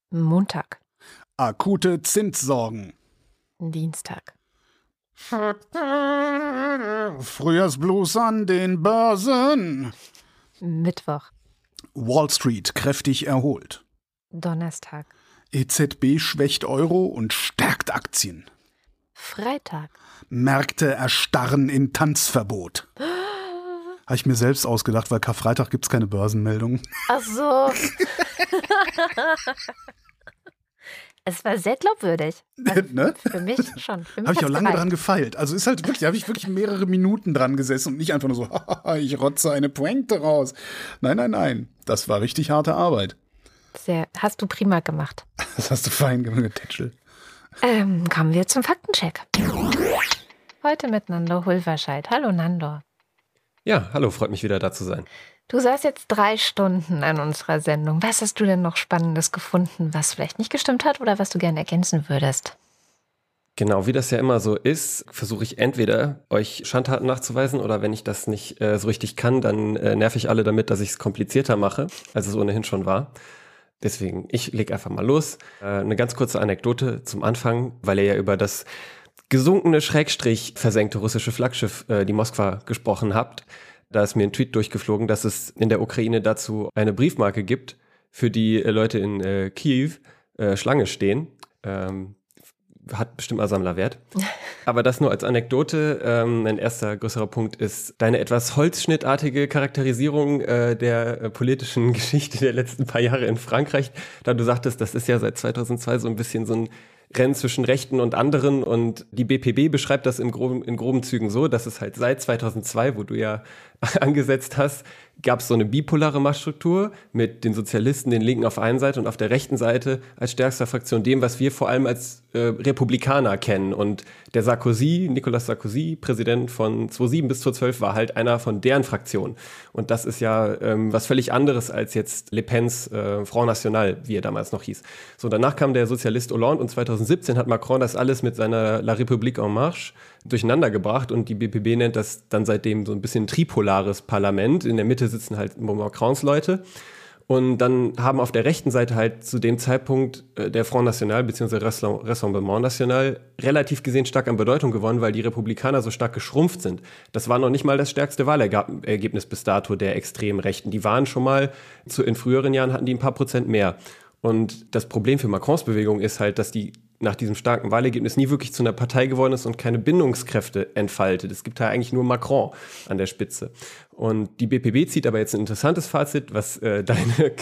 [SPEAKER 1] Montag.
[SPEAKER 2] Akute Zinssorgen.
[SPEAKER 1] Dienstag.
[SPEAKER 2] Frühjahrsblues an den Börsen.
[SPEAKER 1] Mittwoch.
[SPEAKER 2] Wall Street kräftig erholt.
[SPEAKER 1] Donnerstag.
[SPEAKER 2] EZB schwächt Euro und stärkt Aktien.
[SPEAKER 1] Freitag.
[SPEAKER 2] Märkte erstarren in Tanzverbot. Habe ich mir selbst ausgedacht, weil Karfreitag gibt es keine Börsenmeldung.
[SPEAKER 1] Ach so. es war sehr glaubwürdig. Also ne? Für mich schon.
[SPEAKER 2] Habe ich auch lange dran gefeilt. Also ist halt wirklich, habe ich wirklich mehrere Minuten dran gesessen und nicht einfach nur so, ich rotze eine Pointe raus. Nein, nein, nein. Das war richtig harte Arbeit.
[SPEAKER 1] Sehr, hast du prima gemacht.
[SPEAKER 2] Das hast du fein gemacht, Tetschel.
[SPEAKER 1] Ähm, kommen wir zum Faktencheck. Heute mit Nando Hulverscheid. Hallo Nando.
[SPEAKER 6] Ja, hallo, freut mich wieder da zu sein.
[SPEAKER 1] Du saßt jetzt drei Stunden an unserer Sendung. Was hast du denn noch Spannendes gefunden, was vielleicht nicht gestimmt hat oder was du gerne ergänzen würdest?
[SPEAKER 6] Genau, wie das ja immer so ist, versuche ich entweder euch Schandtaten nachzuweisen oder wenn ich das nicht äh, so richtig kann, dann äh, nerv ich alle damit, dass ich es komplizierter mache, als es ohnehin schon war. Deswegen, ich leg einfach mal los. Äh, eine ganz kurze Anekdote zum Anfang, weil ihr ja über das gesunkene Schrägstrich versenkte russische Flaggschiff, äh, die Moskwa, gesprochen habt. Da ist mir ein Tweet durchgeflogen, dass es in der Ukraine dazu eine Briefmarke gibt, für die äh, Leute in äh, Kiew äh, Schlange stehen. Ähm, hat bestimmt mal Sammlerwert. Aber das nur als Anekdote. Ähm, ein erster größerer Punkt ist deine etwas holzschnittartige Charakterisierung äh, der äh, politischen Geschichte der letzten paar Jahre in Frankreich. Da du sagtest, das ist ja seit 2002 so ein bisschen so ein Rennen zwischen Rechten und anderen und die BPB beschreibt das in groben, in groben Zügen so, dass es halt seit 2002, wo du ja angesetzt hast, gab es so eine bipolare Machtstruktur mit den Sozialisten, den Linken auf einen Seite und auf der rechten Seite als stärkster Fraktion dem, was wir vor allem als äh, Republikaner kennen. Und der Sarkozy, Nicolas Sarkozy, Präsident von 2007 bis 2012, war halt einer von deren Fraktionen. Und das ist ja ähm, was völlig anderes als jetzt Le Pens äh, Front National, wie er damals noch hieß. So, danach kam der Sozialist Hollande und 2017 hat Macron das alles mit seiner La République en Marche durcheinander gebracht und die BPB nennt das dann seitdem so ein bisschen tripolares Parlament. In der Mitte sitzen halt Macrons Leute. Und dann haben auf der rechten Seite halt zu dem Zeitpunkt äh, der Front National bzw. Rassemblement National relativ gesehen stark an Bedeutung gewonnen, weil die Republikaner so stark geschrumpft sind. Das war noch nicht mal das stärkste Wahlergebnis bis dato der extremen Rechten. Die waren schon mal, zu, in früheren Jahren hatten die ein paar Prozent mehr. Und das Problem für Macrons Bewegung ist halt, dass die nach diesem starken Wahlergebnis nie wirklich zu einer Partei geworden ist und keine Bindungskräfte entfaltet. Es gibt da eigentlich nur Macron an der Spitze. Und die BPB zieht aber jetzt ein interessantes Fazit, was äh, deine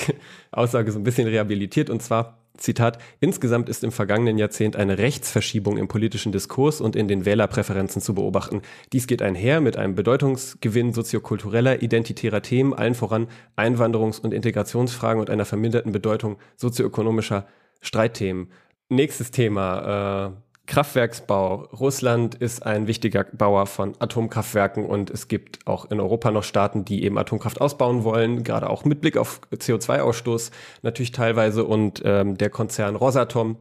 [SPEAKER 6] Aussage so ein bisschen rehabilitiert, und zwar Zitat, insgesamt ist im vergangenen Jahrzehnt eine Rechtsverschiebung im politischen Diskurs und in den Wählerpräferenzen zu beobachten. Dies geht einher mit einem Bedeutungsgewinn soziokultureller, identitärer Themen, allen voran Einwanderungs- und Integrationsfragen und einer verminderten Bedeutung sozioökonomischer Streitthemen. Nächstes Thema, äh, Kraftwerksbau. Russland ist ein wichtiger Bauer von Atomkraftwerken und es gibt auch in Europa noch Staaten, die eben Atomkraft ausbauen wollen, gerade auch mit Blick auf CO2-Ausstoß natürlich teilweise. Und ähm, der Konzern Rosatom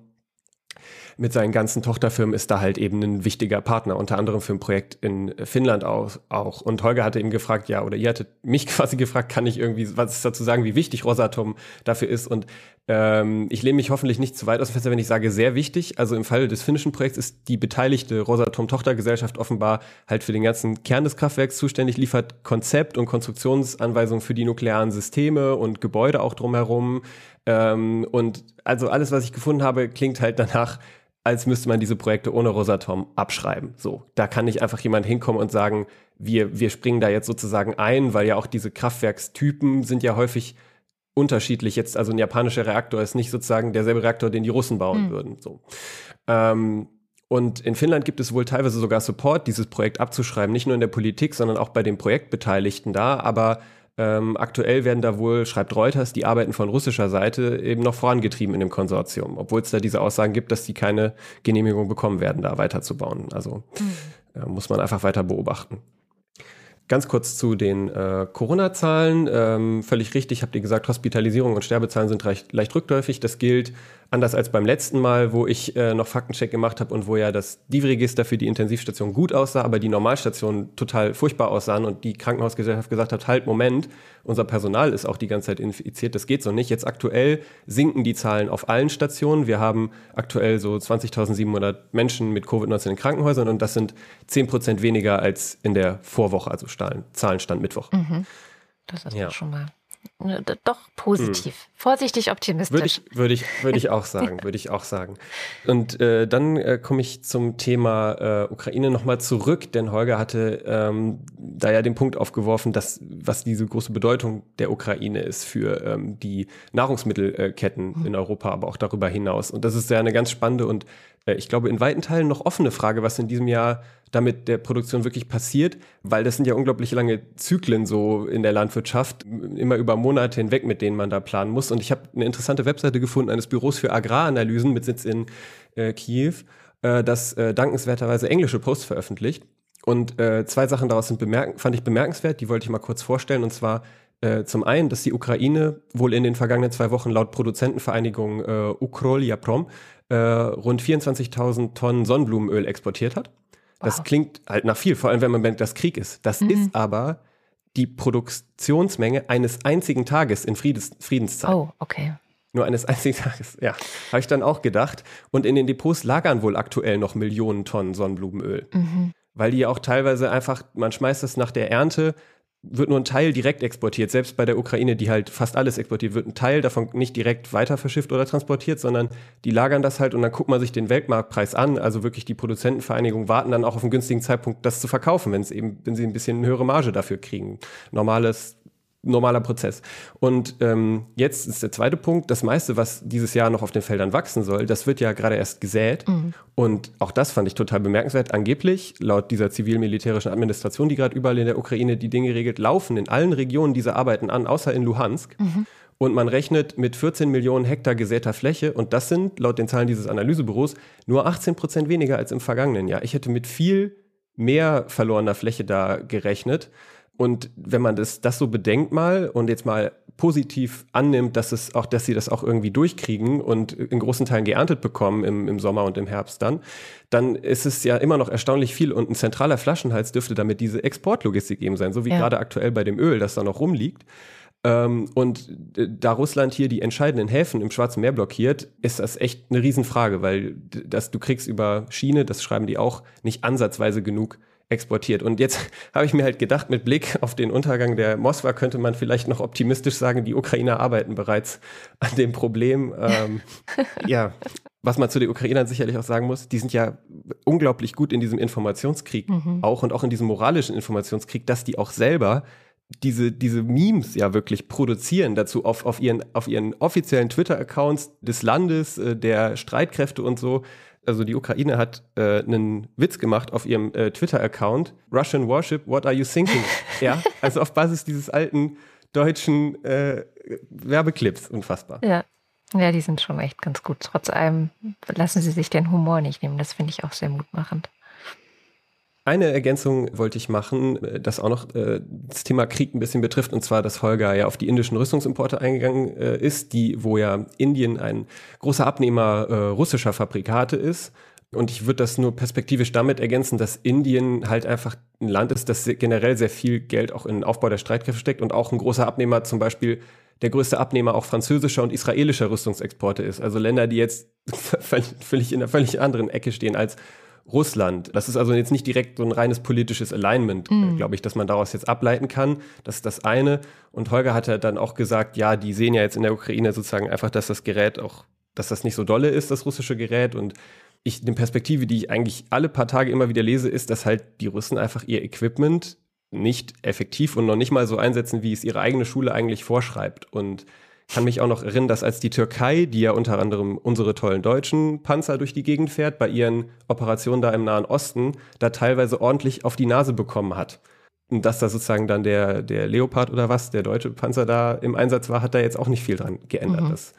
[SPEAKER 6] mit seinen ganzen Tochterfirmen ist da halt eben ein wichtiger Partner, unter anderem für ein Projekt in Finnland auch. auch. Und Holger hatte eben gefragt, ja, oder ihr hattet mich quasi gefragt, kann ich irgendwie was dazu sagen, wie wichtig Rosatom dafür ist. Und ähm, ich lehne mich hoffentlich nicht zu weit aus dem Fenster, wenn ich sage, sehr wichtig. Also im Fall des finnischen Projekts ist die beteiligte Rosatom-Tochtergesellschaft offenbar halt für den ganzen Kern des Kraftwerks zuständig, liefert Konzept und Konstruktionsanweisungen für die nuklearen Systeme und Gebäude auch drumherum. Ähm, und also alles, was ich gefunden habe, klingt halt danach, als müsste man diese Projekte ohne Rosatom abschreiben. So, da kann nicht einfach jemand hinkommen und sagen, wir, wir springen da jetzt sozusagen ein, weil ja auch diese Kraftwerkstypen sind ja häufig unterschiedlich. Jetzt, also ein japanischer Reaktor ist nicht sozusagen derselbe Reaktor, den die Russen bauen mhm. würden. So. Ähm, und in Finnland gibt es wohl teilweise sogar Support, dieses Projekt abzuschreiben, nicht nur in der Politik, sondern auch bei den Projektbeteiligten da. Aber Ähm, aktuell werden da wohl, schreibt Reuters, die Arbeiten von russischer Seite eben noch vorangetrieben in dem Konsortium, obwohl es da diese Aussagen gibt, dass die keine Genehmigung bekommen werden, da weiterzubauen. Also mhm. äh, muss man einfach weiter beobachten. Ganz kurz zu den äh, Corona-Zahlen. Ähm, völlig richtig, habt ihr gesagt, Hospitalisierung und Sterbezahlen sind leicht, leicht rückläufig. Das gilt anders als beim letzten Mal, wo ich äh, noch Faktencheck gemacht habe und wo ja das DIV-Register für die Intensivstation gut aussah, aber die Normalstationen total furchtbar aussahen und die Krankenhausgesellschaft gesagt hat, halt, Moment, unser Personal ist auch die ganze Zeit infiziert, das geht so nicht. Jetzt aktuell sinken die Zahlen auf allen Stationen. Wir haben aktuell so 20.700 Menschen mit Covid-19 in Krankenhäusern und das sind 10 Prozent weniger als in der Vorwoche, also Zahlenstand Mittwoch.
[SPEAKER 1] Mhm. Das ist ja. schon mal doch positiv. Hm. Vorsichtig optimistisch.
[SPEAKER 6] Würde ich, würde ich, würde ich auch sagen, würde ich auch sagen. Und äh, dann äh, komme ich zum Thema äh, Ukraine nochmal zurück, denn Holger hatte ähm, da ja den Punkt aufgeworfen, dass was diese große Bedeutung der Ukraine ist für ähm, die Nahrungsmittelketten hm. in Europa, aber auch darüber hinaus. Und das ist ja eine ganz spannende und äh, ich glaube, in weiten Teilen noch offene Frage, was in diesem Jahr damit der Produktion wirklich passiert, weil das sind ja unglaublich lange Zyklen so in der Landwirtschaft, immer über Monate hinweg, mit denen man da planen muss. Und ich habe eine interessante Webseite gefunden eines Büros für Agraranalysen mit Sitz in äh, Kiew, äh, das äh, dankenswerterweise englische Posts veröffentlicht. Und äh, zwei Sachen daraus sind fand ich bemerkenswert, die wollte ich mal kurz vorstellen. Und zwar äh, zum einen, dass die Ukraine wohl in den vergangenen zwei Wochen laut Produzentenvereinigung äh, Ukrol Yaprom äh, rund 24.000 Tonnen Sonnenblumenöl exportiert hat. Das wow. klingt halt nach viel, vor allem wenn man denkt, dass Krieg ist. Das mhm. ist aber die Produktionsmenge eines einzigen Tages in Friedens Friedenszeit.
[SPEAKER 1] Oh, okay.
[SPEAKER 6] Nur eines einzigen Tages, ja. Habe ich dann auch gedacht. Und in den Depots lagern wohl aktuell noch Millionen Tonnen Sonnenblumenöl. Mhm. Weil die ja auch teilweise einfach, man schmeißt es nach der Ernte wird nur ein Teil direkt exportiert. Selbst bei der Ukraine, die halt fast alles exportiert, wird ein Teil davon nicht direkt weiter verschifft oder transportiert, sondern die lagern das halt und dann guckt man sich den Weltmarktpreis an. Also wirklich die Produzentenvereinigungen warten dann auch auf einen günstigen Zeitpunkt, das zu verkaufen, wenn es eben, wenn sie ein bisschen höhere Marge dafür kriegen. Normales normaler Prozess. Und ähm, jetzt ist der zweite Punkt, das meiste, was dieses Jahr noch auf den Feldern wachsen soll, das wird ja gerade erst gesät. Mhm. Und auch das fand ich total bemerkenswert. Angeblich, laut dieser zivil-militärischen Administration, die gerade überall in der Ukraine die Dinge regelt, laufen in allen Regionen diese Arbeiten an, außer in Luhansk. Mhm. Und man rechnet mit 14 Millionen Hektar gesäter Fläche. Und das sind, laut den Zahlen dieses Analysebüros, nur 18 Prozent weniger als im vergangenen Jahr. Ich hätte mit viel mehr verlorener Fläche da gerechnet. Und wenn man das, das so bedenkt mal und jetzt mal positiv annimmt, dass es auch, dass sie das auch irgendwie durchkriegen und in großen Teilen geerntet bekommen im, im Sommer und im Herbst dann, dann ist es ja immer noch erstaunlich viel und ein zentraler Flaschenhals dürfte damit diese Exportlogistik eben sein, so wie ja. gerade aktuell bei dem Öl, das da noch rumliegt. Ähm, und da Russland hier die entscheidenden Häfen im Schwarzen Meer blockiert, ist das echt eine Riesenfrage, weil das, du kriegst über Schiene, das schreiben die auch, nicht ansatzweise genug exportiert. Und jetzt habe ich mir halt gedacht, mit Blick auf den Untergang der Moskwa könnte man vielleicht noch optimistisch sagen, die Ukrainer arbeiten bereits an dem Problem. Ähm, ja, was man zu den Ukrainern sicherlich auch sagen muss, die sind ja unglaublich gut in diesem Informationskrieg mhm. auch und auch in diesem moralischen Informationskrieg, dass die auch selber diese, diese Memes ja wirklich produzieren dazu auf, auf, ihren, auf ihren offiziellen Twitter-Accounts des Landes, äh, der Streitkräfte und so also die Ukraine hat äh, einen Witz gemacht auf ihrem äh, Twitter-Account. Russian Warship, what are you thinking? ja, also auf Basis dieses alten deutschen äh, Werbeclips, unfassbar.
[SPEAKER 1] Ja. Ja, die sind schon echt ganz gut. Trotz allem lassen sie sich den Humor nicht nehmen. Das finde ich auch sehr mutmachend.
[SPEAKER 6] Eine Ergänzung wollte ich machen, äh, das auch noch äh, das Thema Krieg ein bisschen betrifft, und zwar, dass Holger ja auf die indischen Rüstungsimporte eingegangen äh, ist, die, wo ja Indien ein großer Abnehmer äh, russischer Fabrikate ist. Und ich würde das nur perspektivisch damit ergänzen, dass Indien halt einfach ein Land ist, das generell sehr viel Geld auch in den Aufbau der Streitkräfte steckt und auch ein großer Abnehmer zum Beispiel der größte Abnehmer auch französischer und israelischer Rüstungsexporte ist. Also Länder, die jetzt völlig in einer völlig anderen Ecke stehen als Russland. Das ist also jetzt nicht direkt so ein reines politisches Alignment, mhm. glaube ich, dass man daraus jetzt ableiten kann. Das ist das eine. Und Holger hat ja dann auch gesagt, ja, die sehen ja jetzt in der Ukraine sozusagen einfach, dass das Gerät auch, dass das nicht so dolle ist, das russische Gerät. Und ich, eine Perspektive, die ich eigentlich alle paar Tage immer wieder lese, ist, dass halt die Russen einfach ihr Equipment nicht effektiv und noch nicht mal so einsetzen, wie es ihre eigene Schule eigentlich vorschreibt. Und kann mich auch noch erinnern, dass als die Türkei, die ja unter anderem unsere tollen deutschen Panzer durch die Gegend fährt, bei ihren Operationen da im Nahen Osten, da teilweise ordentlich auf die Nase bekommen hat. dass da sozusagen dann der, der Leopard oder was, der deutsche Panzer da im Einsatz war, hat da jetzt auch nicht viel dran geändert. Mhm. Dass,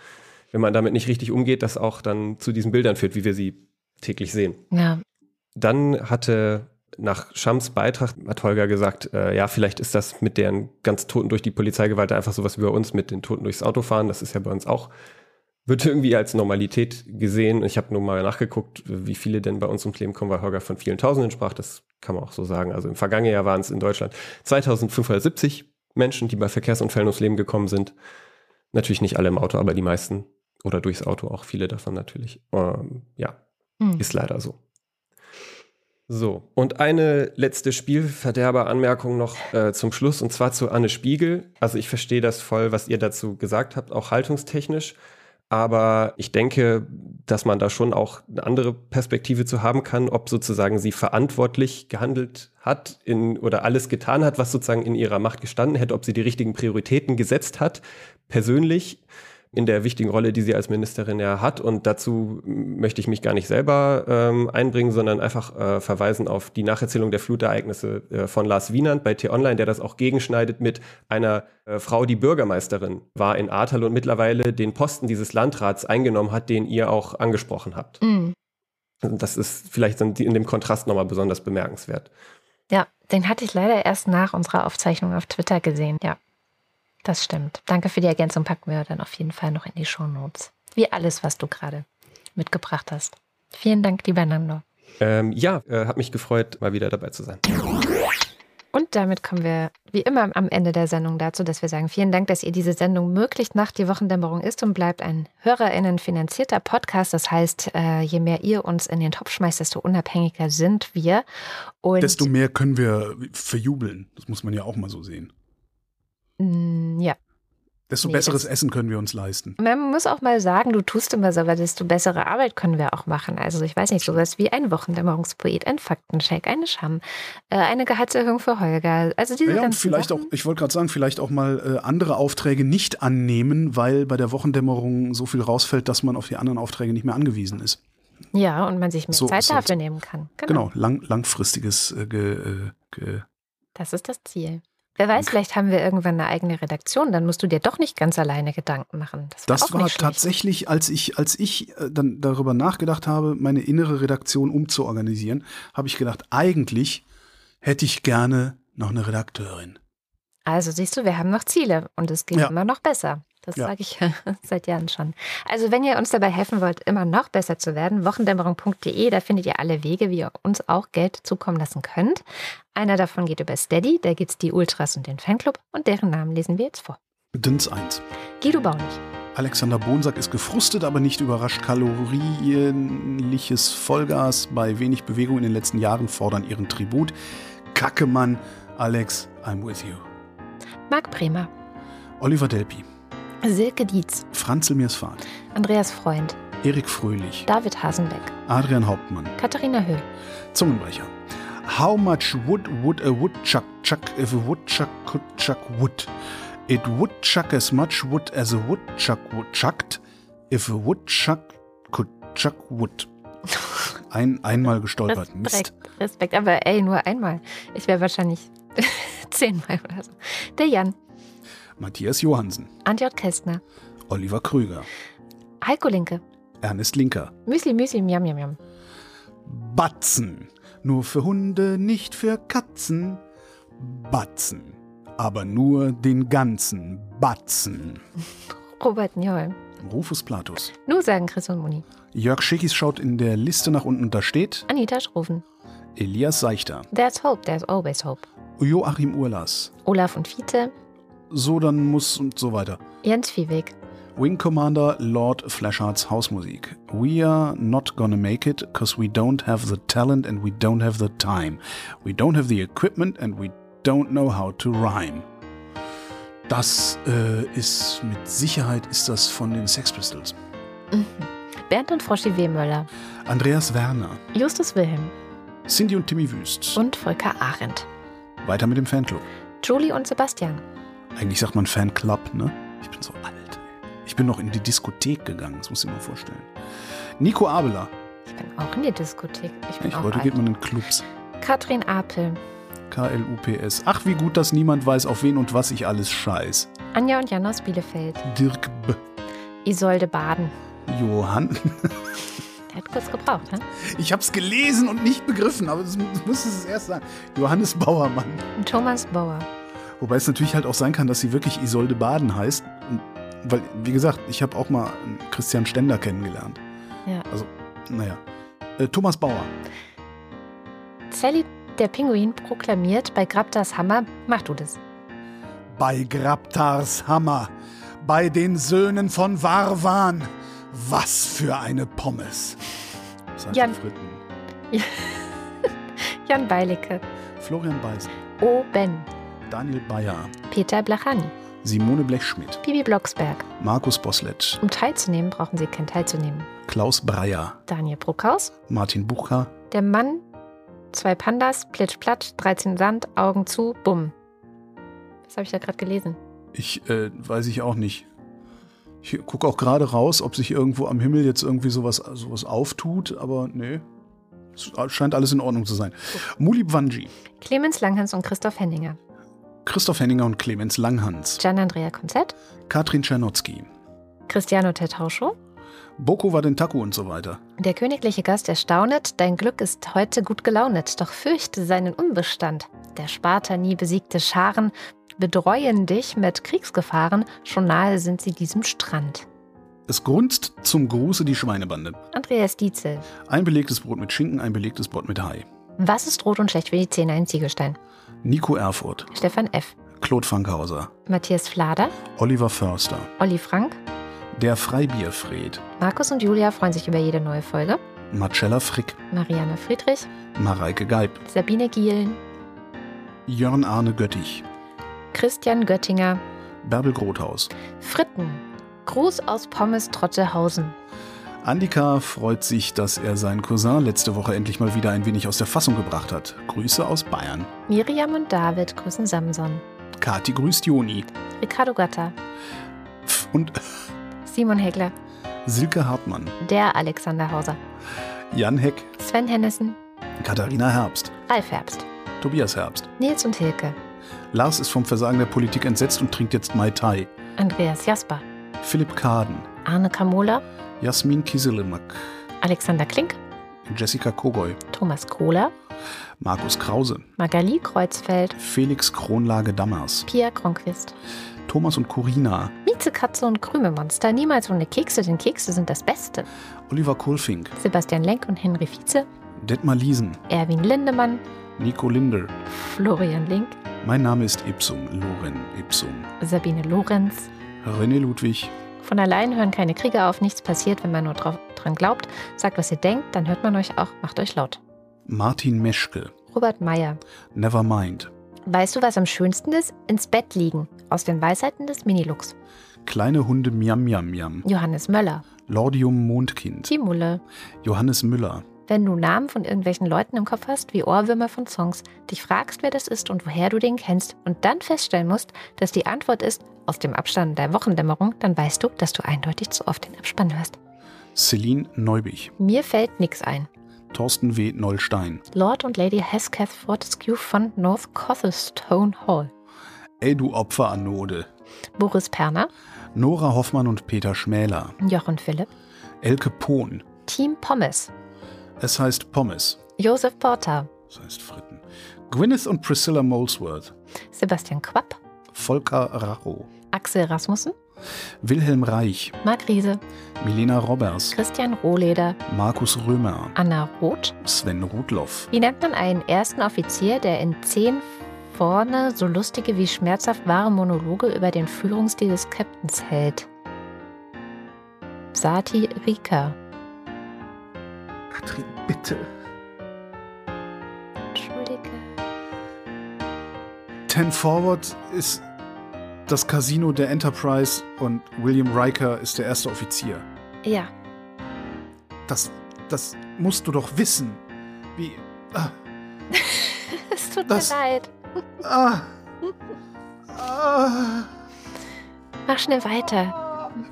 [SPEAKER 6] wenn man damit nicht richtig umgeht, das auch dann zu diesen Bildern führt, wie wir sie täglich sehen.
[SPEAKER 1] Ja.
[SPEAKER 6] Dann hatte nach Schams Beitrag hat Holger gesagt, äh, ja, vielleicht ist das mit deren ganz Toten durch die Polizeigewalt einfach sowas wie bei uns mit den Toten durchs Auto fahren. Das ist ja bei uns auch, wird irgendwie als Normalität gesehen. Ich habe nur mal nachgeguckt, wie viele denn bei uns ums Leben kommen, weil Holger von vielen Tausenden sprach. Das kann man auch so sagen. Also im vergangenen Jahr waren es in Deutschland 2570 Menschen, die bei Verkehrsunfällen ums Leben gekommen sind. Natürlich nicht alle im Auto, aber die meisten oder durchs Auto auch viele davon natürlich. Ähm, ja, hm. ist leider so. So, und eine letzte Spielverderber-Anmerkung noch äh, zum Schluss, und zwar zu Anne Spiegel. Also ich verstehe das voll, was ihr dazu gesagt habt, auch haltungstechnisch. Aber ich denke, dass man da schon auch eine andere Perspektive zu haben kann, ob sozusagen sie verantwortlich gehandelt hat in, oder alles getan hat, was sozusagen in ihrer Macht gestanden hätte, ob sie die richtigen Prioritäten gesetzt hat, persönlich in der wichtigen Rolle, die sie als Ministerin ja hat. Und dazu möchte ich mich gar nicht selber ähm, einbringen, sondern einfach äh, verweisen auf die Nacherzählung der Flutereignisse äh, von Lars Wienand bei T-Online, der das auch gegenschneidet mit einer äh, Frau, die Bürgermeisterin war in Ahrtal und mittlerweile den Posten dieses Landrats eingenommen hat, den ihr auch angesprochen habt. Mhm. Das ist vielleicht in dem Kontrast nochmal besonders bemerkenswert.
[SPEAKER 1] Ja, den hatte ich leider erst nach unserer Aufzeichnung auf Twitter gesehen, ja. Das stimmt. Danke für die Ergänzung. Packen wir dann auf jeden Fall noch in die Show Notes. Wie alles, was du gerade mitgebracht hast. Vielen Dank, lieber Nando.
[SPEAKER 6] Ähm, ja, äh, hat mich gefreut, mal wieder dabei zu sein.
[SPEAKER 1] Und damit kommen wir wie immer am Ende der Sendung dazu, dass wir sagen, vielen Dank, dass ihr diese Sendung möglichst nach die Wochendämmerung ist und bleibt ein HörerInnen finanzierter Podcast. Das heißt, äh, je mehr ihr uns in den Topf schmeißt, desto unabhängiger sind wir.
[SPEAKER 2] Und desto mehr können wir verjubeln. Das muss man ja auch mal so sehen.
[SPEAKER 1] Mm, ja.
[SPEAKER 2] Desto nee, besseres Essen können wir uns leisten.
[SPEAKER 1] Man muss auch mal sagen, du tust immer so, aber desto bessere Arbeit können wir auch machen. Also ich weiß nicht, sowas wie ein Wochendämmerungspoet, ein Faktencheck, eine Scham, äh, eine Gehaltserhöhung für Holger. Also diese
[SPEAKER 2] ja, und vielleicht Wochen. auch, ich wollte gerade sagen, vielleicht auch mal äh, andere Aufträge nicht annehmen, weil bei der Wochendämmerung so viel rausfällt, dass man auf die anderen Aufträge nicht mehr angewiesen ist.
[SPEAKER 1] Ja, und man sich mehr so Zeit dafür nehmen kann.
[SPEAKER 2] Genau, genau lang, langfristiges äh, ge, äh, ge
[SPEAKER 1] Das ist das Ziel. Wer weiß, vielleicht haben wir irgendwann eine eigene Redaktion, dann musst du dir doch nicht ganz alleine Gedanken machen.
[SPEAKER 2] Das war, das war tatsächlich, als ich, als ich äh, dann darüber nachgedacht habe, meine innere Redaktion umzuorganisieren, habe ich gedacht, eigentlich hätte ich gerne noch eine Redakteurin.
[SPEAKER 1] Also siehst du, wir haben noch Ziele und es geht ja. immer noch besser. Das ja. sage ich seit Jahren schon. Also wenn ihr uns dabei helfen wollt, immer noch besser zu werden, wochendämmerung.de, da findet ihr alle Wege, wie ihr uns auch Geld zukommen lassen könnt. Einer davon geht über Steady, da gibt es die Ultras und den Fanclub und deren Namen lesen wir jetzt vor.
[SPEAKER 2] Dins 1.
[SPEAKER 1] Guido Baunig.
[SPEAKER 2] Alexander Bonsack ist gefrustet, aber nicht überrascht. Kalorienliches Vollgas bei wenig Bewegung in den letzten Jahren fordern ihren Tribut. Kackemann, Alex, I'm with you.
[SPEAKER 1] Marc Bremer.
[SPEAKER 2] Oliver Delpi.
[SPEAKER 1] Silke Dietz,
[SPEAKER 2] Franzl Mirsfahrt,
[SPEAKER 1] Andreas Freund,
[SPEAKER 2] Erik Fröhlich,
[SPEAKER 1] David Hasenbeck,
[SPEAKER 2] Adrian Hauptmann,
[SPEAKER 1] Katharina Höhl,
[SPEAKER 2] Zungenbrecher. How much wood would a woodchuck chuck if a woodchuck could chuck wood? It would chuck as much wood as a woodchuck would chucked if a woodchuck could chuck wood. Ein, einmal gestolpert. Respekt, Mist.
[SPEAKER 1] Respekt, aber ey, nur einmal. Ich wäre wahrscheinlich zehnmal oder so. Der Jan.
[SPEAKER 2] Matthias Johansen,
[SPEAKER 1] Antjot Kästner,
[SPEAKER 2] Oliver Krüger,
[SPEAKER 1] Heiko Linke,
[SPEAKER 2] Ernest Linker,
[SPEAKER 1] Müsli Müsli Miam Miam Miam,
[SPEAKER 2] Batzen, nur für Hunde, nicht für Katzen, Batzen, aber nur den ganzen Batzen.
[SPEAKER 1] Robert Njol,
[SPEAKER 2] Rufus Platus,
[SPEAKER 1] nur sagen Chris und Moni,
[SPEAKER 2] Jörg Schickis schaut in der Liste nach unten, da steht
[SPEAKER 1] Anita Schroven,
[SPEAKER 2] Elias Seichter,
[SPEAKER 1] There's Hope, There's Always Hope,
[SPEAKER 2] Joachim Urlas,
[SPEAKER 1] Olaf und Fiete,
[SPEAKER 2] so dann muss und so weiter.
[SPEAKER 1] Jens Viehweg.
[SPEAKER 2] Wing Commander Lord Flashhearts Hausmusik. We are not gonna make it, cause we don't have the talent and we don't have the time. We don't have the equipment and we don't know how to rhyme. Das äh, ist mit Sicherheit ist das von den Sex Pistols.
[SPEAKER 1] Mhm. Bernd und Froschi Wehmöller.
[SPEAKER 2] Andreas Werner.
[SPEAKER 1] Justus Wilhelm.
[SPEAKER 2] Cindy und Timmy Wüst.
[SPEAKER 1] Und Volker Arendt.
[SPEAKER 2] Weiter mit dem Fanclub.
[SPEAKER 1] Julie und Sebastian.
[SPEAKER 2] Eigentlich sagt man Fanclub, ne? Ich bin so alt. Ich bin noch in die Diskothek gegangen, das muss ich mir vorstellen. Nico Abela.
[SPEAKER 1] Ich bin auch in die Diskothek. Ich bin
[SPEAKER 2] Echt?
[SPEAKER 1] auch
[SPEAKER 2] Heute
[SPEAKER 1] alt.
[SPEAKER 2] geht man in Clubs.
[SPEAKER 1] Katrin Apel.
[SPEAKER 2] K-L-U-P-S. Ach, wie gut, dass niemand weiß, auf wen und was ich alles scheiß.
[SPEAKER 1] Anja und Jan aus Bielefeld.
[SPEAKER 2] Dirk B.
[SPEAKER 1] Isolde Baden.
[SPEAKER 2] Johann.
[SPEAKER 1] Der hat kurz gebraucht, hä?
[SPEAKER 2] Ich hab's gelesen und nicht begriffen, aber das musste es erst sagen. Johannes Bauermann.
[SPEAKER 1] Thomas Bauer.
[SPEAKER 2] Wobei es natürlich halt auch sein kann, dass sie wirklich Isolde Baden heißt. Weil, wie gesagt, ich habe auch mal Christian Stender kennengelernt.
[SPEAKER 1] Ja.
[SPEAKER 2] Also, naja. Äh, Thomas Bauer.
[SPEAKER 1] Sally, der Pinguin, proklamiert bei Grabdas Hammer, mach du das.
[SPEAKER 2] Bei Grabtars Hammer. Bei den Söhnen von Varwan. Was für eine Pommes. Sagt
[SPEAKER 1] Jan.
[SPEAKER 2] Fritten.
[SPEAKER 1] Jan Beilicke.
[SPEAKER 2] Florian Beisen.
[SPEAKER 1] O. Ben.
[SPEAKER 2] Daniel Bayer.
[SPEAKER 1] Peter Blachani.
[SPEAKER 2] Simone Blechschmidt.
[SPEAKER 1] Bibi Blocksberg.
[SPEAKER 2] Markus Boslett.
[SPEAKER 1] Um teilzunehmen, brauchen Sie kein Teilzunehmen.
[SPEAKER 2] Klaus Breyer.
[SPEAKER 1] Daniel Bruckhaus.
[SPEAKER 2] Martin Bucher.
[SPEAKER 1] Der Mann. Zwei Pandas. Plitsch, platsch. 13 Sand. Augen zu. Bumm. Was habe ich da gerade gelesen?
[SPEAKER 2] Ich, äh, weiß ich auch nicht. Ich gucke auch gerade raus, ob sich irgendwo am Himmel jetzt irgendwie sowas, sowas auftut, aber nee. Es scheint alles in Ordnung zu sein. Mulib Wanji,
[SPEAKER 1] Clemens Langhans und Christoph Henninger.
[SPEAKER 2] Christoph Henninger und Clemens Langhans,
[SPEAKER 1] Gian Andrea Konzett.
[SPEAKER 2] Katrin Czernotzki,
[SPEAKER 1] Cristiano Tertauscho.
[SPEAKER 2] Boko Wadentaku und so weiter.
[SPEAKER 1] Der königliche Gast erstaunet, dein Glück ist heute gut gelaunet, doch fürchte seinen Unbestand. Der Sparta nie besiegte Scharen bedreuen dich mit Kriegsgefahren, schon nahe sind sie diesem Strand.
[SPEAKER 2] Es grunzt zum Gruße die Schweinebande.
[SPEAKER 1] Andreas Dietzel.
[SPEAKER 2] Ein belegtes Brot mit Schinken, ein belegtes Brot mit Hai.
[SPEAKER 1] Was ist rot und schlecht für die Zähne? Ein Ziegelstein.
[SPEAKER 2] Nico Erfurt,
[SPEAKER 1] Stefan F.
[SPEAKER 2] Claude Fankhauser,
[SPEAKER 1] Matthias Flader.
[SPEAKER 2] Oliver Förster,
[SPEAKER 1] Olli Frank.
[SPEAKER 2] der Freibierfred,
[SPEAKER 1] Markus und Julia freuen sich über jede neue Folge.
[SPEAKER 2] Marcella Frick,
[SPEAKER 1] Marianne Friedrich.
[SPEAKER 2] Mareike Geib,
[SPEAKER 1] Sabine Gielen.
[SPEAKER 2] Jörn Arne Göttich,
[SPEAKER 1] Christian Göttinger.
[SPEAKER 2] Bärbel Grothaus.
[SPEAKER 1] Fritten. Gruß aus Pommes Trottehausen.
[SPEAKER 2] Andika freut sich, dass er seinen Cousin letzte Woche endlich mal wieder ein wenig aus der Fassung gebracht hat. Grüße aus Bayern.
[SPEAKER 1] Miriam und David grüßen Samson.
[SPEAKER 2] Kati grüßt Joni.
[SPEAKER 1] Ricardo Gatter.
[SPEAKER 2] Und
[SPEAKER 1] Simon Hegler.
[SPEAKER 2] Silke Hartmann.
[SPEAKER 1] Der Alexander Hauser.
[SPEAKER 2] Jan Heck.
[SPEAKER 1] Sven Hennissen.
[SPEAKER 2] Katharina Herbst.
[SPEAKER 1] Ralf Herbst.
[SPEAKER 2] Tobias Herbst.
[SPEAKER 1] Nils und Hilke.
[SPEAKER 2] Lars ist vom Versagen der Politik entsetzt und trinkt jetzt Mai Tai.
[SPEAKER 1] Andreas Jasper.
[SPEAKER 2] Philipp Kaden.
[SPEAKER 1] Arne Kamola.
[SPEAKER 2] Jasmin Kiselemak.
[SPEAKER 1] Alexander Klink.
[SPEAKER 2] Jessica Kogoy.
[SPEAKER 1] Thomas Kohler.
[SPEAKER 2] Markus Krause.
[SPEAKER 1] Magali Kreuzfeld.
[SPEAKER 2] Felix Kronlage Dammers.
[SPEAKER 1] Pia Kronquist.
[SPEAKER 2] Thomas und Corina.
[SPEAKER 1] Mieze Katze und Krümelmonster. Niemals ohne Kekse, denn Kekse sind das Beste.
[SPEAKER 2] Oliver Kohlfink.
[SPEAKER 1] Sebastian Lenk und Henry Vize.
[SPEAKER 2] Detmar Liesen.
[SPEAKER 1] Erwin Lindemann.
[SPEAKER 2] Nico Linder.
[SPEAKER 1] Florian Link.
[SPEAKER 2] Mein Name ist Ipsum. Loren Ipsum.
[SPEAKER 1] Sabine Lorenz.
[SPEAKER 2] René Ludwig.
[SPEAKER 1] Von allein hören keine Kriege auf, nichts passiert, wenn man nur drauf, dran glaubt. Sagt, was ihr denkt, dann hört man euch auch, macht euch laut.
[SPEAKER 2] Martin Meschke.
[SPEAKER 1] Robert Meyer.
[SPEAKER 2] Nevermind.
[SPEAKER 1] Weißt du, was am schönsten ist? Ins Bett liegen. Aus den Weisheiten des Minilux.
[SPEAKER 2] Kleine Hunde Miam Miam Miam.
[SPEAKER 1] Johannes Möller.
[SPEAKER 2] Lordium Mondkind.
[SPEAKER 1] Timulle.
[SPEAKER 2] Johannes Müller.
[SPEAKER 1] Wenn du Namen von irgendwelchen Leuten im Kopf hast, wie Ohrwürmer von Songs, dich fragst, wer das ist und woher du den kennst und dann feststellen musst, dass die Antwort ist, aus dem Abstand der Wochendämmerung, dann weißt du, dass du eindeutig zu oft den Abspann hörst.
[SPEAKER 2] Celine Neubich.
[SPEAKER 1] Mir fällt nix ein.
[SPEAKER 2] Thorsten W. Nollstein.
[SPEAKER 1] Lord und Lady Hesketh Fortescue von North Cothelstone Hall.
[SPEAKER 2] Ey, du Opferanode.
[SPEAKER 1] Boris Perner,
[SPEAKER 2] Nora Hoffmann und Peter Schmäler.
[SPEAKER 1] Jochen Philipp,
[SPEAKER 2] Elke Pohn.
[SPEAKER 1] Team Pommes,
[SPEAKER 2] Es heißt Pommes.
[SPEAKER 1] Josef Porter,
[SPEAKER 2] Das heißt Fritten. Gwyneth und Priscilla Molesworth.
[SPEAKER 1] Sebastian Quapp,
[SPEAKER 2] Volker Racho.
[SPEAKER 1] Axel Rasmussen,
[SPEAKER 2] Wilhelm Reich.
[SPEAKER 1] Marc Riese,
[SPEAKER 2] Milena Robbers.
[SPEAKER 1] Christian Rohleder,
[SPEAKER 2] Markus Römer.
[SPEAKER 1] Anna Roth.
[SPEAKER 2] Sven Rudloff.
[SPEAKER 1] Wie nennt man einen ersten Offizier, der in zehn vorne so lustige wie schmerzhaft wahre Monologe über den Führungsstil des Captains hält? Sati Rika.
[SPEAKER 2] Katrin, bitte.
[SPEAKER 1] Entschuldige.
[SPEAKER 2] Ten Forward ist das Casino der Enterprise und William Riker ist der erste Offizier.
[SPEAKER 1] Ja,
[SPEAKER 2] Das, das musst du doch wissen. Wie. Ah,
[SPEAKER 1] es tut
[SPEAKER 2] Das-
[SPEAKER 1] mir leid.
[SPEAKER 2] ah, ah.
[SPEAKER 1] Mach schnell weiter.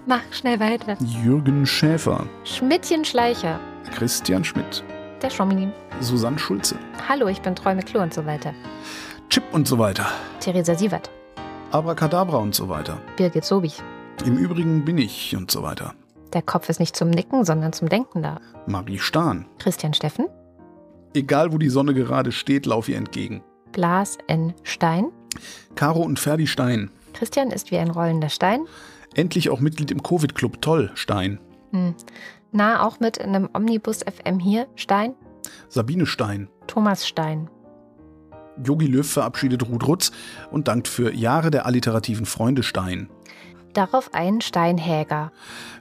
[SPEAKER 1] Mach schnell weiter.
[SPEAKER 2] Jürgen Schäfer.
[SPEAKER 1] Schmidtchen Schleicher.
[SPEAKER 2] Christian Schmidt.
[SPEAKER 1] Der Schomini.
[SPEAKER 2] Susanne Schulze.
[SPEAKER 1] Hallo, ich bin Träume Klo und so weiter.
[SPEAKER 2] Chip und so weiter.
[SPEAKER 1] Theresa Sievert.
[SPEAKER 2] Abracadabra und so weiter.
[SPEAKER 1] Birgit Sobich.
[SPEAKER 2] Im Übrigen bin ich und so weiter.
[SPEAKER 1] Der Kopf ist nicht zum Nicken, sondern zum Denken da.
[SPEAKER 2] Marie Stahn.
[SPEAKER 1] Christian Steffen.
[SPEAKER 2] Egal wo die Sonne gerade steht, lauf ihr entgegen.
[SPEAKER 1] Blas N. Stein.
[SPEAKER 2] Caro und Ferdi Stein.
[SPEAKER 1] Christian ist wie ein rollender Stein.
[SPEAKER 2] Endlich auch Mitglied im Covid-Club. Toll, Stein.
[SPEAKER 1] Hm. Na, auch mit einem Omnibus FM hier. Stein.
[SPEAKER 2] Sabine Stein.
[SPEAKER 1] Thomas Stein.
[SPEAKER 2] Yogi Löw verabschiedet Ruth Rutz und dankt für Jahre der alliterativen Freunde Stein.
[SPEAKER 1] Darauf ein Steinhäger.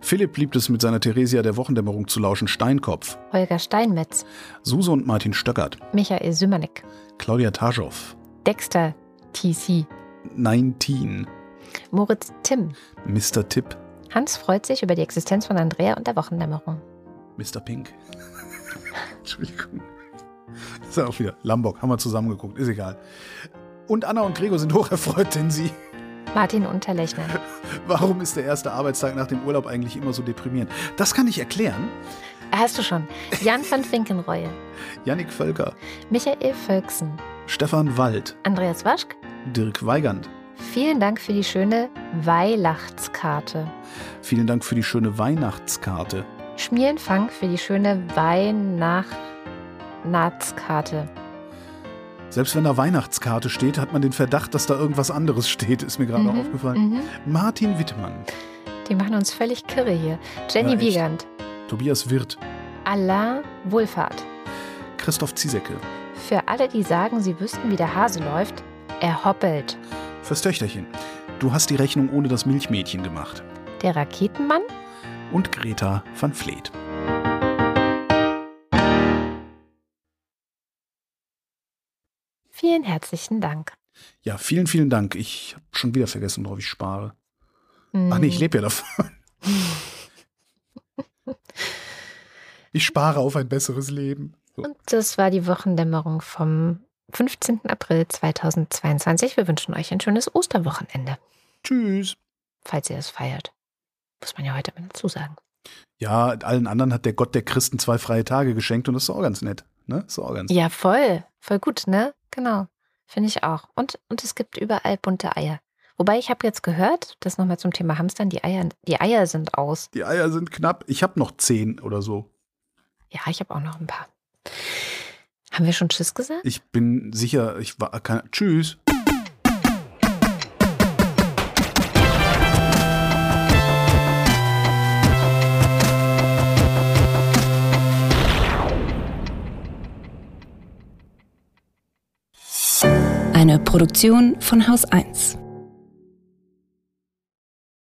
[SPEAKER 2] Philipp liebt es, mit seiner Theresia der Wochendämmerung zu lauschen. Steinkopf.
[SPEAKER 1] Holger Steinmetz.
[SPEAKER 2] Suse und Martin Stöckert.
[SPEAKER 1] Michael Sümanek.
[SPEAKER 2] Claudia Taschow.
[SPEAKER 1] Dexter TC.
[SPEAKER 2] 19.
[SPEAKER 1] Moritz Timm.
[SPEAKER 2] Mr. Tipp.
[SPEAKER 1] Hans freut sich über die Existenz von Andrea und der Wochendämmerung.
[SPEAKER 2] Mr. Pink. Entschuldigung. Das ist auch wieder Lambok, haben wir zusammengeguckt, ist egal. Und Anna und Gregor sind hocherfreut, denn sie.
[SPEAKER 1] Martin Unterlechner.
[SPEAKER 2] Warum ist der erste Arbeitstag nach dem Urlaub eigentlich immer so deprimierend? Das kann ich erklären.
[SPEAKER 1] Hast du schon. Jan van Finkenreue.
[SPEAKER 2] Yannick Völker.
[SPEAKER 1] Michael Völksen.
[SPEAKER 2] Stefan Wald.
[SPEAKER 1] Andreas Waschk.
[SPEAKER 2] Dirk Weigand.
[SPEAKER 1] Vielen Dank für die schöne Weihnachtskarte.
[SPEAKER 2] Vielen Dank für die schöne Weihnachtskarte.
[SPEAKER 1] Schmierenfang für die schöne Weihnachtskarte.
[SPEAKER 2] Selbst wenn da Weihnachtskarte steht, hat man den Verdacht, dass da irgendwas anderes steht, ist mir gerade
[SPEAKER 1] Mhm,
[SPEAKER 2] aufgefallen.
[SPEAKER 1] mhm.
[SPEAKER 2] Martin Wittmann.
[SPEAKER 1] Die machen uns völlig kirre hier. Jenny
[SPEAKER 2] Ja.
[SPEAKER 1] Wiegand.
[SPEAKER 2] Tobias Wirth.
[SPEAKER 1] Alain Wohlfahrt.
[SPEAKER 2] Christoph Ziesecke.
[SPEAKER 1] Für alle, die sagen, sie wüssten, wie der Hase läuft, er hoppelt.
[SPEAKER 2] Fürs Töchterchen. Du hast die Rechnung ohne das Milchmädchen gemacht.
[SPEAKER 1] Der Raketenmann?
[SPEAKER 2] Und Greta van Vleet.
[SPEAKER 1] Vielen herzlichen Dank.
[SPEAKER 2] Ja, vielen, vielen Dank. Ich habe schon wieder vergessen, worauf ich spare. Ach nee, ich lebe ja davon. Ich spare auf ein besseres Leben. So.
[SPEAKER 1] Und das war die Wochendämmerung vom 15. April 2022. Wir wünschen euch ein schönes Osterwochenende,
[SPEAKER 2] Tschüss.
[SPEAKER 1] falls ihr es feiert. Muss man ja heute mal dazu sagen.
[SPEAKER 2] Ja, allen anderen hat der Gott der Christen zwei freie Tage geschenkt und das ist auch ganz nett. Ne? Ist auch ganz
[SPEAKER 1] Ja, voll. Voll gut, ne? Genau. Finde ich auch. Und, und es gibt überall bunte Eier. Wobei ich habe jetzt gehört, das nochmal zum Thema Hamstern, die Eier, die Eier sind aus.
[SPEAKER 2] Die Eier sind knapp. Ich habe noch zehn oder so.
[SPEAKER 1] Ja, ich habe auch noch ein paar. Haben wir schon Tschüss gesagt?
[SPEAKER 2] Ich bin sicher, ich war. Kann, tschüss.
[SPEAKER 7] Eine Produktion von Haus 1.